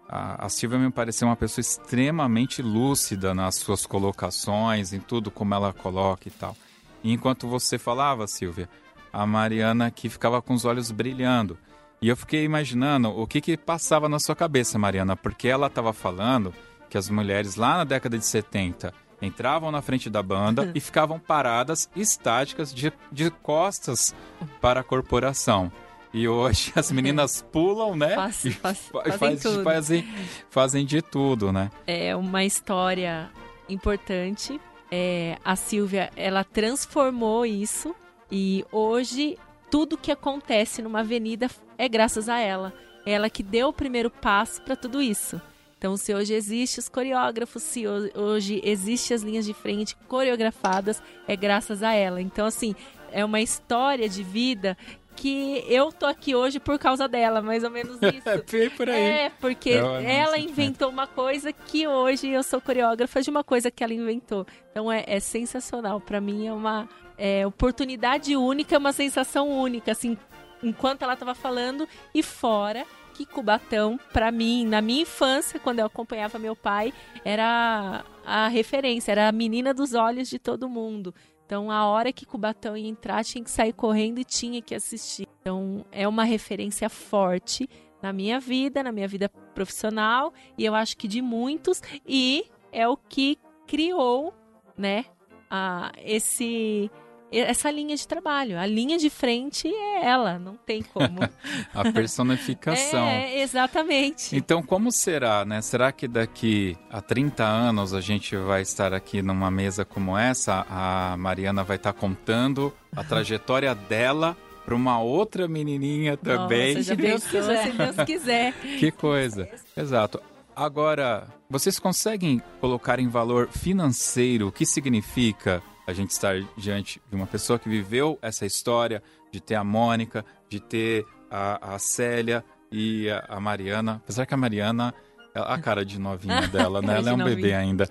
a, a Silvia me pareceu uma pessoa extremamente lúcida nas suas colocações, em tudo como ela coloca e tal. E enquanto você falava, Silvia, a Mariana que ficava com os olhos brilhando. E eu fiquei imaginando o que que passava na sua cabeça, Mariana, porque ela estava falando que as mulheres lá na década de 70 entravam na frente da banda e ficavam paradas, estáticas, de, de costas para a corporação. E hoje as meninas pulam, né?
Faz- faz-
fa-
fazem
faz-
tudo.
fazem, fazem de tudo, né?
é uma história importante. É, a Silvia, ela transformou isso e hoje tudo que acontece numa avenida é graças a ela. Ela que deu o primeiro passo para tudo isso. Então, se hoje existe os coreógrafos, se ho- hoje existe as linhas de frente coreografadas, é graças a ela. Então, assim, é uma história de vida que eu tô aqui hoje por causa dela, mais ou menos isso.
É por aí.
É, porque
É o
ela inventou uma coisa que hoje eu sou coreógrafa de uma coisa que ela inventou. Então é, é sensacional. Pra mim é uma é, oportunidade única, é uma sensação única, assim, enquanto ela tava falando e fora que Cubatão, pra mim, na minha infância, quando eu acompanhava meu pai, era a referência, era a menina dos olhos de todo mundo. Então, a hora que Cubatão ia entrar, tinha que sair correndo e tinha que assistir. Então, é uma referência forte na minha vida, na minha vida profissional, e eu acho que de muitos, e é o que criou, né, a, esse essa linha de trabalho. A linha de frente é ela, não tem como.
A personificação.
é, exatamente.
Então, como será, né? Será que daqui a 30 anos a gente vai estar aqui numa mesa como essa? A Mariana vai estar contando a trajetória dela para uma outra menininha também.
Nossa,
Se Deus quiser.
se Deus quiser.
Que coisa. Exato. Agora, vocês conseguem colocar em valor financeiro o que significa a gente estar diante de uma pessoa que viveu essa história, de ter a Mônica, de ter a, a Célia e a, a Mariana. Apesar que a Mariana, ela- a cara de novinha dela, né? Ela é um bebê
novinha.
ainda.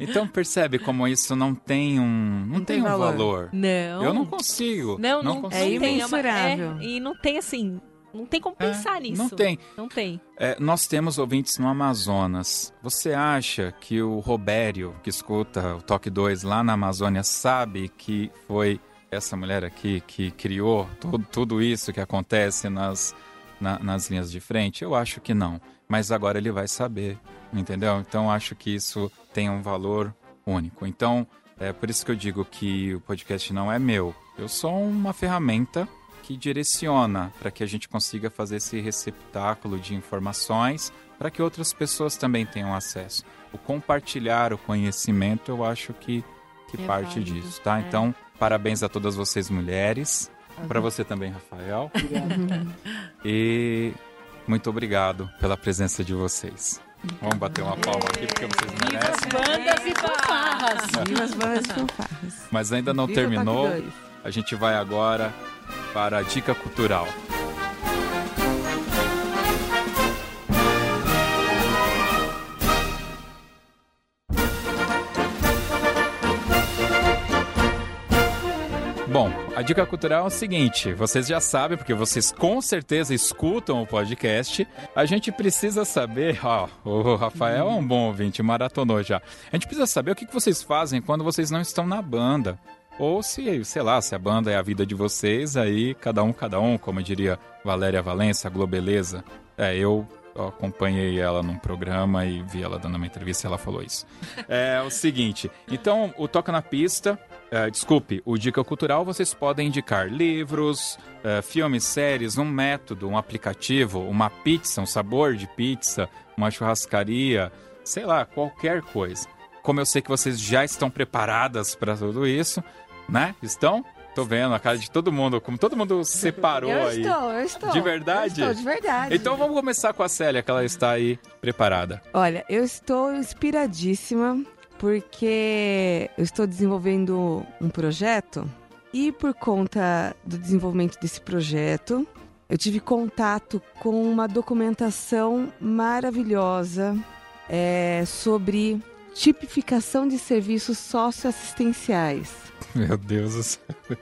Então percebe como isso não tem um, não, tem,
tem
um
valor.
valor.
Não.
Eu não consigo.
Não, não,
consigo.
É
não uma-
imensurável.
é, e não tem assim. Não tem como pensar nisso.
Não tem.
Não tem.
É, nós temos ouvintes no Amazonas. Você acha que o Robério, que escuta o Toque 2 lá na Amazônia, sabe que foi essa mulher aqui que criou tudo, tudo isso que acontece nas, na- nas linhas de frente? Eu acho que não. Mas agora ele vai saber, entendeu? Então acho que isso tem um valor único. Então, é por isso que eu digo que o podcast não é meu. Eu sou uma ferramenta que direciona para que a gente consiga fazer esse receptáculo de informações para que outras pessoas também tenham acesso. O compartilhar o conhecimento, eu acho que, que
É
parte
válido,
disso, tá?
é.
Então, parabéns a todas vocês mulheres, para você também, Rafael. E muito obrigado pela presença de vocês. Vamos bater uma palma aqui porque vocês
Viva as
merecem.
bandas e fanfarras.
Viva as bandas de fanfarras.
Mas ainda não
Viva
terminou. A gente vai agora para a dica cultural. Bom, a dica cultural é o seguinte: vocês já sabem, porque vocês com certeza escutam o podcast. A gente precisa saber, ó, o Rafael é um bom ouvinte, maratonou já. A gente precisa saber o que vocês fazem quando vocês não estão na banda. Ou se, sei lá, se a banda é a vida de vocês, aí cada um, cada um, como diria Valéria Valença, Globeleza. É, eu eu acompanhei ela num programa e vi ela dando uma entrevista e ela falou isso. É o seguinte, então o Toca na Pista, é, desculpe, o Dica Cultural vocês podem indicar livros, é, filmes, séries, um método, um aplicativo, uma pizza, um sabor de pizza, uma churrascaria, sei lá, qualquer coisa. Como eu sei que vocês já estão preparadas para tudo isso, né? Estão? Tô vendo a cara de todo mundo, como todo mundo separou
eu
aí.
Eu estou, eu estou.
De verdade?
Eu estou, de verdade.
Então vamos começar com a Célia, que ela está aí preparada.
Olha, eu estou inspiradíssima porque eu estou desenvolvendo um projeto e por conta do desenvolvimento desse projeto, eu tive contato com uma documentação maravilhosa é, sobre tipificação de serviços socioassistenciais.
Meu Deus do céu.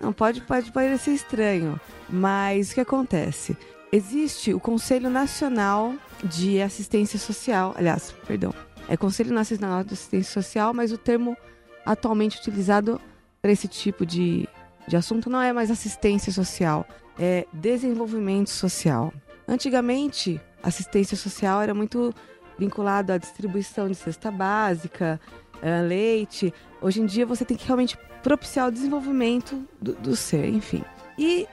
Não, pode, pode parecer estranho, mas o que acontece? Existe o Conselho Nacional de Assistência Social, aliás, perdão, é Conselho Nacional de Assistência Social, mas o termo atualmente utilizado para esse tipo de, de assunto não é mais assistência social, é desenvolvimento social. Antigamente, assistência social era muito vinculado à distribuição de cesta básica, uh, leite. Hoje em dia você tem que realmente propiciar o desenvolvimento do, do ser, enfim. E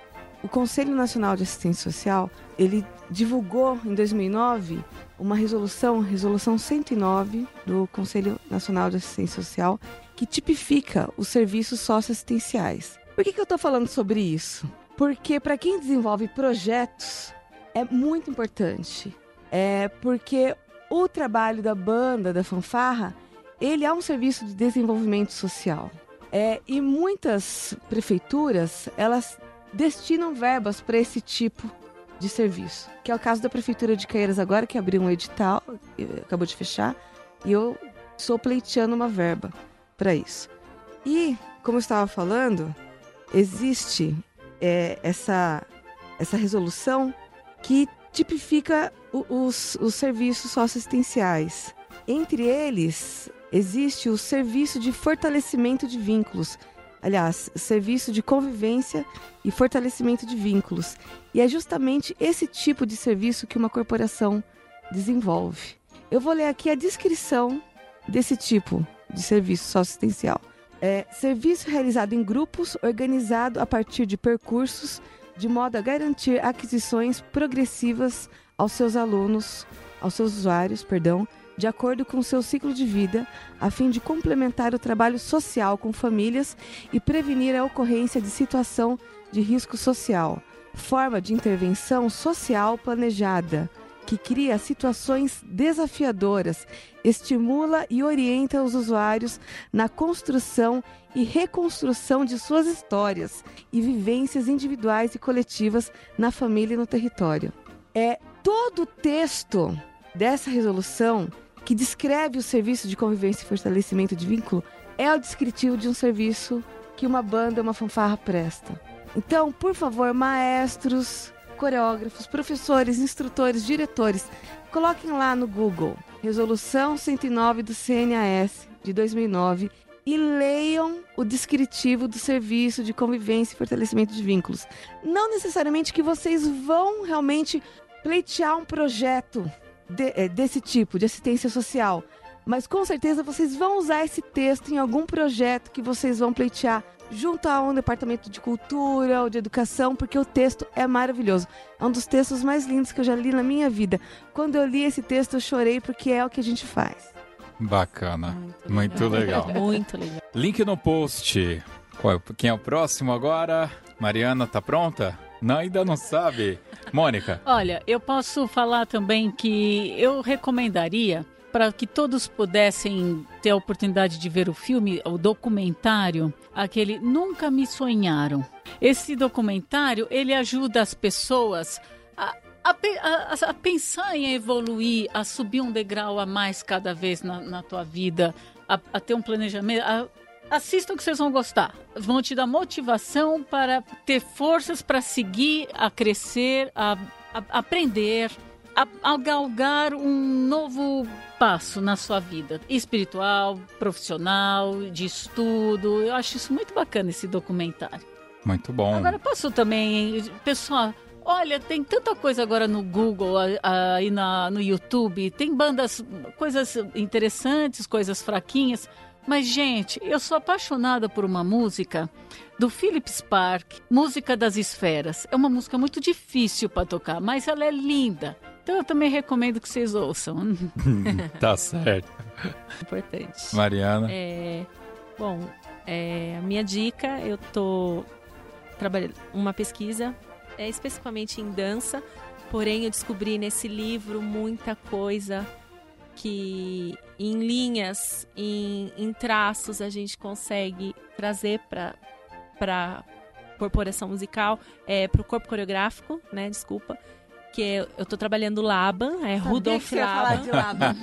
o Conselho Nacional de Assistência Social, ele divulgou em 2009 uma resolução, resolução 109 do Conselho Nacional de Assistência Social, que tipifica os serviços socioassistenciais. Por que, que eu estou falando sobre isso? Porque para quem desenvolve projetos é muito importante. É porque o trabalho da banda, da fanfarra, ele é um serviço de desenvolvimento social. É, e muitas prefeituras, elas destinam verbas para esse tipo de serviço. Que é o caso da Prefeitura de Caieiras agora, que abriu um edital, acabou de fechar, e eu estou pleiteando uma verba para isso. E, como eu estava falando, existe é, essa, essa resolução que tipifica os, os serviços socioassistenciais. Entre eles, existe o serviço de fortalecimento de vínculos. Aliás, serviço de convivência e fortalecimento de vínculos. E é justamente esse tipo de serviço que uma corporação desenvolve. Eu vou ler aqui a descrição desse tipo de serviço socioassistencial. É serviço realizado em grupos, organizado a partir de percursos, de modo a garantir aquisições progressivas aos seus alunos, aos seus usuários, perdão, de acordo com seu ciclo de vida, a fim de complementar o trabalho social com famílias e prevenir a ocorrência de situação de risco social. Forma de intervenção social planejada, que cria situações desafiadoras, estimula e orienta os usuários na construção e reconstrução de suas histórias e vivências individuais e coletivas na família e no território. É todo o texto dessa resolução que descreve o serviço de convivência e fortalecimento de vínculo é o descritivo de um serviço que uma banda, uma fanfarra presta. Então, por favor, maestros, coreógrafos, professores, instrutores, diretores, coloquem lá no Google Resolução 109 do CNAS de 2009 e leiam o descritivo do serviço de convivência e fortalecimento de vínculos. Não necessariamente que vocês vão realmente pleitear um projeto de, é, desse tipo, de assistência social. Mas com certeza vocês vão usar esse texto em algum projeto que vocês vão pleitear junto a um departamento de cultura ou de educação, porque o texto é maravilhoso. É um dos textos mais lindos que eu já li na minha vida. Quando eu li esse texto, eu chorei porque é o que a gente faz.
Bacana. Muito legal.
Muito legal.
Link no post. Qual, quem é o próximo agora? Mariana, tá pronta? Não, ainda não sabe. Mônica.
Olha, eu posso falar também que eu recomendaria para que todos pudessem ter a oportunidade de ver o filme, o documentário, aquele Nunca Me Sonharam. Esse documentário, ele ajuda as pessoas a, a, a, a pensar em evoluir, a subir um degrau a mais cada vez na, na tua vida, a, ter um planejamento, assistam que vocês vão gostar. Vão te dar motivação para ter forças para seguir, a crescer, a, a aprender, a, a galgar um novo passo na sua vida espiritual, profissional, de estudo. Eu acho isso muito bacana esse documentário.
Muito bom.
Agora posso também, pessoal, olha, tem tanta coisa agora no Google, aí na, no YouTube, tem bandas, coisas interessantes, coisas fraquinhas. Mas, gente, eu sou apaixonada por uma música do Philip Spark, Música das Esferas. É uma música muito difícil para tocar, mas ela é linda. Então eu também recomendo que vocês ouçam.
tá certo.
Importante.
Mariana.
É, bom, é, a minha dica, eu tô trabalhando uma pesquisa é, especificamente em dança, porém eu descobri nesse livro muita coisa que em linhas, em, em traços a gente consegue trazer para para corporação musical, é, para o corpo coreográfico, né? Desculpa. Que eu, tô trabalhando Laban, é
Sabia
Rudolf
que ia falar
Laban.
de Laban.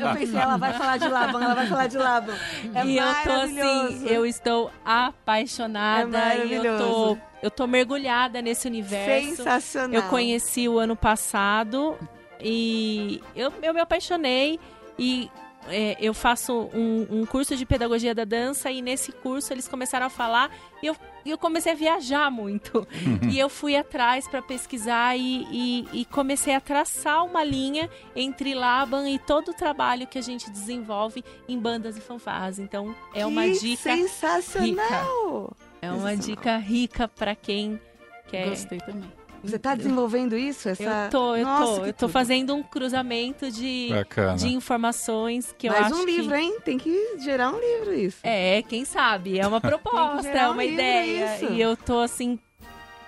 eu, eu pensei, ela vai falar de Laban, ela vai falar de Laban. É
e eu tô assim, eu estou apaixonada
É
e eu tô, eu tô mergulhada nesse universo.
Sensacional.
Eu conheci o ano passado e eu, eu me apaixonei e é, eu faço um, um curso de pedagogia da dança e nesse curso eles começaram a falar e eu, eu comecei a viajar muito. e eu fui atrás para pesquisar e, e, e comecei a traçar uma linha entre Laban e todo o trabalho que a gente desenvolve em bandas e fanfarras. Então é uma
Que
dica
sensacional.
é uma dica rica para quem quer
Gostei também.
Você tá desenvolvendo isso? Essa...
Eu tô, eu
Nossa,
tô. Eu tô
tudo.
fazendo um cruzamento de,
Bacana.
de informações que eu
Mais
acho
um livro,
que...
hein? Tem que gerar um livro isso.
É, quem sabe? É uma proposta, é
um
uma
livro,
ideia.
isso.
E eu tô, assim,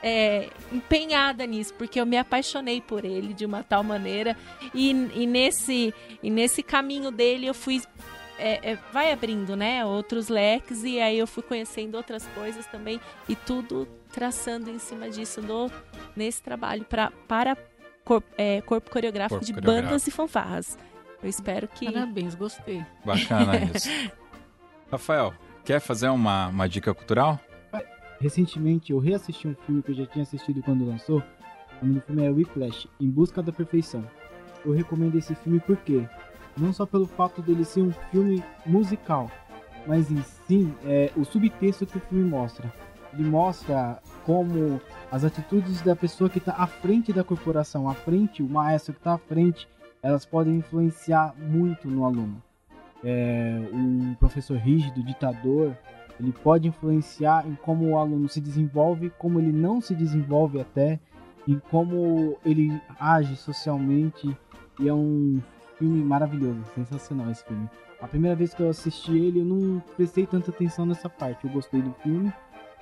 é, empenhada nisso, porque eu me apaixonei por ele de uma tal maneira. E, e, nesse, e nesse caminho dele eu fui... é, é, vai abrindo, né? Outros leques. E aí eu fui conhecendo outras coisas também. E tudo traçando em cima disso no, nesse trabalho pra, para cor- é, corpo coreográfico
Corpo
de
coreográfico.
bandas e fanfarras. Eu espero que...
Parabéns, gostei.
Bacana isso. Rafael, quer fazer uma, uma dica cultural?
Recentemente eu reassisti um filme que eu já tinha assistido quando lançou. O nome do filme é Whiplash, Em Busca da Perfeição. Eu recomendo esse filme porque, não só pelo fato dele ser um filme musical, mas em si, é, o subtexto que o filme mostra. Ele mostra como as atitudes da pessoa que está à frente da corporação, à frente, o maestro que está à frente, elas podem influenciar muito no aluno. É, um professor rígido, ditador, ele pode influenciar em como o aluno se desenvolve, como ele não se desenvolve até, em como ele age socialmente. E é um filme maravilhoso, sensacional esse filme. A primeira vez que eu assisti ele, eu não prestei tanta atenção nessa parte. Eu gostei do filme,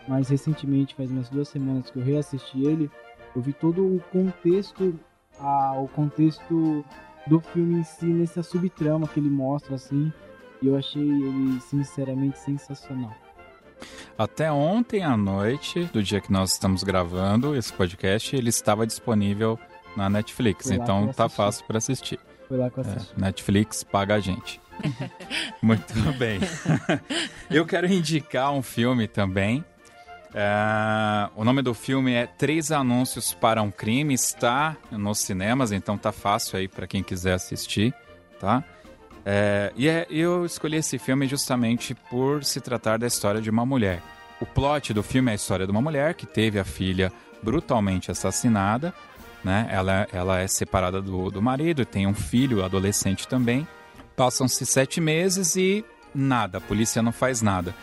mas recentemente, faz umas duas semanas que eu reassisti ele, eu vi todo o contexto, a, o contexto do filme em si, nessa subtrama que ele mostra, assim. E eu achei ele, sinceramente, sensacional.
Até ontem à noite, do dia que nós estamos gravando esse podcast, ele estava disponível na Netflix. Então tá fácil para assistir.
Foi lá que eu
É,
assisti.
Netflix paga a gente. Muito bem. Eu quero indicar um filme também. É, o nome do filme é Três Anúncios para um Crime. Está nos cinemas, então tá fácil aí para quem quiser assistir, tá? É, e é- eu escolhi esse filme justamente por se tratar da história de uma mulher. O plot do filme é a história de uma mulher que teve a filha brutalmente assassinada, né? Ela, ela é separada do, do marido tem um filho adolescente também. Passam-se sete meses e nada, a polícia não faz nada.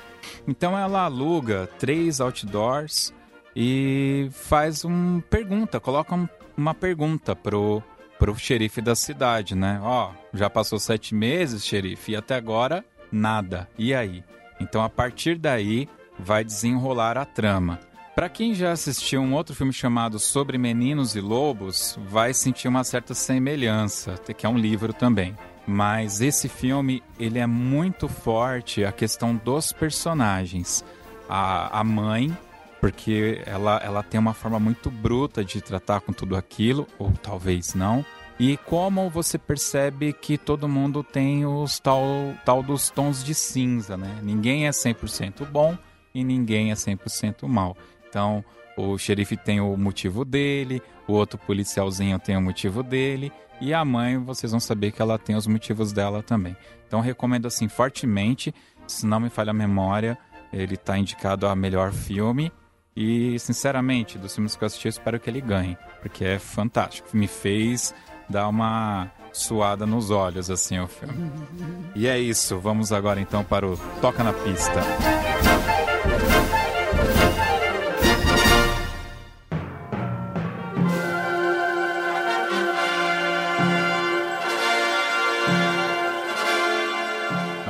Então ela aluga três outdoors e faz uma pergunta, coloca um- uma pergunta pro, pro xerife da cidade, né? Ó, já passou sete meses, xerife, e até agora nada. E aí? Então a partir daí vai desenrolar a trama. Para quem já assistiu um outro filme chamado Sobre Meninos e Lobos, vai sentir uma certa semelhança, que é um livro também. Mas esse filme, ele é muito forte a questão dos personagens. A, a mãe, porque ela, ela tem uma forma muito bruta de tratar com tudo aquilo, ou talvez não. E como você percebe que todo mundo tem os tal, tal dos tons de cinza, né? Ninguém é 100% bom e ninguém é 100% mal. Então, o xerife tem o motivo dele, o outro policialzinho tem o motivo dele, e a mãe, vocês vão saber que ela tem os motivos dela também. Então, recomendo assim fortemente, se não me falha a memória, ele está indicado a melhor filme. E, sinceramente, dos filmes que eu assisti, eu espero que ele ganhe, porque é fantástico. Me fez dar uma suada nos olhos, assim, o filme. E é isso, vamos agora então para o Toca na Pista.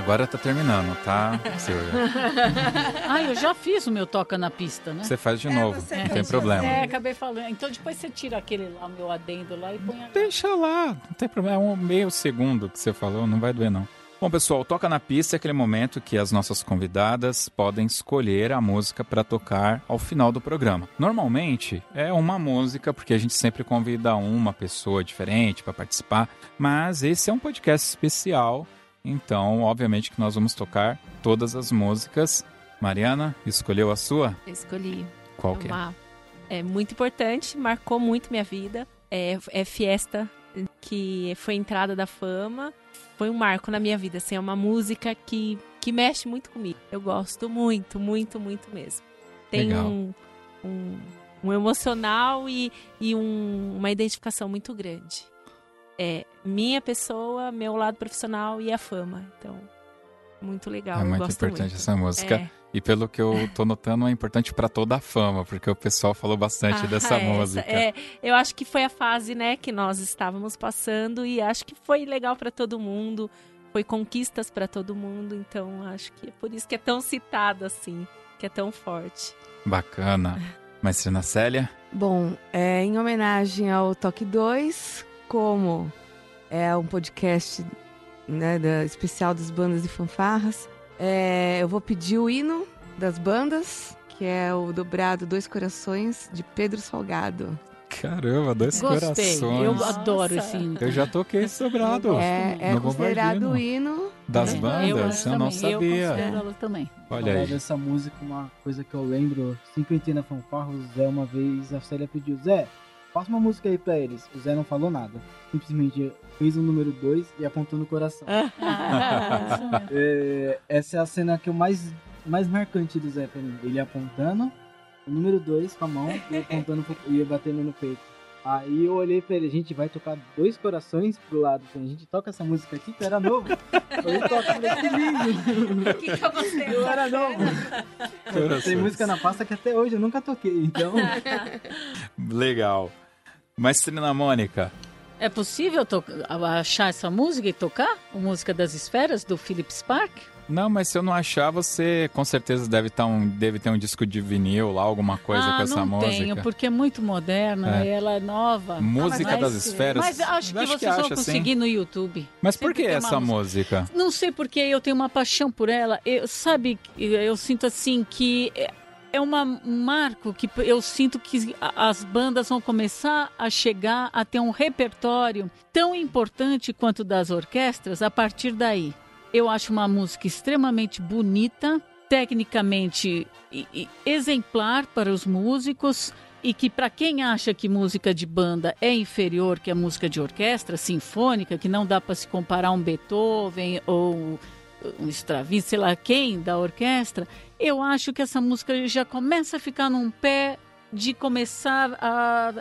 Agora tá terminando, tá, Silvia?
ah, eu já fiz o meu toca na pista, né?
Você faz de novo, é, não tem problema.
É, acabei falando. Então depois você tira aquele lá, o meu adendo lá e põe a...
Deixa lá, não tem problema. É um meio segundo que você falou, não vai doer não. Bom, pessoal, Toca na Pista é aquele momento que as nossas convidadas podem escolher a música para tocar ao final do programa. Normalmente é uma música, porque a gente sempre convida uma pessoa diferente para participar, mas esse é um podcast especial então, obviamente que nós vamos tocar todas as músicas. Mariana, escolheu a sua?
Escolhi.
Qual que
é? É muito importante, marcou muito minha vida. É, é Fiesta, que foi entrada da fama. Foi um marco na minha vida, assim, é uma música que, que mexe muito comigo. Eu gosto muito, muito, muito mesmo. Tem um, um, um, emocional e, e um, uma identificação muito grande é minha pessoa, meu lado profissional e a fama. Então, muito legal.
É muito importante muito. essa música. É. E pelo que eu tô notando, é importante para toda a fama, porque o pessoal falou bastante ah, dessa é, música.
É, eu acho que foi a fase, né, que nós estávamos passando e acho que foi legal para todo mundo, foi conquistas para todo mundo, então acho que é por isso que é tão citado assim, que é tão forte.
Bacana. Maestrina Célia?
Bom, é, em homenagem ao Toque 2, como é um podcast né, da, especial das bandas e fanfarras, é, eu vou pedir o hino das bandas, que é o dobrado Dois Corações, de Pedro Salgado.
Caramba, dois Gostei. corações.
Eu adoro esse hino.
Eu já toquei esse dobrado.
É, é considerado o hino
das bandas. Eu, eu não sabia.
Eu também.
Olha aí.
Dessa música, uma coisa que eu lembro, assim que entrei na fanfarra, o Zé uma vez, a Célia pediu, Zé, Passa uma música aí pra eles. O Zé não falou nada. Simplesmente fez o número 2 e apontou no coração. é, essa é a cena que eu mais, mais marcante do Zé pra mim. Ele apontando o número 2 com a mão e apontando e batendo no peito. Aí eu olhei pra ele, a gente vai tocar dois corações pro lado. A gente toca essa música aqui, que era novo. Eu toco, falei, que lindo.
que, que eu gostei?
Eu era novo. Tem música na pasta que até hoje eu nunca toquei, então...
Legal. Mas Trina Mônica...
É possível achar essa música e tocar? A música das esferas, do Philip Spark?
Não, mas se eu não achar, você com certeza deve, tá um, deve ter um disco de vinil lá, alguma coisa
ah,
com essa
não
música.
Tenho, porque é muito moderna é. ela é nova.
Música ah, das esferas.
Mas acho que acho vocês que vão conseguir no YouTube.
Mas Sempre por que essa música? música?
Não sei porque eu tenho uma paixão por ela. Eu, sabe, eu sinto assim que é, é uma, um marco que eu sinto que as bandas vão começar a chegar a ter um repertório tão importante quanto das orquestras a partir daí. Eu acho uma música extremamente bonita, tecnicamente exemplar para os músicos e que para quem acha que música de banda é inferior que a música de orquestra sinfônica, que não dá para se comparar um Beethoven ou um Stravinsky, sei lá quem da orquestra, eu acho que essa música já começa a ficar num pé de começar a,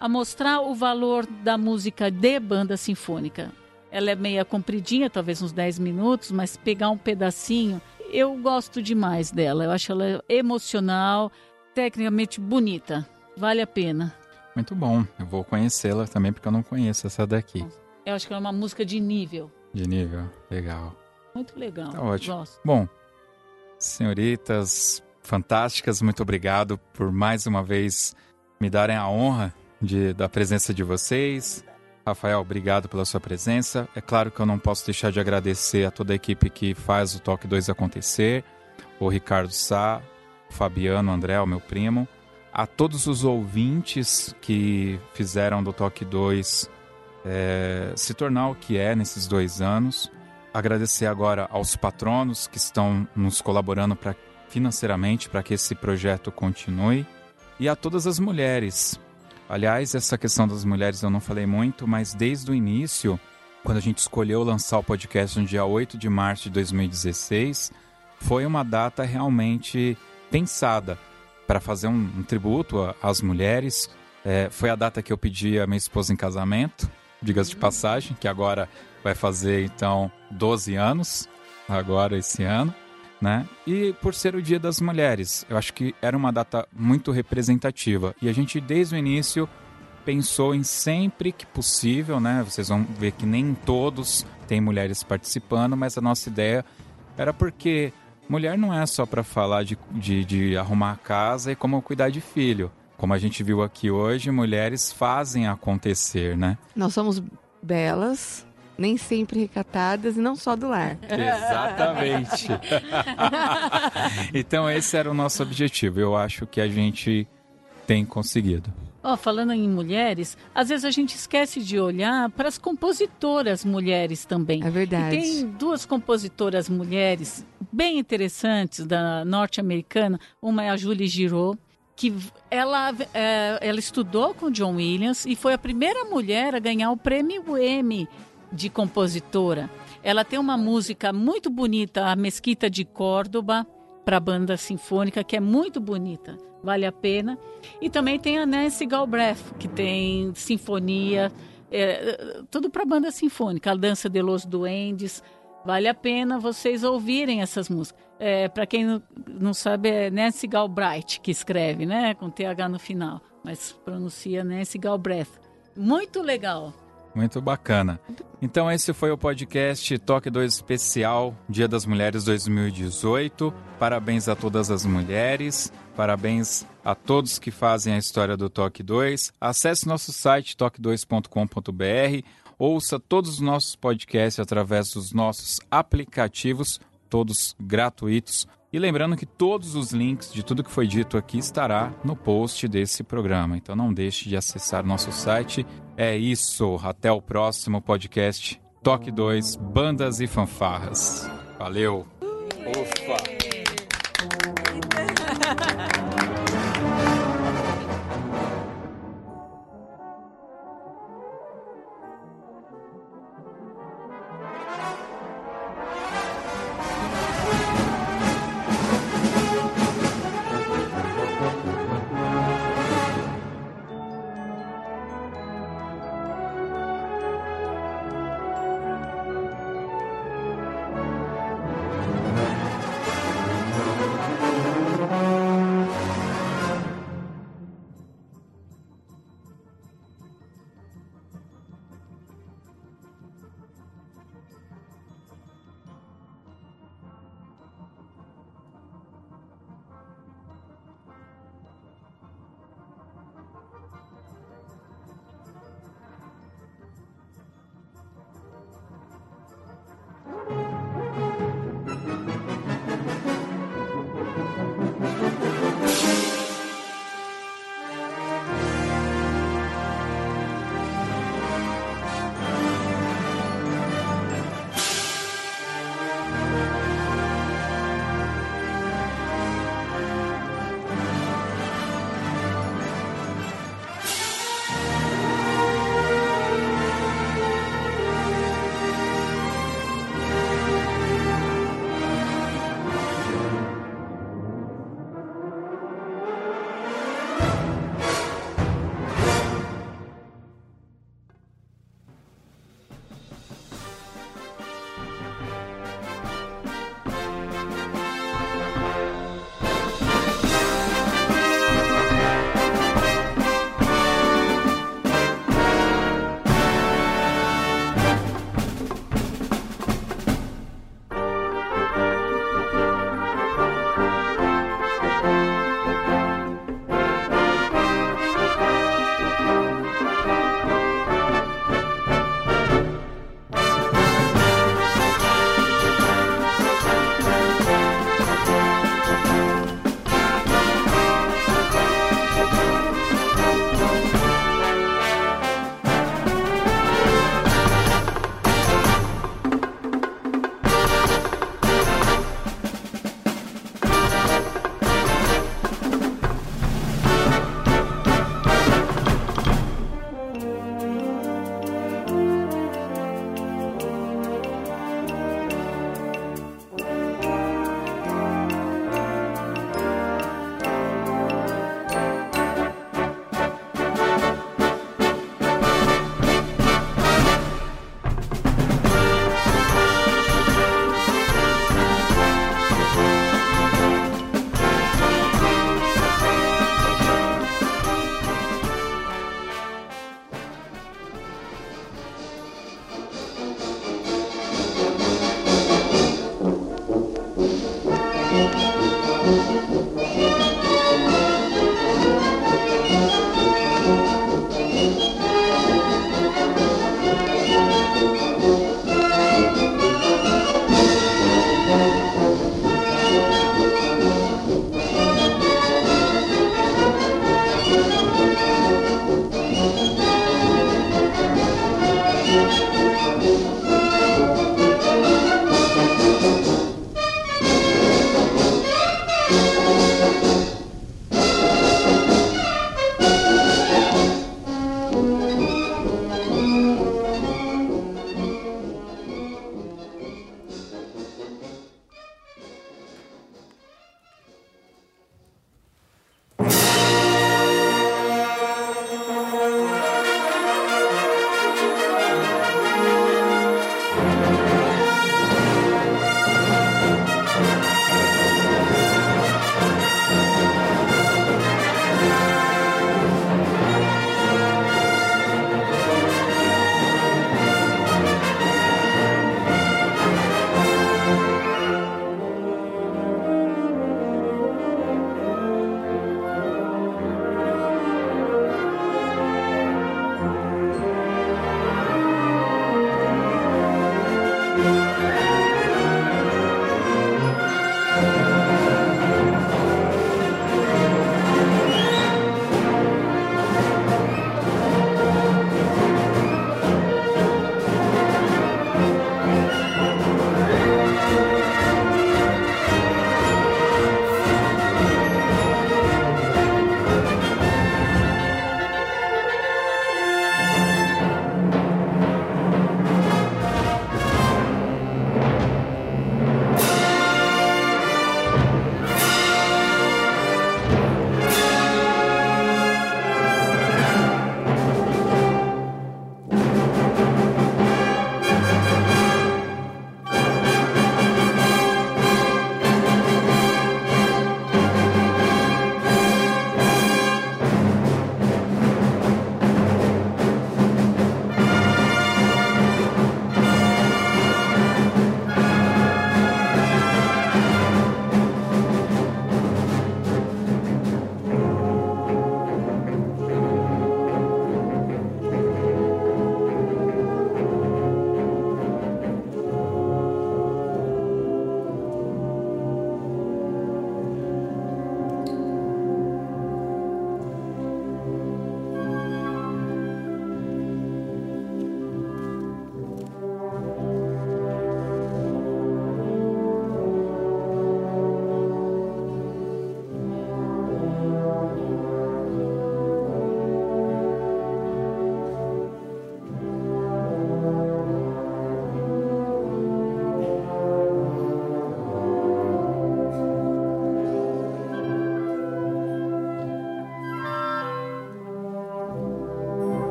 a mostrar o valor da música de banda sinfônica. Ela é meia compridinha, talvez uns 10 minutos, mas pegar um pedacinho, eu gosto demais dela. Eu acho ela emocional, tecnicamente bonita. Vale a pena.
Muito bom. Eu vou conhecê-la também porque eu não conheço essa daqui.
Eu acho que ela é uma música de nível.
De nível, legal.
Muito legal.
Tá ótimo. Gosto. Bom, senhoritas fantásticas, muito obrigado por mais uma vez me darem a honra de, da presença de vocês. Rafael, obrigado pela sua presença. É claro que eu não posso deixar de agradecer a toda a equipe que faz o Toque 2 acontecer, o Ricardo Sá, o Fabiano, o André, o meu primo, a todos os ouvintes que fizeram do Toque 2 é, se tornar o que é nesses dois anos. Agradecer agora aos patronos que estão nos colaborando pra, financeiramente para que esse projeto continue e a todas as mulheres. Aliás, essa questão das mulheres eu não falei muito, mas desde o início, quando a gente escolheu lançar o podcast no dia 8 de março de 2016, foi uma data realmente pensada para fazer um, um tributo às mulheres. É, foi a data que eu pedi a minha esposa em casamento, diga-se de passagem, que agora vai fazer então 12 anos, agora esse ano. Né? E por ser o Dia das Mulheres, eu acho que era uma data muito representativa. E a gente, desde o início, pensou em sempre que possível, né? Vocês vão ver que nem todos têm mulheres participando, mas a nossa ideia era porque mulher não é só para falar de, de, de arrumar a casa e como cuidar de filho. Como a gente viu aqui hoje, mulheres fazem acontecer, né?
Nós somos belas, nem sempre recatadas e não só do lar.
Exatamente. então esse era o nosso objetivo. Eu acho que a gente tem conseguido.
Oh, falando em mulheres, às vezes a gente esquece de olhar para as compositoras mulheres também.
É verdade.
E tem duas compositoras mulheres bem interessantes da norte-americana. Uma é a Julie Giraud, que ela, é, ela estudou com John Williams e foi a primeira mulher a ganhar o prêmio Emmy de compositora. Ela tem uma música muito bonita, a Mesquita de Córdoba, para a banda sinfônica, que é muito bonita vale a pena. E também tem a Nancy Galbraith, que tem sinfonia, é, tudo para banda sinfônica, a Dança de los Duendes. Vale a pena vocês ouvirem essas músicas. É, para quem não, não, sabe, é Nancy Galbraith que escreve, né? Com TH no final, mas pronuncia Nancy Galbraith. Muito legal.
Muito bacana. Então esse foi o podcast Toque 2 Especial Dia das Mulheres 2018. Parabéns a todas as mulheres, parabéns a todos que fazem a história do Toque 2. Acesse nosso site toque2.com.br, ouça todos os nossos podcasts através dos nossos aplicativos, todos gratuitos. E lembrando que todos os links de tudo que foi dito aqui estará no post desse programa. Então não deixe de acessar nosso site. É isso. Até o próximo podcast. Toque 2, Bandas e Fanfarras. Valeu. Ufa.